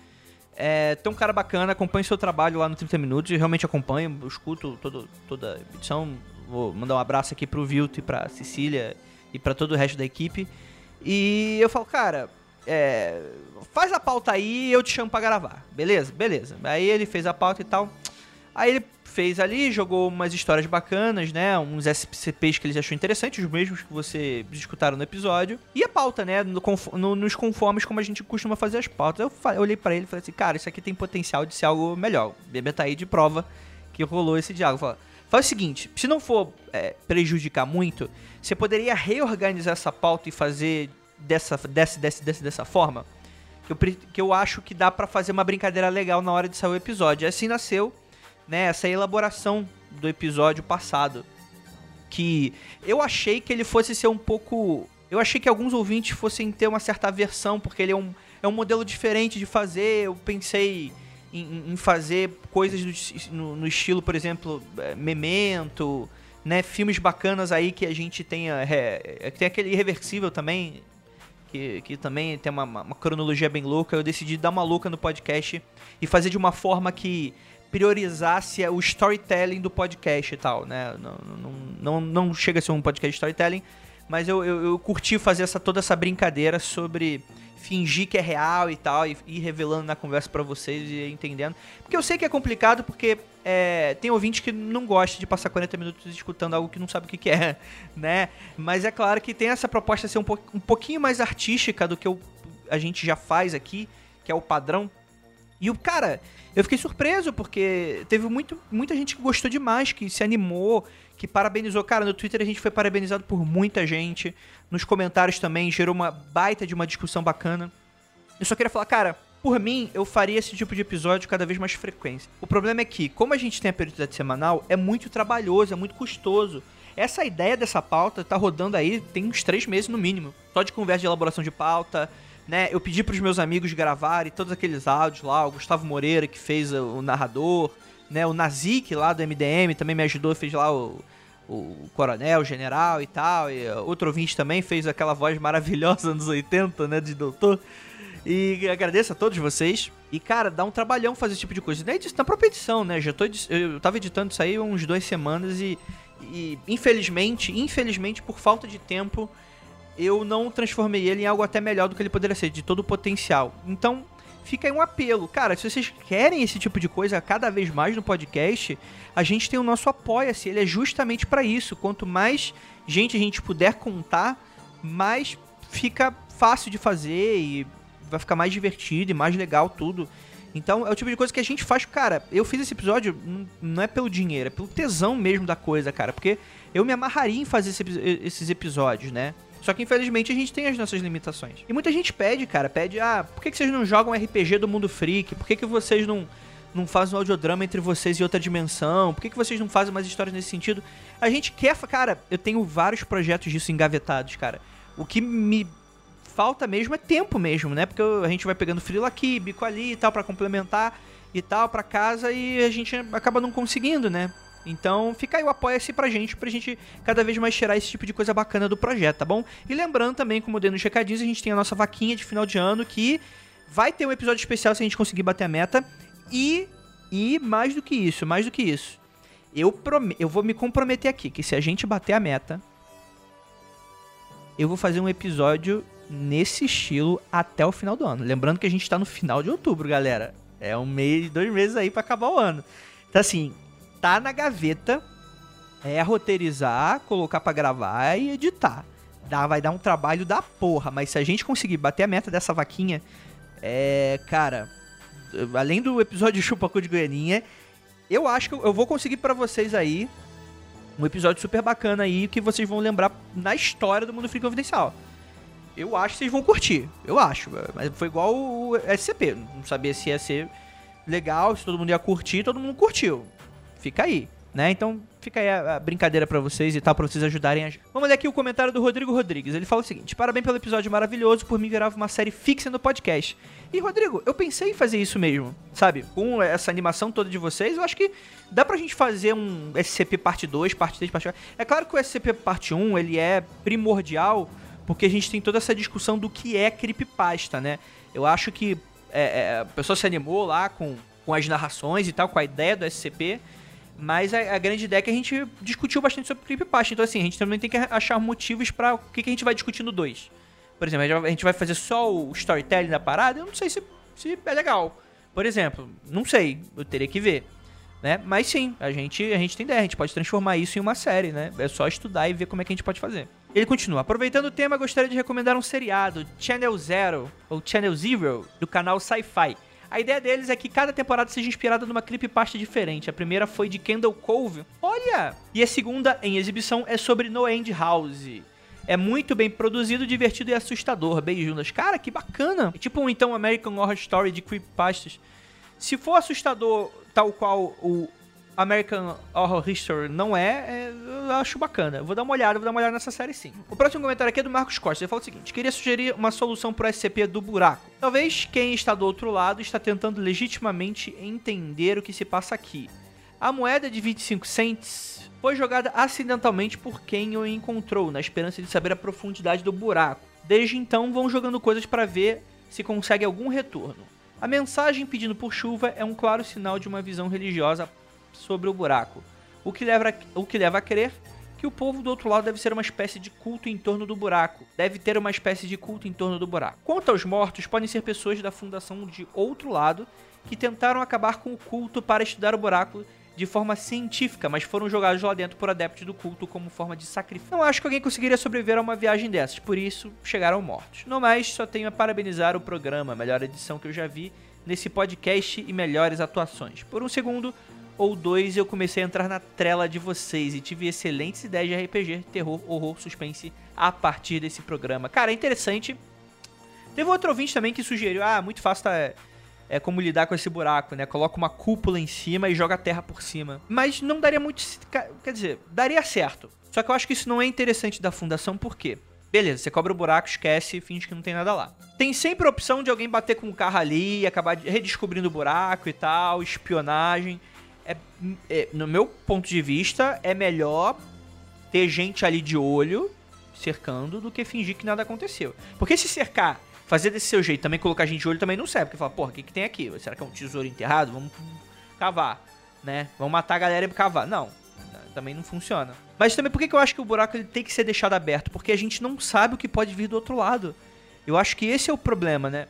É, tem um cara bacana, acompanha seu trabalho lá no 30 Minutos, eu realmente acompanho, escuto todo, toda a edição. Vou mandar um abraço aqui pro Vilto e pra Cecília e pra todo o resto da equipe. E eu falo, cara, é, faz a pauta aí e eu te chamo pra gravar. Beleza? Beleza. Aí ele fez a pauta e tal. Aí ele fez ali, jogou umas histórias bacanas, né? Uns SCPs que ele achou interessantes, os mesmos que você escutaram no episódio. E a pauta, né? No, no- nos conformes como a gente costuma fazer as pautas. Eu, fa- eu olhei pra ele e falei assim, cara, isso aqui tem potencial de ser algo melhor. O Bebê tá aí de prova que rolou esse diálogo. Fala, faz o seguinte, se não for é, prejudicar muito, você poderia reorganizar essa pauta e fazer dessa, dessa, dessa, dessa, dessa forma? Que eu, que eu acho que dá pra fazer uma brincadeira legal na hora de sair o episódio. Assim nasceu né, essa elaboração do episódio passado. Que eu achei que ele fosse ser um pouco. Eu achei que alguns ouvintes fossem ter uma certa aversão, porque ele é um, é um modelo diferente de fazer. Eu pensei em, em fazer coisas no, no estilo, por exemplo, eh, Memento, né? Filmes bacanas aí que a gente tenha. É, tem aquele Irreversível também, que, que também tem uma, uma- cronologia bem louca. Eu decidi dar uma louca no podcast e fazer de uma forma que priorizasse o storytelling do podcast e tal, né? Não, não, não, não chega a ser um podcast storytelling, mas eu, eu, eu curti fazer essa, toda essa brincadeira sobre fingir que é real e tal, e ir revelando na conversa pra vocês e entendendo. Porque eu sei que é complicado, porque é, tem ouvinte que não gosta de passar 40 minutos escutando algo que não sabe o que, que é, né? Mas é claro que tem essa proposta de ser um, po- um pouquinho mais artística do que o, a gente já faz aqui, que é o padrão. E o cara, eu fiquei surpreso porque teve muito, muita gente que gostou demais, que se animou, que parabenizou. Cara, no Twitter a gente foi parabenizado por muita gente. Nos comentários também gerou uma baita de uma discussão bacana. Eu só queria falar, cara, por mim, eu faria esse tipo de episódio cada vez mais frequente. O problema é que, como a gente tem a periodicidade semanal, é muito trabalhoso, é muito custoso. Essa ideia dessa pauta tá rodando aí tem uns três meses no mínimo. Só de conversa de elaboração de pauta, né? Eu pedi pros meus amigos gravarem todos aqueles áudios lá, o Gustavo Moreira que fez o narrador, né? O Nazik lá do MDM também me ajudou, fez lá o, o coronel, o general e tal. E outro ouvinte também fez aquela voz maravilhosa nos 80, né, de doutor. E agradeço a todos vocês. E, cara, dá um trabalhão fazer esse tipo de coisa. Nem na própria edição, né? Já tô, eu tava editando isso aí uns duas semanas e, e, infelizmente, infelizmente, por falta de tempo, eu não transformei ele em algo até melhor do que ele poderia ser, de todo o potencial. Então, fica aí um apelo. Cara, se vocês querem esse tipo de coisa cada vez mais no podcast, a gente tem o nosso Apoia-se. Ele é justamente para isso. Quanto mais gente a gente puder contar, mais fica fácil de fazer e vai ficar mais divertido e mais legal tudo. Então é o tipo de coisa que a gente faz, cara. Eu fiz esse episódio não é pelo dinheiro, é pelo tesão mesmo da coisa, cara. Porque eu me amarraria em fazer esse, esses episódios, né? Só que infelizmente a gente tem as nossas limitações. E muita gente pede, cara, pede, ah, por que, que vocês não jogam RPG do mundo freak? Por que, que vocês não, não fazem um audiodrama entre vocês e outra dimensão? Por que, que vocês não fazem mais histórias nesse sentido? A gente quer, cara, eu tenho vários projetos disso engavetados, cara. O que me falta mesmo é tempo mesmo, né? Porque a gente vai pegando frilo aqui, bico ali e tal para complementar e tal para casa e a gente acaba não conseguindo, né? Então fica aí o apoia-se pra gente, pra gente cada vez mais tirar esse tipo de coisa bacana do projeto, tá bom? E lembrando também, como dei nos recadinhos, a gente tem a nossa vaquinha de final de ano que vai ter um episódio especial se a gente conseguir bater a meta. E, e mais do que isso, mais do que isso, eu, prom eu vou me comprometer aqui que se a gente bater a meta, eu vou fazer um episódio nesse estilo até o final do ano. Lembrando que a gente tá no final de outubro, galera. É um mês, dois meses aí para acabar o ano. Então, assim, tá na gaveta, é roteirizar, colocar para gravar e editar. Dá, vai dar um trabalho da porra, mas se a gente conseguir bater a meta dessa vaquinha, é. Cara, além do episódio Chupacu de Goianinha, eu acho que eu vou conseguir para vocês aí um episódio super bacana aí que vocês vão lembrar na história do Mundo Free Confidencial. Eu acho que vocês vão curtir. Eu acho. Mas foi igual o SCP. Não sabia se ia ser legal, se todo mundo ia curtir, todo mundo curtiu. Fica aí, né? Então fica aí a, a brincadeira para vocês e tal, pra vocês ajudarem a... Vamos ler aqui o comentário do Rodrigo Rodrigues. Ele fala o seguinte: Parabéns pelo episódio maravilhoso, por mim virava uma série fixa no podcast. E Rodrigo, eu pensei em fazer isso mesmo, sabe? Com essa animação toda de vocês, eu acho que dá pra gente fazer um SCP parte 2, parte 3, parte 4. É claro que o SCP parte 1, ele é primordial porque a gente tem toda essa discussão do que é creepypasta, né? Eu acho que é, é, a pessoa se animou lá com, com as narrações e tal, com a ideia do SCP, mas a, a, grande ideia é que a gente discutiu bastante sobre creepypasta. Então, assim, a gente também tem que achar motivos para o que, que a gente vai discutir no 2. Por exemplo, a gente vai fazer só o storytelling da parada? Eu não sei se, se é legal. Por exemplo, não sei, eu teria que ver. Né? Mas sim, a gente, a gente tem ideia, a gente pode transformar isso em uma série, né? É só estudar e ver como é que a gente pode fazer. Ele continua. Aproveitando o tema, gostaria de recomendar um seriado, Channel Zero, ou Channel Zero, do canal Sci-Fi. A ideia deles é que cada temporada seja inspirada numa creepypasta diferente. A primeira foi de Kendall Cove. Olha! E a segunda, em exibição, é sobre No End House. É muito bem produzido, divertido e assustador. Beijundas. Cara, que bacana! É tipo um então American Horror Story de creepypastas. Se for assustador tal qual o American Horror History não é, é, eu acho bacana. vou dar uma olhada, vou dar uma olhada nessa série sim. O próximo comentário aqui é do Marcos Costa. Ele fala o seguinte: queria sugerir uma solução pro SCP do buraco. Talvez quem está do outro lado está tentando legitimamente entender o que se passa aqui. A moeda de 25 cents foi jogada acidentalmente por quem o encontrou, na esperança de saber a profundidade do buraco. Desde então, vão jogando coisas para ver se consegue algum retorno. A mensagem pedindo por chuva é um claro sinal de uma visão religiosa sobre o buraco, o que leva, o que leva a crer que o povo do outro lado deve ser uma espécie de culto em torno do buraco. Deve ter uma espécie de culto em torno do buraco. Quanto aos mortos, podem ser pessoas da fundação de outro lado que tentaram acabar com o culto para estudar o buraco de forma científica, mas foram jogados lá dentro por adeptos do culto como forma de sacrifício. Não acho que alguém conseguiria sobreviver a uma viagem dessas, por isso chegaram mortos. No mais, só tenho a parabenizar o programa, a melhor edição que eu já vi nesse podcast e melhores atuações. Por um segundo, ou dois eu comecei a entrar na trela de vocês e tive excelentes ideias de RPG, terror, horror, suspense a partir desse programa. Cara, é interessante. Teve outro ouvinte também que sugeriu, ah, muito fácil tá, é, como lidar com esse buraco, né? Coloca uma cúpula em cima e joga a terra por cima. Mas não daria muito, quer dizer, daria certo. Só que eu acho que isso não é interessante da fundação, por quê? Beleza, você cobra o buraco, esquece e finge que não tem nada lá. Tem sempre a opção de alguém bater com o carro ali, acabar redescobrindo o buraco e tal, espionagem é, é, no meu ponto de vista, é melhor ter gente ali de olho, cercando, do que fingir que nada aconteceu. Porque se cercar, fazer desse seu jeito, também colocar gente de olho também não serve. Porque fala, porra, o que, que tem aqui? Será que é um tesouro enterrado? Vamos cavar, né? Vamos matar a galera e cavar. Não, também não funciona. Mas também por que que eu acho que o buraco ele tem que ser deixado aberto? Porque a gente não sabe o que pode vir do outro lado. Eu acho que esse é o problema, né?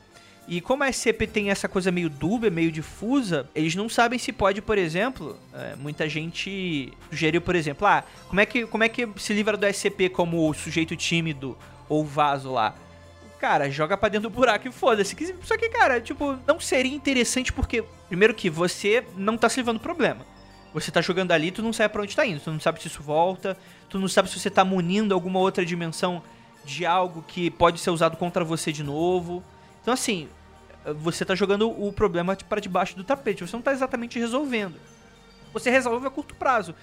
E como a SCP tem essa coisa meio dúbia, meio difusa, eles não sabem se pode, por exemplo, é, muita gente sugeriu, por exemplo, ah, como é que, como é que se livra do SCP como sujeito tímido ou vaso lá? Cara, joga pra dentro do buraco e foda-se. Só que, cara, tipo, não seria interessante porque, primeiro que você não tá se livrando do problema. Você tá jogando ali, tu não sabe pra onde tá indo, tu não sabe se isso volta, tu não sabe se você tá munindo alguma outra dimensão de algo que pode ser usado contra você de novo. Então, assim, você tá jogando o problema para debaixo do tapete, você não tá exatamente resolvendo. Você resolve a curto prazo.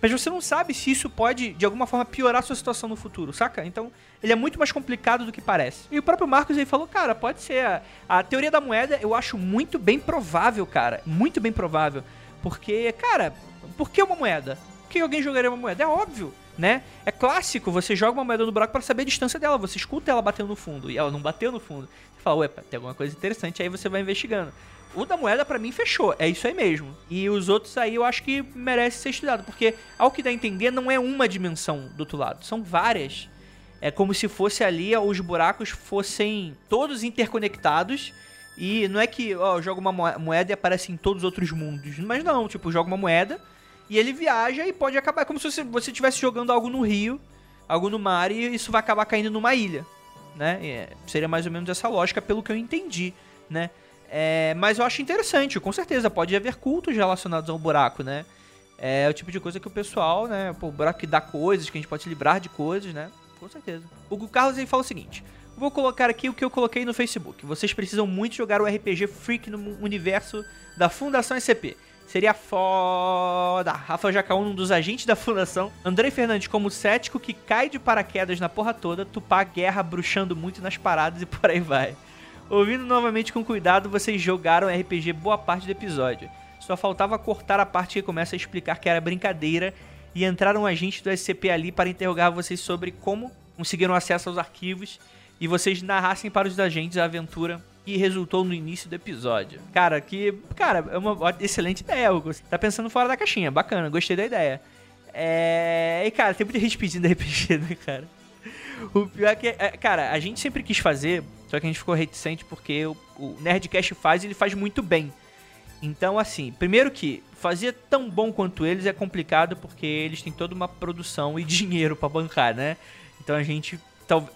Mas você não sabe se isso pode, de alguma forma, piorar a sua situação no futuro, saca? Então, ele é muito mais complicado do que parece. E o próprio Marcos aí falou, cara, pode ser. A, a teoria da moeda eu acho muito bem provável, cara. Muito bem provável. Porque, cara, por que uma moeda? Por que alguém jogaria uma moeda? É óbvio né? É clássico, você joga uma moeda no buraco para saber a distância dela, você escuta ela batendo no fundo e ela não bateu no fundo. Você fala, ué, tem alguma coisa interessante, aí você vai investigando. O da moeda para mim fechou, é isso aí mesmo. E os outros aí eu acho que merece ser estudado, porque ao que dá a entender não é uma dimensão do outro lado, são várias. É como se fosse ali os buracos fossem todos interconectados e não é que, ó, joga uma moeda e aparece em todos os outros mundos, mas não, tipo, joga uma moeda e ele viaja e pode acabar. É como se você estivesse jogando algo no rio, algo no mar, e isso vai acabar caindo numa ilha. Né? É, seria mais ou menos essa lógica, pelo que eu entendi, né? É, mas eu acho interessante, com certeza, pode haver cultos relacionados ao buraco, né? É o tipo de coisa que o pessoal, né? Pô, o buraco que dá coisas, que a gente pode se livrar de coisas, né? Com certeza. O Carlos aí fala o seguinte: Vou colocar aqui o que eu coloquei no Facebook. Vocês precisam muito jogar o RPG Freak no universo da Fundação SCP. Seria foda. Rafa Jacaú, um dos agentes da fundação. Andrei Fernandes como cético que cai de paraquedas na porra toda. Tupá guerra bruxando muito nas paradas e por aí vai. Ouvindo novamente com cuidado, vocês jogaram RPG boa parte do episódio. Só faltava cortar a parte que começa a explicar que era brincadeira e entraram agentes do SCP ali para interrogar vocês sobre como conseguiram acesso aos arquivos e vocês narrassem para os agentes a aventura que resultou no início do episódio. Cara, que. Cara, é uma excelente ideia, Hugo. Tá pensando fora da caixinha. Bacana, gostei da ideia. É. E, cara, tem muita gente pedindo RPG, né, cara? O pior é que. Cara, a gente sempre quis fazer, só que a gente ficou reticente porque o, o Nerdcast faz e ele faz muito bem. Então, assim, primeiro que fazer tão bom quanto eles é complicado porque eles têm toda uma produção e dinheiro para bancar, né? Então a gente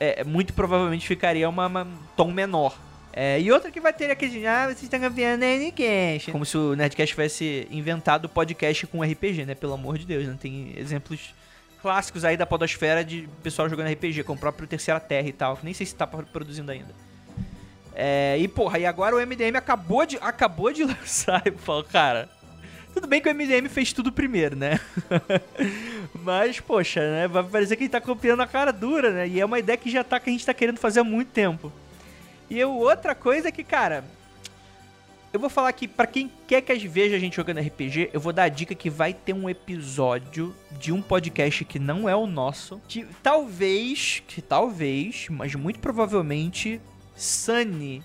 é, muito provavelmente ficaria uma, uma tom menor é, e outra que vai ter aquele, ah, vocês estão campeando Nerdcast. Como se o Nerdcast tivesse inventado podcast com RPG, né? Pelo amor de Deus, né? Tem exemplos clássicos aí da podosfera de pessoal jogando RPG, com o próprio Terceira Terra e tal, nem sei se tá produzindo ainda. É, e porra, e agora o MDM acabou de, acabou de lançar. Eu falo, cara, tudo bem que o MDM fez tudo primeiro, né? Mas, poxa, né? Vai parecer que ele tá copiando a cara dura, né? E é uma ideia que já tá que a gente tá querendo fazer há muito tempo. E eu, outra coisa é que, cara, eu vou falar que para quem quer que veja a gente jogando RPG, eu vou dar a dica que vai ter um episódio de um podcast que não é o nosso, que talvez, que talvez, mas muito provavelmente sane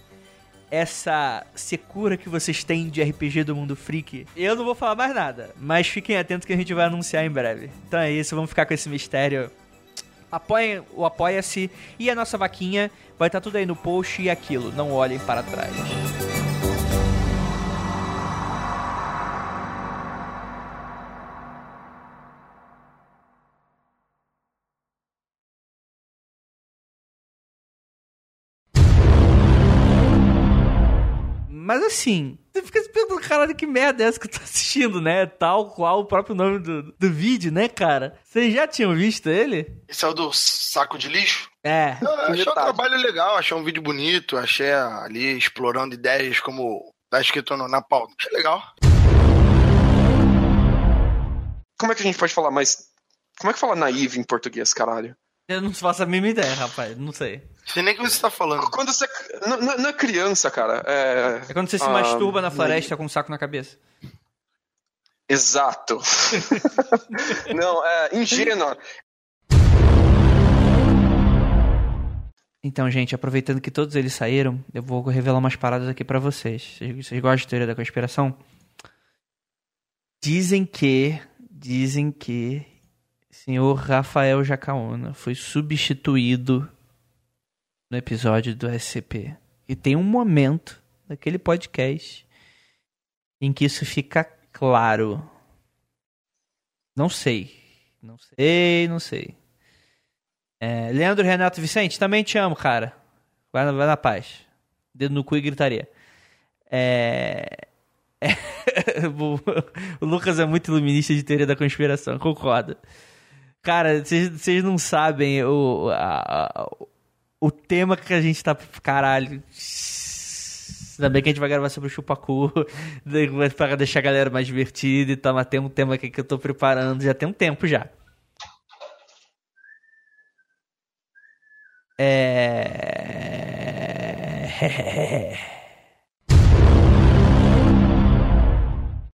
essa secura que vocês têm de RPG do mundo freak. Eu não vou falar mais nada, mas fiquem atentos que a gente vai anunciar em breve. Então é isso, vamos ficar com esse mistério. Apoiem o Apoia-se e a nossa vaquinha Vai estar tá tudo aí no post e aquilo. Não olhem para trás. Mas assim, você fica se perguntando, caralho, que merda é essa que eu tô assistindo, né? Tal qual o próprio nome do, do vídeo, né, cara? Vocês já tinham visto ele? Esse é o do saco de lixo? É. Eu achei um trabalho legal, achei um vídeo bonito, achei ali explorando ideias como tá escrito na pauta. Achei legal. Como é que a gente pode falar mais. Como é que fala naive em português, caralho? Eu não faço a mínima ideia, rapaz. Não sei. Sei nem o que você tá falando. Quando você. Não, é criança, cara. É, é quando você se ah, masturba na ah, floresta com um saco na cabeça. Exato. não, é ingênua. Então, gente, aproveitando que todos eles saíram, eu vou revelar umas paradas aqui para vocês. vocês. Vocês gostam de teoria da conspiração? Dizem que. Dizem que senhor Rafael Jacaona foi substituído no episódio do SCP. E tem um momento daquele podcast em que isso fica claro. Não sei. Não sei, não sei. É, Leandro Renato Vicente, também te amo, cara. Vai na, vai na paz. Dedo no cu e gritaria. É... o Lucas é muito iluminista de teoria da conspiração, concordo. Cara, vocês não sabem o, a, o tema que a gente tá. Caralho. Ainda bem que a gente vai gravar sobre o Chupacu para deixar a galera mais divertida e tal, mas tem um tema aqui que eu tô preparando já tem um tempo já. É.